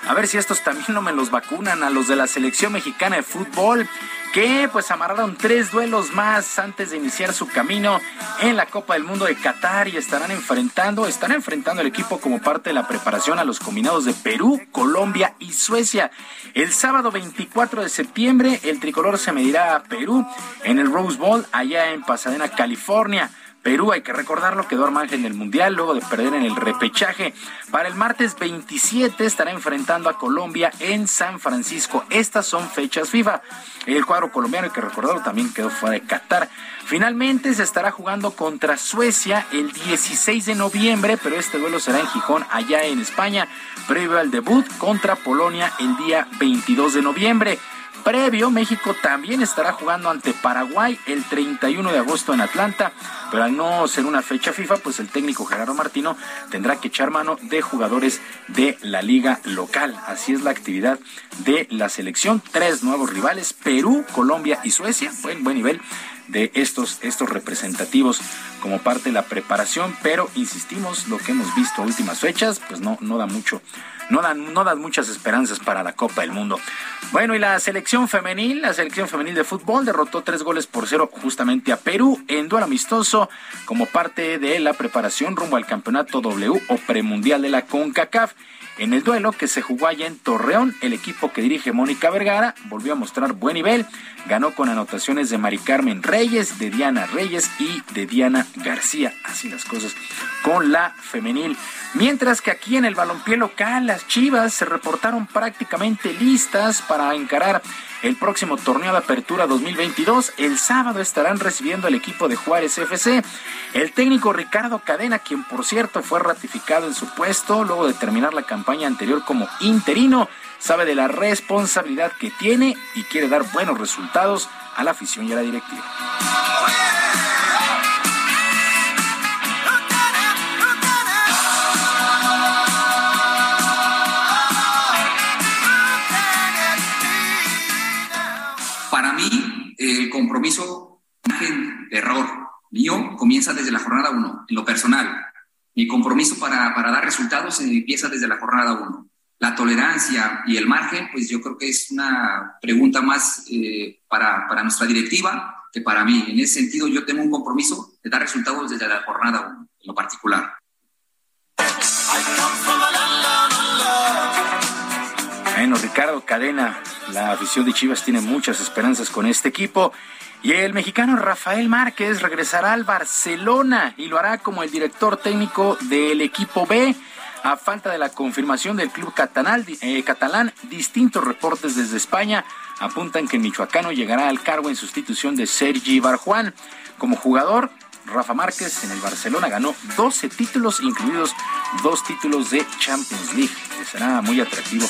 A ver si estos también no me los vacunan a los de la selección mexicana de fútbol, que pues amarraron tres duelos más antes de iniciar su camino en la Copa del Mundo de Qatar y estarán enfrentando, están enfrentando el equipo como parte de la preparación a los combinados de Perú, Colombia y Suecia. El sábado 24 de septiembre, el tricolor se medirá a Perú en el Rose Bowl allá en Pasadena, California. Perú, hay que recordarlo, quedó armaje en el Mundial luego de perder en el repechaje. Para el martes 27 estará enfrentando a Colombia en San Francisco. Estas son fechas FIFA. El cuadro colombiano, hay que recordarlo, también quedó fuera de Qatar. Finalmente se estará jugando contra Suecia el 16 de noviembre, pero este duelo será en Gijón, allá en España, previo al debut contra Polonia el día 22 de noviembre. Previo, México también estará jugando ante Paraguay el 31 de agosto en Atlanta, pero al no ser una fecha FIFA, pues el técnico Gerardo Martino tendrá que echar mano de jugadores de la liga local. Así es la actividad de la selección. Tres nuevos rivales, Perú, Colombia y Suecia. Buen, buen nivel de estos, estos representativos como parte de la preparación, pero insistimos, lo que hemos visto últimas fechas, pues no, no da mucho, no dan, no dan muchas esperanzas para la Copa del Mundo. Bueno, y la selección femenil, la selección femenil de fútbol derrotó tres goles por cero justamente a Perú en duelo amistoso como parte de la preparación rumbo al campeonato W o premundial de la CONCACAF. En el duelo que se jugó allá en Torreón, el equipo que dirige Mónica Vergara volvió a mostrar buen nivel. Ganó con anotaciones de Mari Carmen Reyes, de Diana Reyes y de Diana García. Así las cosas con la femenil. Mientras que aquí en el balompié local, las Chivas se reportaron prácticamente listas para encarar el próximo torneo de apertura 2022. El sábado estarán recibiendo al equipo de Juárez FC. El técnico Ricardo Cadena, quien por cierto fue ratificado en su puesto luego de terminar la campaña anterior como interino, sabe de la responsabilidad que tiene y quiere dar buenos resultados a la afición y a la directiva. Compromiso, de error mío, comienza desde la jornada 1, en lo personal. Mi compromiso para, para dar resultados empieza desde la jornada 1. La tolerancia y el margen, pues yo creo que es una pregunta más eh, para, para nuestra directiva que para mí. En ese sentido, yo tengo un compromiso de dar resultados desde la jornada 1, en lo particular. Bueno, Ricardo Cadena, la afición de Chivas tiene muchas esperanzas con este equipo. Y el mexicano Rafael Márquez regresará al Barcelona y lo hará como el director técnico del equipo B. A falta de la confirmación del club catalán, eh, catalán, distintos reportes desde España apuntan que el michoacano llegará al cargo en sustitución de Sergi Barjuan. Como jugador, Rafa Márquez en el Barcelona ganó 12 títulos, incluidos dos títulos de Champions League. Será muy atractivo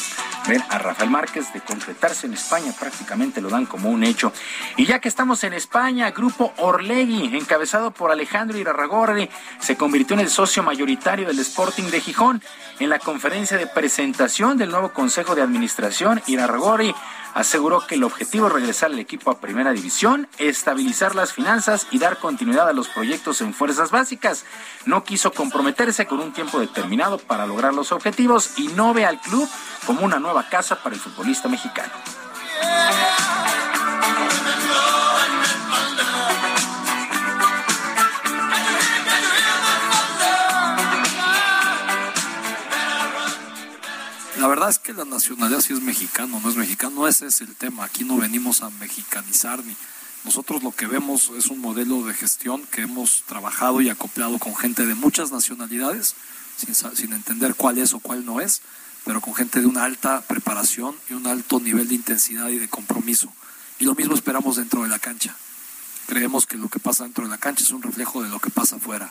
ver a Rafael Márquez de concretarse en España, prácticamente lo dan como un hecho. Y ya que estamos en España, Grupo Orlegui, encabezado por Alejandro Irarragorri, se convirtió en el socio mayoritario del Sporting de Gijón. En la conferencia de presentación del nuevo Consejo de Administración, Irarragorri aseguró que el objetivo es regresar al equipo a primera división, estabilizar las finanzas y dar continuidad a los proyectos en fuerzas básicas. No quiso comprometerse con un tiempo determinado para lograr los objetivos y no ve al club como una nueva casa para el futbolista mexicano. La verdad es que la nacionalidad sí es mexicano, no es mexicano, ese es el tema. Aquí no venimos a mexicanizar ni. Nosotros lo que vemos es un modelo de gestión que hemos trabajado y acoplado con gente de muchas nacionalidades, sin, sin entender cuál es o cuál no es, pero con gente de una alta preparación y un alto nivel de intensidad y de compromiso. Y lo mismo esperamos dentro de la cancha. Creemos que lo que pasa dentro de la cancha es un reflejo de lo que pasa afuera.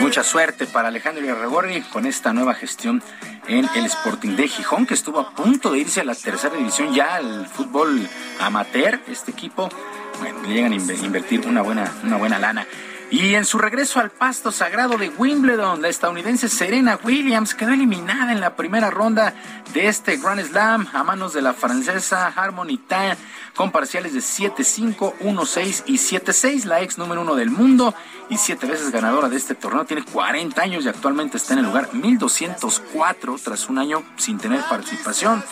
Mucha suerte para Alejandro Irregorri con esta nueva gestión en el Sporting de Gijón, que estuvo a punto de irse a la tercera división ya al fútbol amateur. Este equipo, bueno, le llegan a invertir una buena, una buena lana. Y en su regreso al pasto sagrado de Wimbledon, la estadounidense Serena Williams quedó eliminada en la primera ronda de este Grand Slam a manos de la francesa Harmony Tan con parciales de 7-5, 1-6 y 7-6. La ex número uno del mundo y siete veces ganadora de este torneo tiene 40 años y actualmente está en el lugar 1204 tras un año sin tener participación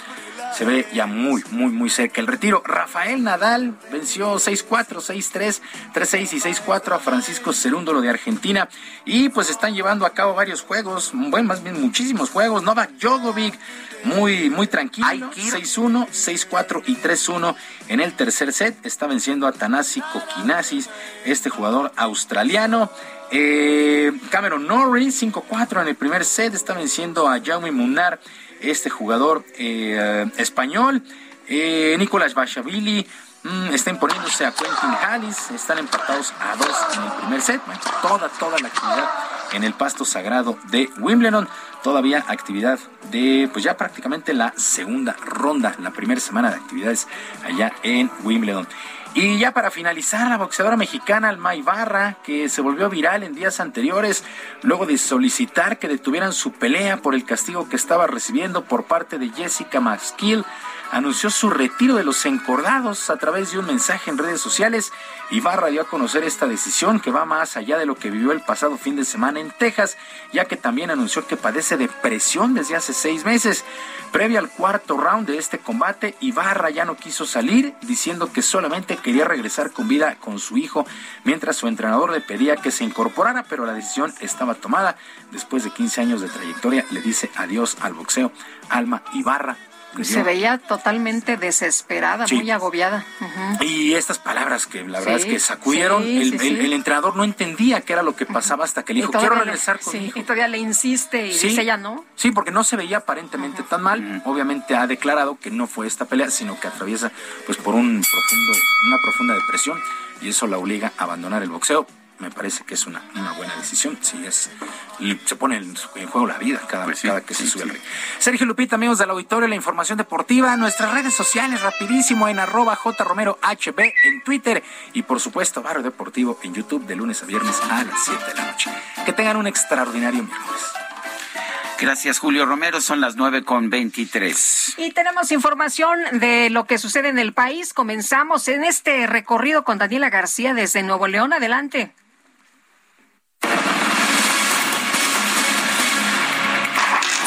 se ve ya muy, muy, muy cerca el retiro. Rafael Nadal venció 6-4, 6-3, 3-6 y 6-4 a Francisco Cerúndolo de Argentina. Y pues están llevando a cabo varios juegos, bueno, más bien muchísimos juegos. Novak Djokovic, muy, muy tranquilo, 6-1, 6-4 y 3-1 en el tercer set. Está venciendo a Tanasi Kokinasis, este jugador australiano. Eh, Cameron Norrie, 5-4 en el primer set, está venciendo a Jaume Munar este jugador eh, español. Eh, Nicolás Bachavili mm, está imponiéndose a Quentin Hallis, están empatados a dos en el primer set. toda, toda la actividad en el pasto sagrado de Wimbledon. Todavía actividad de, pues ya prácticamente la segunda ronda, la primera semana de actividades allá en Wimbledon. Y ya para finalizar, la boxeadora mexicana Alma Ibarra, que se volvió viral en días anteriores, luego de solicitar que detuvieran su pelea por el castigo que estaba recibiendo por parte de Jessica McSkill, anunció su retiro de los encordados a través de un mensaje en redes sociales. Ibarra dio a conocer esta decisión que va más allá de lo que vivió el pasado fin de semana en Texas, ya que también anunció que padece depresión desde hace seis meses. Previo al cuarto round de este combate, Ibarra ya no quiso salir, diciendo que solamente quería regresar con vida con su hijo, mientras su entrenador le pedía que se incorporara, pero la decisión estaba tomada. Después de 15 años de trayectoria, le dice adiós al boxeo. Alma Ibarra se veía totalmente desesperada, muy agobiada. Y estas palabras que la verdad es que sacudieron, el, entrenador no entendía qué era lo que pasaba hasta que le dijo, quiero regresar con Y todavía le insiste y dice ya no. Sí, porque no se veía aparentemente tan mal. Obviamente ha declarado que no fue esta pelea, sino que atraviesa pues por un profundo, una profunda depresión y eso la obliga a abandonar el boxeo me parece que es una, buena decisión. Sí, es, y se pone en, juego la vida cada, vez pues que se sube el rey. Sergio Lupita, amigos del auditorio, la información deportiva, nuestras redes sociales, rapidísimo, en arroba jromerohb en Twitter y por supuesto Barrio Deportivo en YouTube de lunes a viernes a las 7 de la noche. Que tengan un extraordinario miércoles. Gracias, Julio Romero. Son las nueve con veintitrés. Y tenemos información de lo que sucede en el país. Comenzamos en este recorrido con Daniela García desde Nuevo León. Adelante.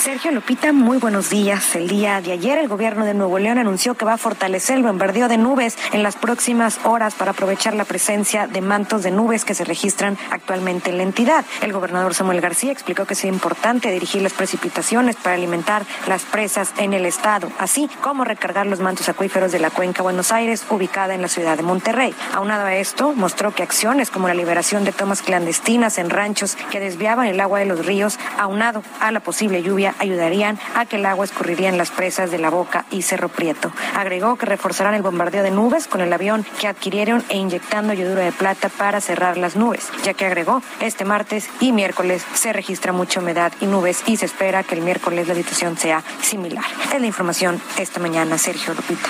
Sergio Lupita, muy buenos días. El día de ayer el gobierno de Nuevo León anunció que va a fortalecer el bombardeo de nubes en las próximas horas para aprovechar la presencia de mantos de nubes que se registran actualmente en la entidad. El gobernador Samuel García explicó que es importante dirigir las precipitaciones para alimentar las presas en el estado, así como recargar los mantos acuíferos de la cuenca Buenos Aires, ubicada en la ciudad de Monterrey. Aunado a esto, mostró que acciones como la liberación de tomas clandestinas en ranchos que desviaban el agua de los ríos, aunado a la posible lluvia, ayudarían a que el agua escurriría en las presas de la Boca y Cerro Prieto. Agregó que reforzarán el bombardeo de nubes con el avión que adquirieron e inyectando yoduro de plata para cerrar las nubes, ya que agregó este martes y miércoles se registra mucha humedad y nubes y se espera que el miércoles la situación sea similar. Es la información esta mañana, Sergio Lupita.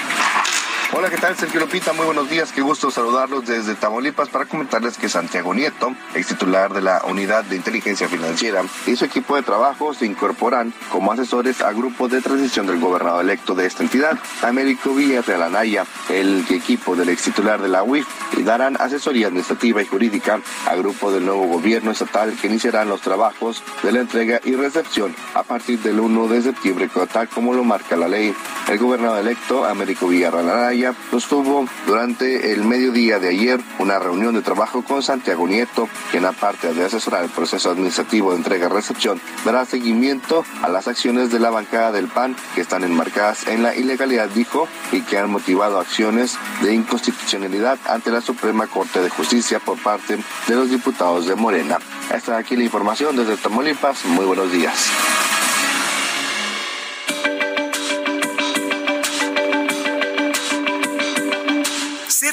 Hola, ¿qué tal? Sergio Lopita, muy buenos días. Qué gusto saludarlos desde Tamaulipas para comentarles que Santiago Nieto, ex titular de la Unidad de Inteligencia Financiera, y su equipo de trabajo se incorporan como asesores a grupos de transición del gobernador electo de esta entidad, Américo Villarreal Anaya, el equipo del ex titular de la UIF, y darán asesoría administrativa y jurídica a grupos del nuevo gobierno estatal que iniciarán los trabajos de la entrega y recepción a partir del 1 de septiembre, tal como lo marca la ley. El gobernador electo, Américo Villarreal Anaya, sostuvo durante el mediodía de ayer una reunión de trabajo con Santiago Nieto, quien aparte de asesorar el proceso administrativo de entrega-recepción, dará seguimiento a las acciones de la bancada del PAN que están enmarcadas en la ilegalidad, dijo, y que han motivado acciones de inconstitucionalidad ante la Suprema Corte de Justicia por parte de los diputados de Morena. Esta aquí la información desde Tamaulipas. Muy buenos días.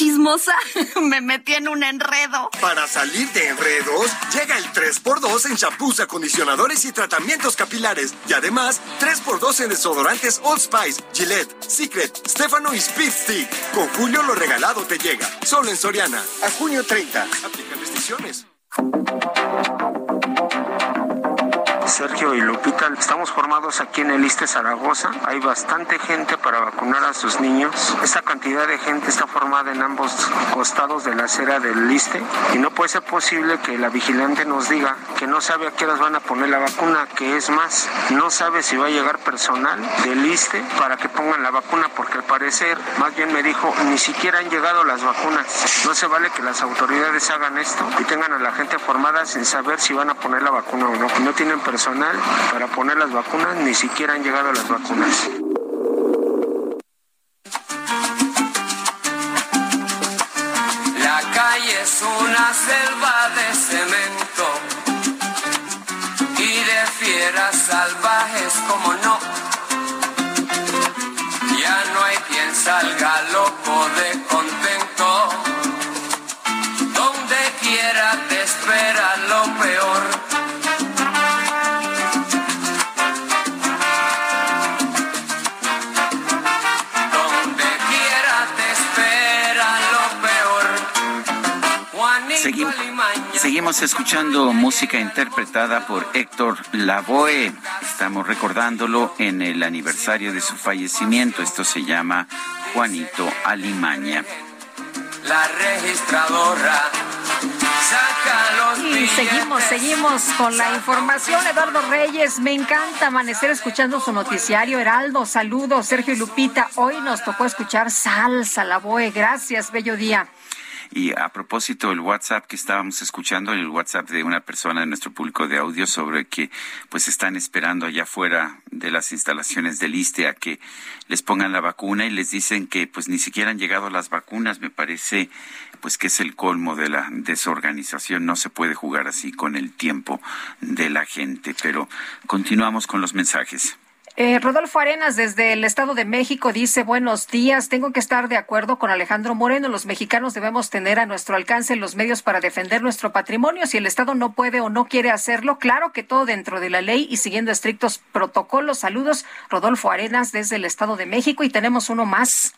Chismosa, me metí en un enredo. Para salir de enredos, llega el 3x2 en champús, acondicionadores y tratamientos capilares. Y además, 3x2 en desodorantes Old Spice, Gillette, Secret, Stefano y Speed Stick. Con Julio lo regalado te llega. Solo en Soriana. A junio 30. Aplican restricciones. Sergio y Lupita, estamos formados aquí en el ISTE Zaragoza. Hay bastante gente para vacunar a sus niños. Esta cantidad de gente está formada en ambos costados de la acera del ISTE y no puede ser posible que la vigilante nos diga que no sabe a qué horas van a poner la vacuna, que es más, no sabe si va a llegar personal del ISTE para que pongan la vacuna, porque al parecer, más bien me dijo, ni siquiera han llegado las vacunas. No se vale que las autoridades hagan esto y tengan a la gente formada sin saber si van a poner la vacuna o no. No tienen personal para poner las vacunas, ni siquiera han llegado las vacunas. La calle es una selva de cemento y de fieras salvajes como no. Ya no hay quien salga loco de contento. Donde quiera te espera Seguimos escuchando música interpretada por Héctor Lavoe. Estamos recordándolo en el aniversario de su fallecimiento. Esto se llama Juanito Alimaña. La registradora saca los Y seguimos, seguimos con la información. Eduardo Reyes, me encanta amanecer escuchando su noticiario. Heraldo, saludos. Sergio y Lupita, hoy nos tocó escuchar salsa, la boe. Gracias, bello día. Y a propósito, el WhatsApp que estábamos escuchando, el WhatsApp de una persona de nuestro público de audio sobre que pues están esperando allá afuera de las instalaciones del ISTE a que les pongan la vacuna y les dicen que pues ni siquiera han llegado las vacunas. Me parece pues que es el colmo de la desorganización. No se puede jugar así con el tiempo de la gente. Pero continuamos con los mensajes. Eh, Rodolfo Arenas, desde el Estado de México, dice, buenos días, tengo que estar de acuerdo con Alejandro Moreno. Los mexicanos debemos tener a nuestro alcance los medios para defender nuestro patrimonio. Si el Estado no puede o no quiere hacerlo, claro que todo dentro de la ley y siguiendo estrictos protocolos. Saludos, Rodolfo Arenas, desde el Estado de México. Y tenemos uno más.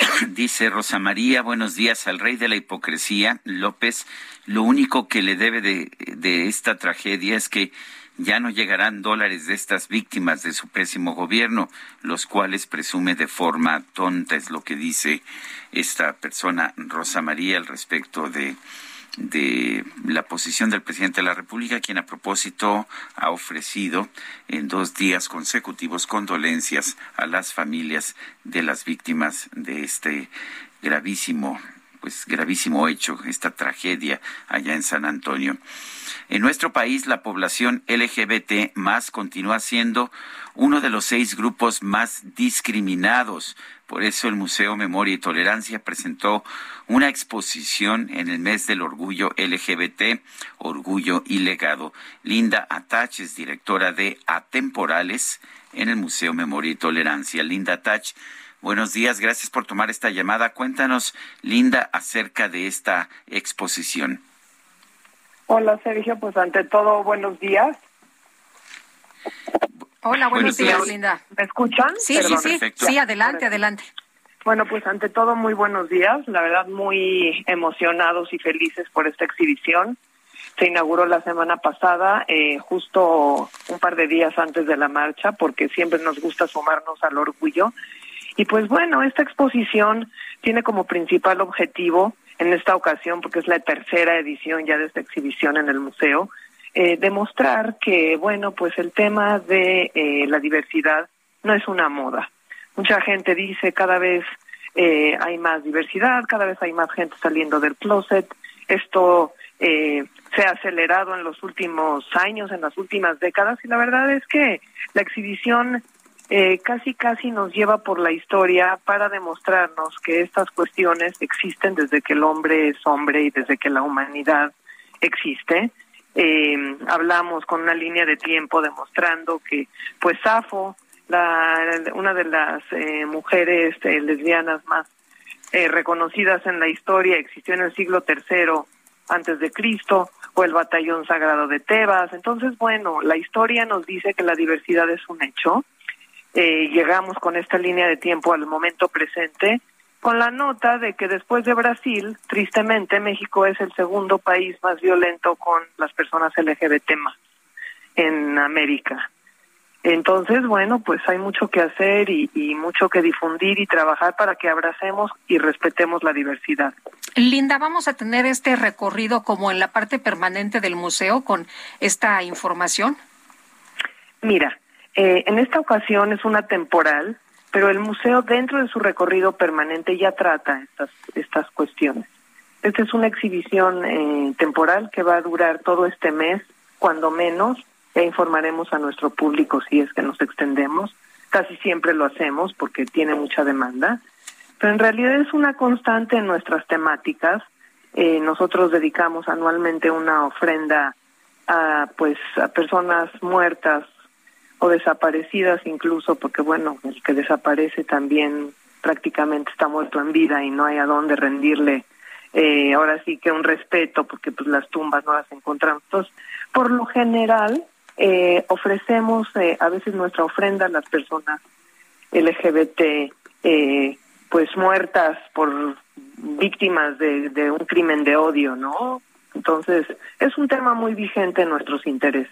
Dice Rosa María, buenos días al rey de la hipocresía, López. Lo único que le debe de, de esta tragedia es que ya no llegarán dólares de estas víctimas de su pésimo gobierno, los cuales presume de forma tonta, es lo que dice esta persona, Rosa María, al respecto de, de la posición del presidente de la República, quien a propósito ha ofrecido en dos días consecutivos condolencias a las familias de las víctimas de este gravísimo pues gravísimo hecho, esta tragedia allá en San Antonio. En nuestro país, la población LGBT más continúa siendo uno de los seis grupos más discriminados. Por eso el Museo Memoria y Tolerancia presentó una exposición en el mes del orgullo LGBT, Orgullo y Legado. Linda Atach es directora de Atemporales en el Museo Memoria y Tolerancia. Linda Atach, buenos días, gracias por tomar esta llamada. Cuéntanos, Linda, acerca de esta exposición. Hola Sergio, pues ante todo buenos días. Hola, buenos, Buenos días, días. Linda. ¿Me escuchan? Sí, Perdón. sí, sí. Sí, adelante, adelante. Bueno, pues ante todo muy buenos días. La verdad muy emocionados y felices por esta exhibición. Se inauguró la semana pasada, eh, justo un par de días antes de la marcha, porque siempre nos gusta sumarnos al orgullo. Y pues bueno, esta exposición tiene como principal objetivo en esta ocasión, porque es la tercera edición ya de esta exhibición en el museo, eh, demostrar que, bueno, pues el tema de eh, la diversidad no es una moda. Mucha gente dice cada vez eh, hay más diversidad, cada vez hay más gente saliendo del closet. Esto eh, se ha acelerado en los últimos años, en las últimas décadas, y la verdad es que la exhibición eh, casi casi nos lleva por la historia para demostrarnos que estas cuestiones existen desde que el hombre es hombre y desde que la humanidad existe. Eh, hablamos con una línea de tiempo demostrando que, pues, Safo, la, una de las eh, mujeres eh, lesbianas más eh, reconocidas en la historia, existió en el siglo III antes de Cristo, o el batallón sagrado de Tebas. Entonces, bueno, la historia nos dice que la diversidad es un hecho. Eh, llegamos con esta línea de tiempo al momento presente, con la nota de que después de Brasil, tristemente, México es el segundo país más violento con las personas LGBT más en América. Entonces, bueno, pues hay mucho que hacer y, y mucho que difundir y trabajar para que abracemos y respetemos la diversidad. Linda, vamos a tener este recorrido como en la parte permanente del museo con esta información. Mira, eh, en esta ocasión es una temporal, pero el museo dentro de su recorrido permanente ya trata estas, estas cuestiones. Esta es una exhibición eh, temporal que va a durar todo este mes, cuando menos, ya informaremos a nuestro público si es que nos extendemos. Casi siempre lo hacemos porque tiene mucha demanda, pero en realidad es una constante en nuestras temáticas. Eh, nosotros dedicamos anualmente una ofrenda a pues a personas muertas o desaparecidas incluso porque bueno el que desaparece también prácticamente está muerto en vida y no hay a dónde rendirle eh, ahora sí que un respeto porque pues las tumbas no las encontramos. Entonces, por lo general, eh, ofrecemos eh, a veces nuestra ofrenda a las personas LGBT eh, pues muertas por víctimas de, de un crimen de odio, ¿no? Entonces, es un tema muy vigente en nuestros intereses.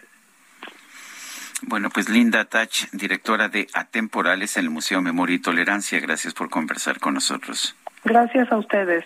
Bueno, pues Linda Tach, directora de Atemporales en el Museo Memoria y Tolerancia, gracias por conversar con nosotros. Gracias a ustedes.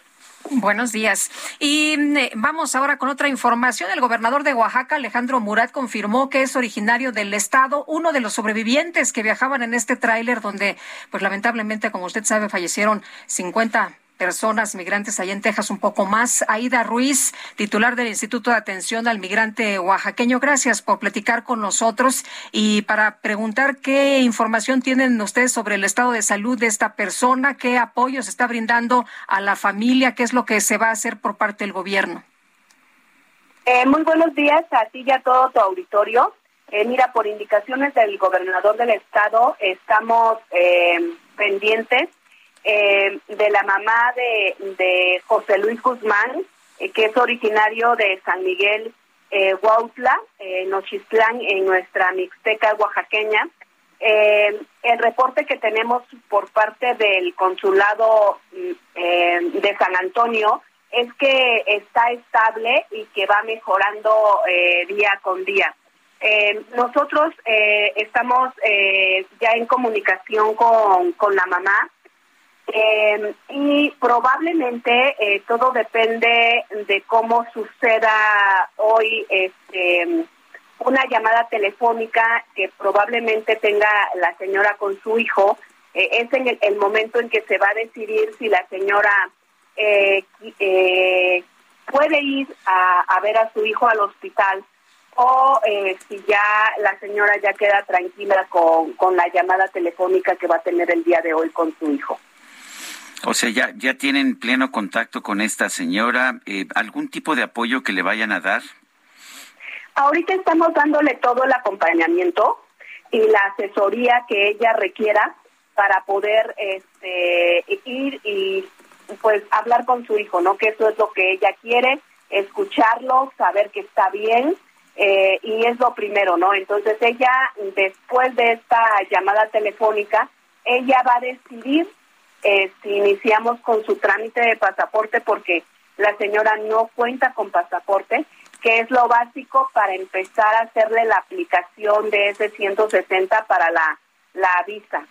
Buenos días. Y eh, vamos ahora con otra información. El gobernador de Oaxaca, Alejandro Murat, confirmó que es originario del estado, uno de los sobrevivientes que viajaban en este tráiler donde, pues lamentablemente, como usted sabe, fallecieron 50 personas migrantes allá en Texas, un poco más. Aida Ruiz, titular del Instituto de Atención al Migrante Oaxaqueño, gracias por platicar con nosotros y para preguntar qué información tienen ustedes sobre el estado de salud de esta persona, qué apoyo se está brindando a la familia, qué es lo que se va a hacer por parte del gobierno. Eh, muy buenos días a ti y a todo tu auditorio. Eh, mira, por indicaciones del gobernador del estado, estamos eh, pendientes eh, de la mamá de, de José Luis Guzmán, eh, que es originario de San Miguel eh, Huautla, eh, Nochistlán, en nuestra Mixteca oaxaqueña. Eh, el reporte que tenemos por parte del consulado mm, de San Antonio es que está estable y que va mejorando día con día. nosotros estamos ya en comunicación con, con la mamá eh, y probablemente eh, todo depende de cómo suceda hoy este, una llamada telefónica que probablemente tenga la señora con su hijo. Eh, es en el, momento en que se va a decidir si la señora eh, puede ir a, a, ver a su hijo al hospital o si ya la señora ya queda tranquila con, con la llamada telefónica que va a tener el día de hoy con su hijo. O sea, ya, ya tienen pleno contacto con esta señora. Eh, ¿Algún tipo de apoyo que le vayan a dar? Ahorita estamos dándole todo el acompañamiento y la asesoría que ella requiera para poder este, ir y pues hablar con su hijo, ¿no? Que eso es lo que ella quiere, escucharlo, saber que está bien eh, y es lo primero, ¿no? Entonces ella, después de esta llamada telefónica, ella va a decidir eh, iniciamos con su trámite de pasaporte porque la señora no cuenta con pasaporte, que es lo básico para empezar a hacerle la aplicación de ese 160 para la, la visa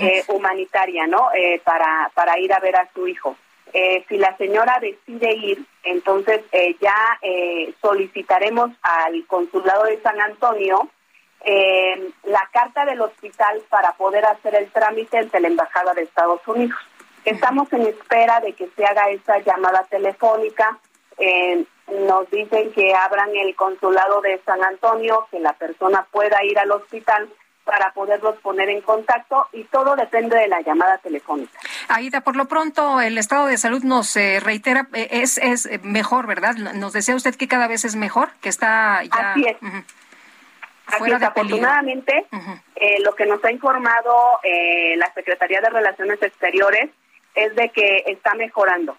eh, humanitaria, ¿no? Eh, para, para ir a ver a su hijo. Eh, si la señora decide ir, entonces eh, ya eh, solicitaremos al consulado de San Antonio eh, la carta del hospital para poder hacer el trámite ante la Embajada de Estados Unidos. Estamos en espera de que se haga esa llamada telefónica. Eh, nos dicen que abran el consulado de San Antonio, que la persona pueda ir al hospital para poderlos poner en contacto y todo depende de la llamada telefónica. Aida, por lo pronto el estado de salud nos eh, reitera, eh, es, es mejor, ¿verdad? Nos decía usted que cada vez es mejor, que está ya... Así es. Uh -huh. Así es, afortunadamente, uh -huh. eh, lo que nos ha informado eh, la Secretaría de Relaciones Exteriores es de que está mejorando.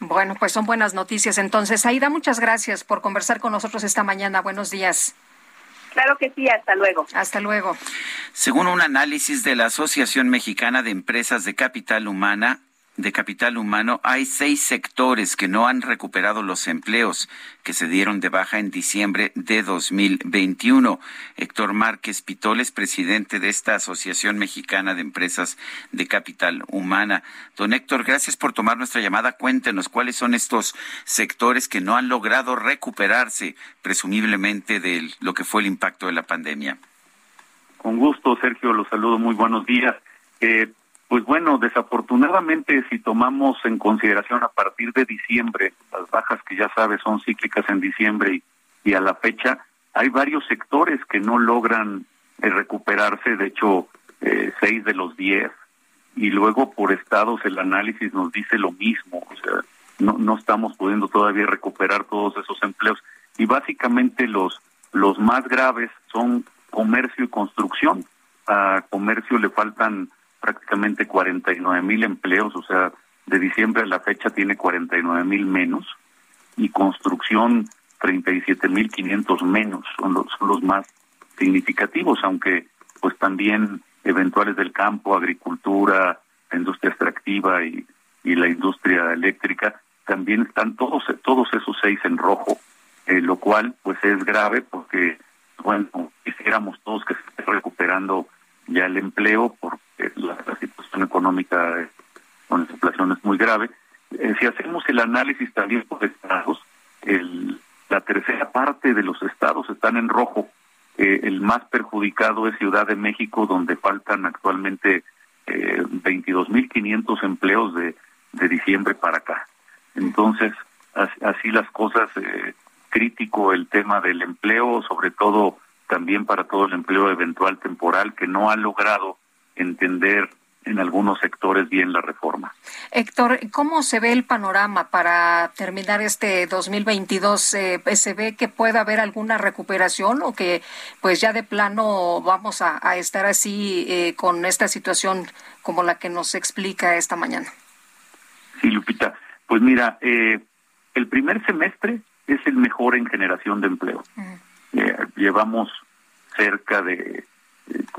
Bueno, pues son buenas noticias. Entonces, Aida, muchas gracias por conversar con nosotros esta mañana. Buenos días. Claro que sí, hasta luego. Hasta luego. Según un análisis de la Asociación Mexicana de Empresas de Capital Humana, de capital humano, hay seis sectores que no han recuperado los empleos que se dieron de baja en diciembre de 2021. Héctor Márquez Pitoles, presidente de esta Asociación Mexicana de Empresas de Capital Humana. Don Héctor, gracias por tomar nuestra llamada. Cuéntenos cuáles son estos sectores que no han logrado recuperarse, presumiblemente, de lo que fue el impacto de la pandemia. Con gusto, Sergio, los saludo. Muy buenos días. Eh, pues bueno, desafortunadamente si tomamos en consideración a partir de diciembre, las bajas que ya sabes son cíclicas en diciembre y, y a la fecha, hay varios sectores que no logran eh, recuperarse, de hecho, eh, seis de los diez, y luego por estados el análisis nos dice lo mismo, o sea, no, no estamos pudiendo todavía recuperar todos esos empleos, y básicamente los, los más graves son comercio y construcción, a comercio le faltan prácticamente 49 mil empleos, o sea, de diciembre a la fecha tiene 49 mil menos, y construcción 37 mil 500 menos, son los, son los más significativos, aunque pues también eventuales del campo, agricultura, industria extractiva y, y la industria eléctrica, también están todos, todos esos seis en rojo, eh, lo cual pues es grave porque, bueno, quisiéramos todos que se esté recuperando ya el empleo porque la, situación económica eh, con la inflación es muy grave. Eh, si hacemos el análisis también por estados, el, la tercera parte de los estados están en rojo. el más perjudicado es Ciudad de México, donde faltan actualmente eh, 22.500 empleos de, de diciembre para acá. Entonces, así, las cosas, eh, crítico el tema del empleo, sobre todo también para todo el empleo eventual temporal que no ha logrado entender en algunos sectores bien la reforma. Héctor, ¿cómo se ve el panorama para terminar este 2022? Eh, ¿Se ve que puede haber alguna recuperación o que pues ya de plano vamos a, estar así eh, con esta situación como la que nos explica esta mañana? Sí, Lupita. Pues mira, eh, el primer semestre es el mejor en generación de empleo. Eh, llevamos cerca de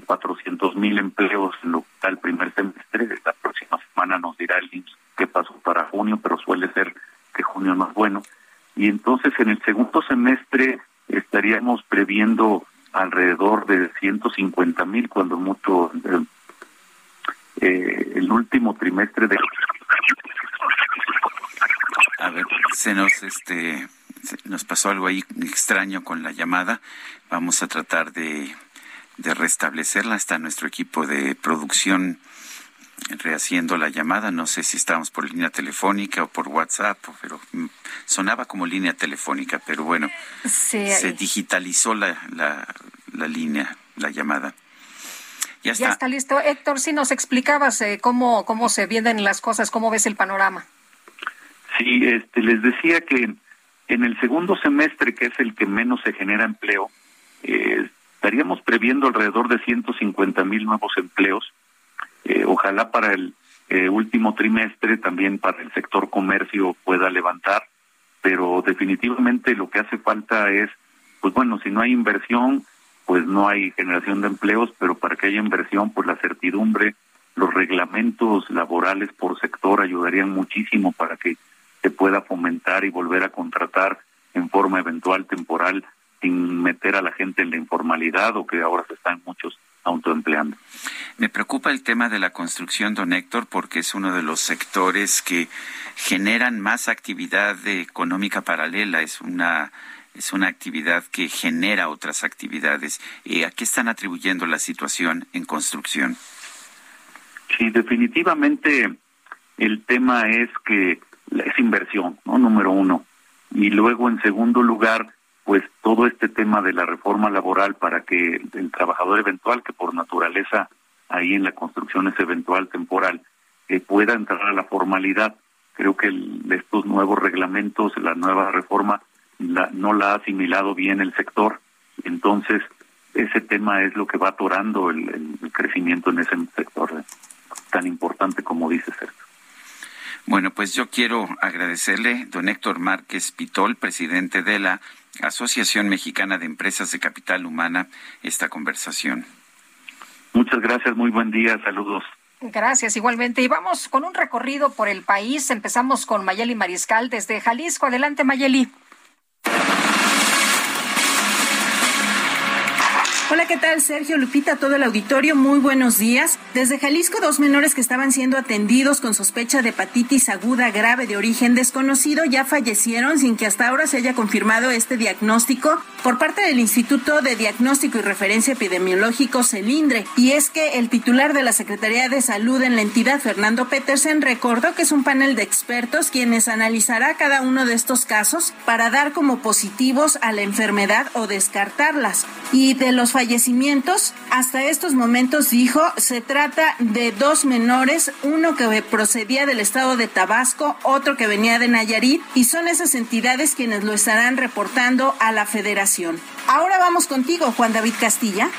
400 mil empleos en lo el primer semestre. La próxima semana nos dirá el IMSS qué pasó para junio, pero suele ser que junio no es bueno. Y entonces en el segundo semestre estaríamos previendo alrededor de 150 mil, cuando mucho, eh, eh, el último trimestre de... A ver, se nos, este, nos pasó algo ahí extraño con la llamada. Vamos a tratar de de restablecerla. Está nuestro equipo de producción rehaciendo la llamada. No sé si estábamos por línea telefónica o por WhatsApp, pero sonaba como línea telefónica, pero bueno, se digitalizó la, la, línea, la llamada. Ya está. ya está. listo. Héctor, si nos explicabas eh, cómo, cómo se vienen las cosas, cómo ves el panorama. Sí, este, les decía que en el segundo semestre, que es el que menos se genera empleo, eh, estaríamos previendo alrededor de 150 mil nuevos empleos. Eh, ojalá para el eh, último trimestre también para el sector comercio pueda levantar, pero definitivamente lo que hace falta es, pues bueno, si no hay inversión, pues no hay generación de empleos, pero para que haya inversión, pues la certidumbre, los reglamentos laborales por sector ayudarían muchísimo para que se pueda fomentar y volver a contratar en forma eventual temporal sin meter a la gente en la informalidad o que ahora se están muchos autoempleando. Me preocupa el tema de la construcción, don Héctor, porque es uno de los sectores que generan más actividad económica paralela, es una es una actividad que genera otras actividades. Eh, ¿A qué están atribuyendo la situación en construcción? Sí, definitivamente el tema es que es inversión, ¿no? Número uno. Y luego, en segundo lugar, pues todo este tema de la reforma laboral para que el trabajador eventual, que por naturaleza ahí en la construcción es eventual temporal, eh, pueda entrar a la formalidad. Creo que estos nuevos reglamentos, la nueva reforma, no la ha asimilado bien el sector. Entonces, ese tema es lo que va atorando el, crecimiento en ese sector tan importante como dice Sergio. Bueno, pues yo quiero agradecerle, don Héctor Márquez Pitol, presidente de la Asociación Mexicana de Empresas de Capital Humana esta conversación. Muchas gracias, muy buen día, saludos. Gracias, igualmente. Y vamos con un recorrido por el país. Empezamos con Mayeli Mariscal desde Jalisco. Adelante, Mayeli. Hola, ¿qué tal? Sergio Lupita, todo el auditorio, muy buenos días. Desde Jalisco, dos menores que estaban siendo atendidos con sospecha de hepatitis aguda grave de origen desconocido ya fallecieron sin que hasta ahora se haya confirmado este diagnóstico por parte del Instituto de Diagnóstico y Referencia Epidemiológico CELINDRE. Y es que el titular de la Secretaría de Salud en la entidad, Fernando Petersen, recordó que es un panel de expertos quienes analizará cada uno de estos casos para dar como positivos a la enfermedad o descartarlas. Y de los fallecimientos, hasta estos momentos dijo, se trata de dos menores, uno que procedía del estado de Tabasco, otro que venía de Nayarit, y son esas entidades quienes lo estarán reportando a la federación. Ahora vamos contigo, Juan David Castilla.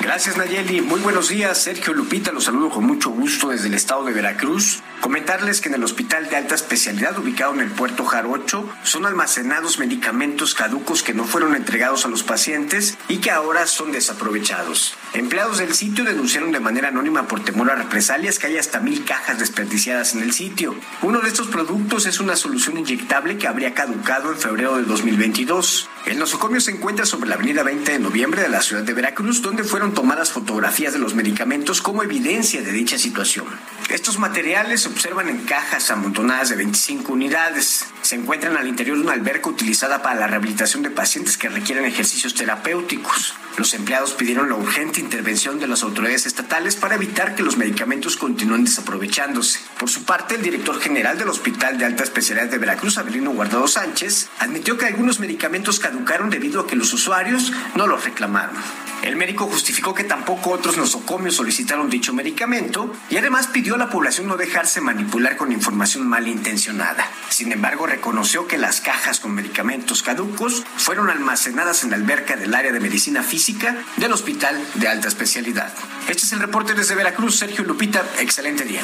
Gracias Nayeli, muy buenos días. Sergio Lupita, los saludo con mucho gusto desde el estado de Veracruz. Comentarles que en el hospital de alta especialidad ubicado en el puerto Jarocho son almacenados medicamentos caducos que no fueron entregados a los pacientes y que ahora son desaprovechados. Empleados del sitio denunciaron de manera anónima por temor a represalias que hay hasta mil cajas desperdiciadas en el sitio. Uno de estos productos es una solución inyectable que habría caducado en febrero de 2022. El nosocomio se encuentra sobre la avenida 20 de noviembre de la ciudad de Veracruz, donde fueron tomadas fotografías de los medicamentos como evidencia de dicha situación. Estos materiales se observan en cajas amontonadas de 25 unidades. Se encuentran al interior de una alberca utilizada para la rehabilitación de pacientes que requieren ejercicios terapéuticos. Los empleados pidieron la urgente intervención de las autoridades estatales para evitar que los medicamentos continúen desaprovechándose. Por su parte, el director general del Hospital de Alta Especialidad de Veracruz, Abelino Guardado Sánchez, admitió que algunos medicamentos caducaron debido a que los usuarios no los reclamaron. El médico justificó que tampoco otros nosocomios solicitaron dicho medicamento y además pidió a la población no dejarse manipular con información malintencionada. Sin embargo, reconoció que las cajas con medicamentos caducos fueron almacenadas en la alberca del área de medicina física del Hospital de Alta Especialidad. Este es el reporte desde Veracruz. Sergio Lupita, excelente día.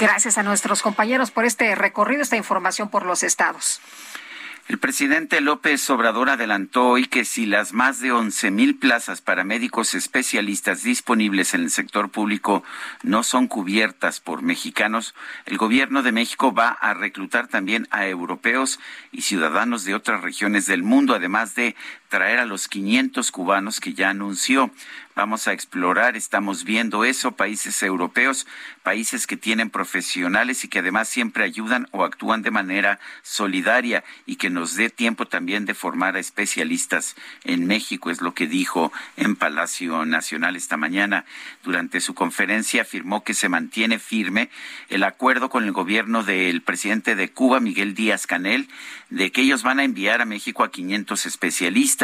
Gracias a nuestros compañeros por este recorrido, esta información por los estados. El presidente López Obrador adelantó hoy que si las más de 11 mil plazas para médicos especialistas disponibles en el sector público no son cubiertas por mexicanos, el gobierno de México va a reclutar también a europeos y ciudadanos de otras regiones del mundo, además de traer a los 500 cubanos que ya anunció. Vamos a explorar, estamos viendo eso, países europeos, países que tienen profesionales y que además siempre ayudan o actúan de manera solidaria y que nos dé tiempo también de formar a especialistas en México, es lo que dijo en Palacio Nacional esta mañana. Durante su conferencia afirmó que se mantiene firme el acuerdo con el gobierno del presidente de Cuba, Miguel Díaz Canel, de que ellos van a enviar a México a 500 especialistas.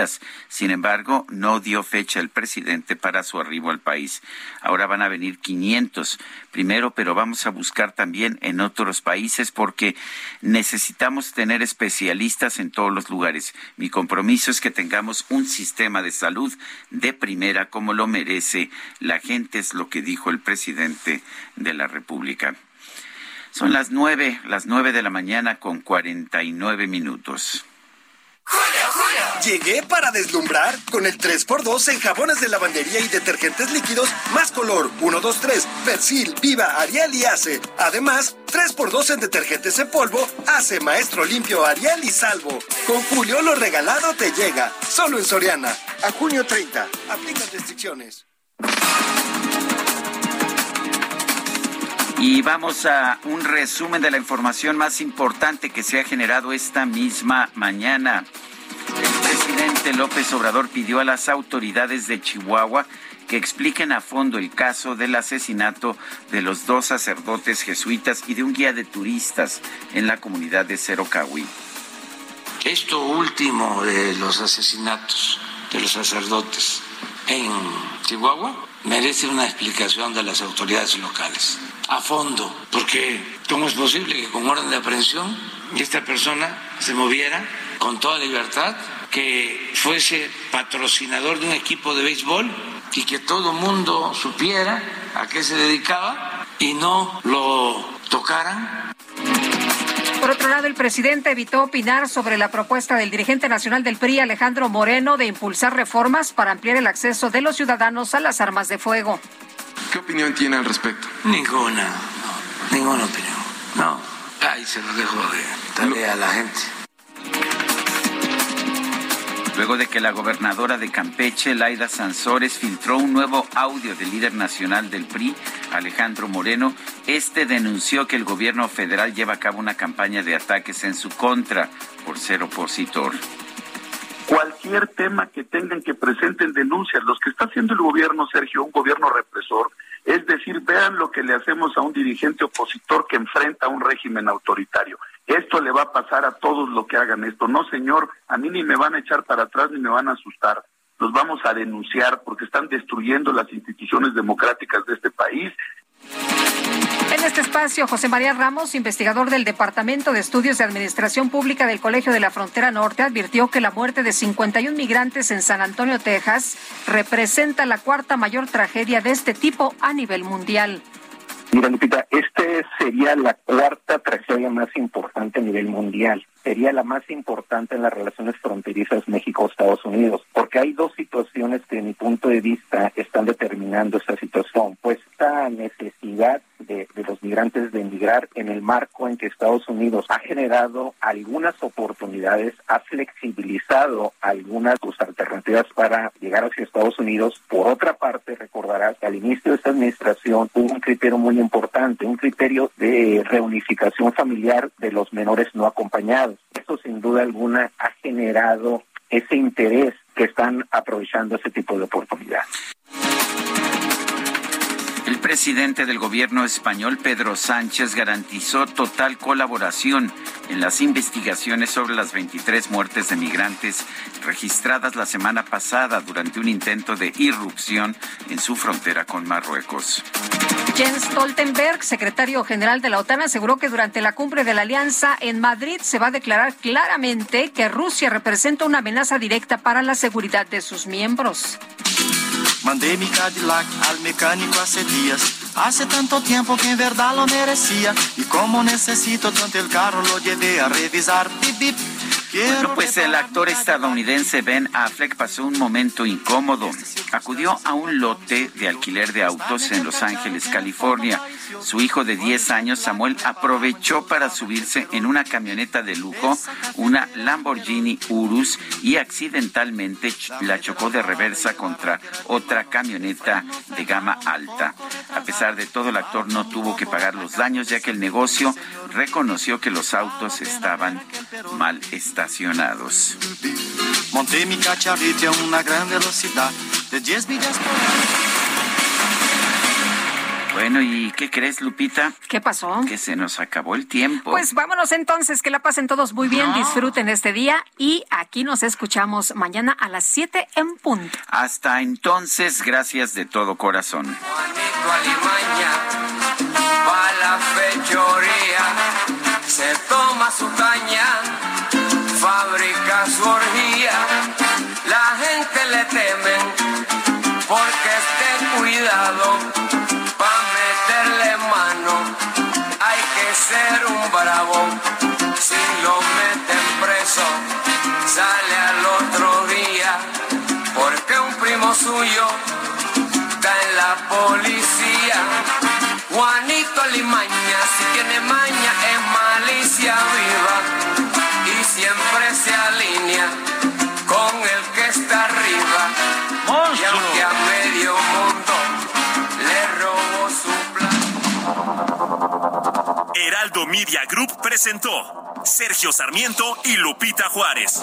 Sin embargo, no dio fecha el presidente para su arribo al país. Ahora van a venir 500 primero, pero vamos a buscar también en otros países porque necesitamos tener especialistas en todos los lugares. Mi compromiso es que tengamos un sistema de salud de primera como lo merece la gente, es lo que dijo el presidente de la República. Son las nueve, las nueve de la mañana con cuarenta y nueve minutos. Llegué para deslumbrar con el 3x2 en jabones de lavandería y detergentes líquidos más color 1, 2, 3, Persil, Viva, Ariel y Ace. Además, 3x2 en detergentes en polvo, Ace, Maestro Limpio, Ariel y Salvo. Con Julio lo regalado te llega. Solo en Soriana. A junio 30. Aplica restricciones. Y vamos a un resumen de la información más importante que se ha generado esta misma mañana. El presidente López Obrador pidió a las autoridades de Chihuahua que expliquen a fondo el caso del asesinato de los dos sacerdotes jesuitas y de un guía de turistas en la comunidad de Cerocahui. Esto último de los asesinatos de los sacerdotes en Chihuahua merece una explicación de las autoridades locales a fondo, porque ¿cómo es posible que con orden de aprehensión esta persona se moviera con toda libertad, que fuese patrocinador de un equipo de béisbol y que todo mundo supiera a qué se dedicaba y no lo tocaran? Por otro lado, el presidente evitó opinar sobre la propuesta del dirigente nacional del PRI, Alejandro Moreno, de impulsar reformas para ampliar el acceso de los ciudadanos a las armas de fuego. ¿Qué opinión tiene al respecto? Ninguna, no, ninguna opinión. No, ahí se lo dejo de tarea a la gente. Luego de que la gobernadora de Campeche, Laida Sansores, filtró un nuevo audio del líder nacional del PRI, Alejandro Moreno, este denunció que el gobierno federal lleva a cabo una campaña de ataques en su contra por ser opositor cualquier tema que tengan que presenten denuncias. Los que está haciendo el gobierno, Sergio, un gobierno represor, es decir, vean lo que le hacemos a un dirigente opositor que enfrenta a un régimen autoritario. Esto le va a pasar a todos los que hagan esto. No, señor, a mí ni me van a echar para atrás ni me van a asustar. Los vamos a denunciar porque están destruyendo las instituciones democráticas de este país. En este espacio, José María Ramos, investigador del Departamento de Estudios de Administración Pública del Colegio de la Frontera Norte, advirtió que la muerte de 51 migrantes en San Antonio, Texas, representa la cuarta mayor tragedia de este tipo a nivel mundial. Mira, Lupita, esta sería la cuarta tragedia más importante a nivel mundial. Sería la más importante en las relaciones fronterizas México-Estados Unidos, porque hay dos situaciones que, de mi punto de vista, están determinando esta situación. Pues esta necesidad de, los migrantes de emigrar en el marco en que Estados Unidos ha generado algunas oportunidades, ha flexibilizado algunas sus alternativas para llegar hacia Estados Unidos. Por otra parte, recordarás que al inicio de esta administración hubo un criterio muy importante, un criterio de reunificación familiar de los menores no acompañados. Eso sin duda alguna ha generado ese interés que están aprovechando ese tipo de oportunidades. El presidente del gobierno español, Pedro Sánchez, garantizó total colaboración en las investigaciones sobre las 23 muertes de migrantes registradas la semana pasada durante un intento de irrupción en su frontera con Marruecos. Jens Stoltenberg, secretario general de la OTAN, aseguró que durante la cumbre de la Alianza en Madrid se va a declarar claramente que Rusia representa una amenaza directa para la seguridad de sus miembros. Mandé mi Cadillac al mecánico hace días. Hace tanto tiempo que en verdad lo merecía. Y como necesito tanto el carro, lo llevé a revisar. Bip, bip. Bueno, pues el actor estadounidense Ben Affleck pasó un momento incómodo. Acudió a un lote de alquiler de autos en Los Ángeles, California. Su hijo de 10 años, Samuel, aprovechó para subirse en una camioneta de lujo, una Lamborghini Urus, y accidentalmente la chocó de reversa contra otra camioneta de gama alta. A pesar de todo, el actor no tuvo que pagar los daños, ya que el negocio reconoció que los autos estaban mal estacionados. Monté mi cacharrito a una gran velocidad de 10 millas por hora. Bueno, ¿y qué crees, Lupita? ¿Qué pasó? Que se nos acabó el tiempo. Pues vámonos entonces, que la pasen todos muy bien, no. disfruten este día y aquí nos escuchamos mañana a las 7 en punto. Hasta entonces, gracias de todo corazón. Va la fechoría, se toma su caña, su orgía, la gente le temen porque esté cuidado para meterle mano. Hay que ser un bravo, si lo meten preso, sale al otro día, porque un primo suyo está en la policía. Juanito Limaña, si tiene maña es malicia viva con el que está arriba. Y aunque a medio mundo le robó su plan. Heraldo Media Group presentó Sergio Sarmiento y Lupita Juárez.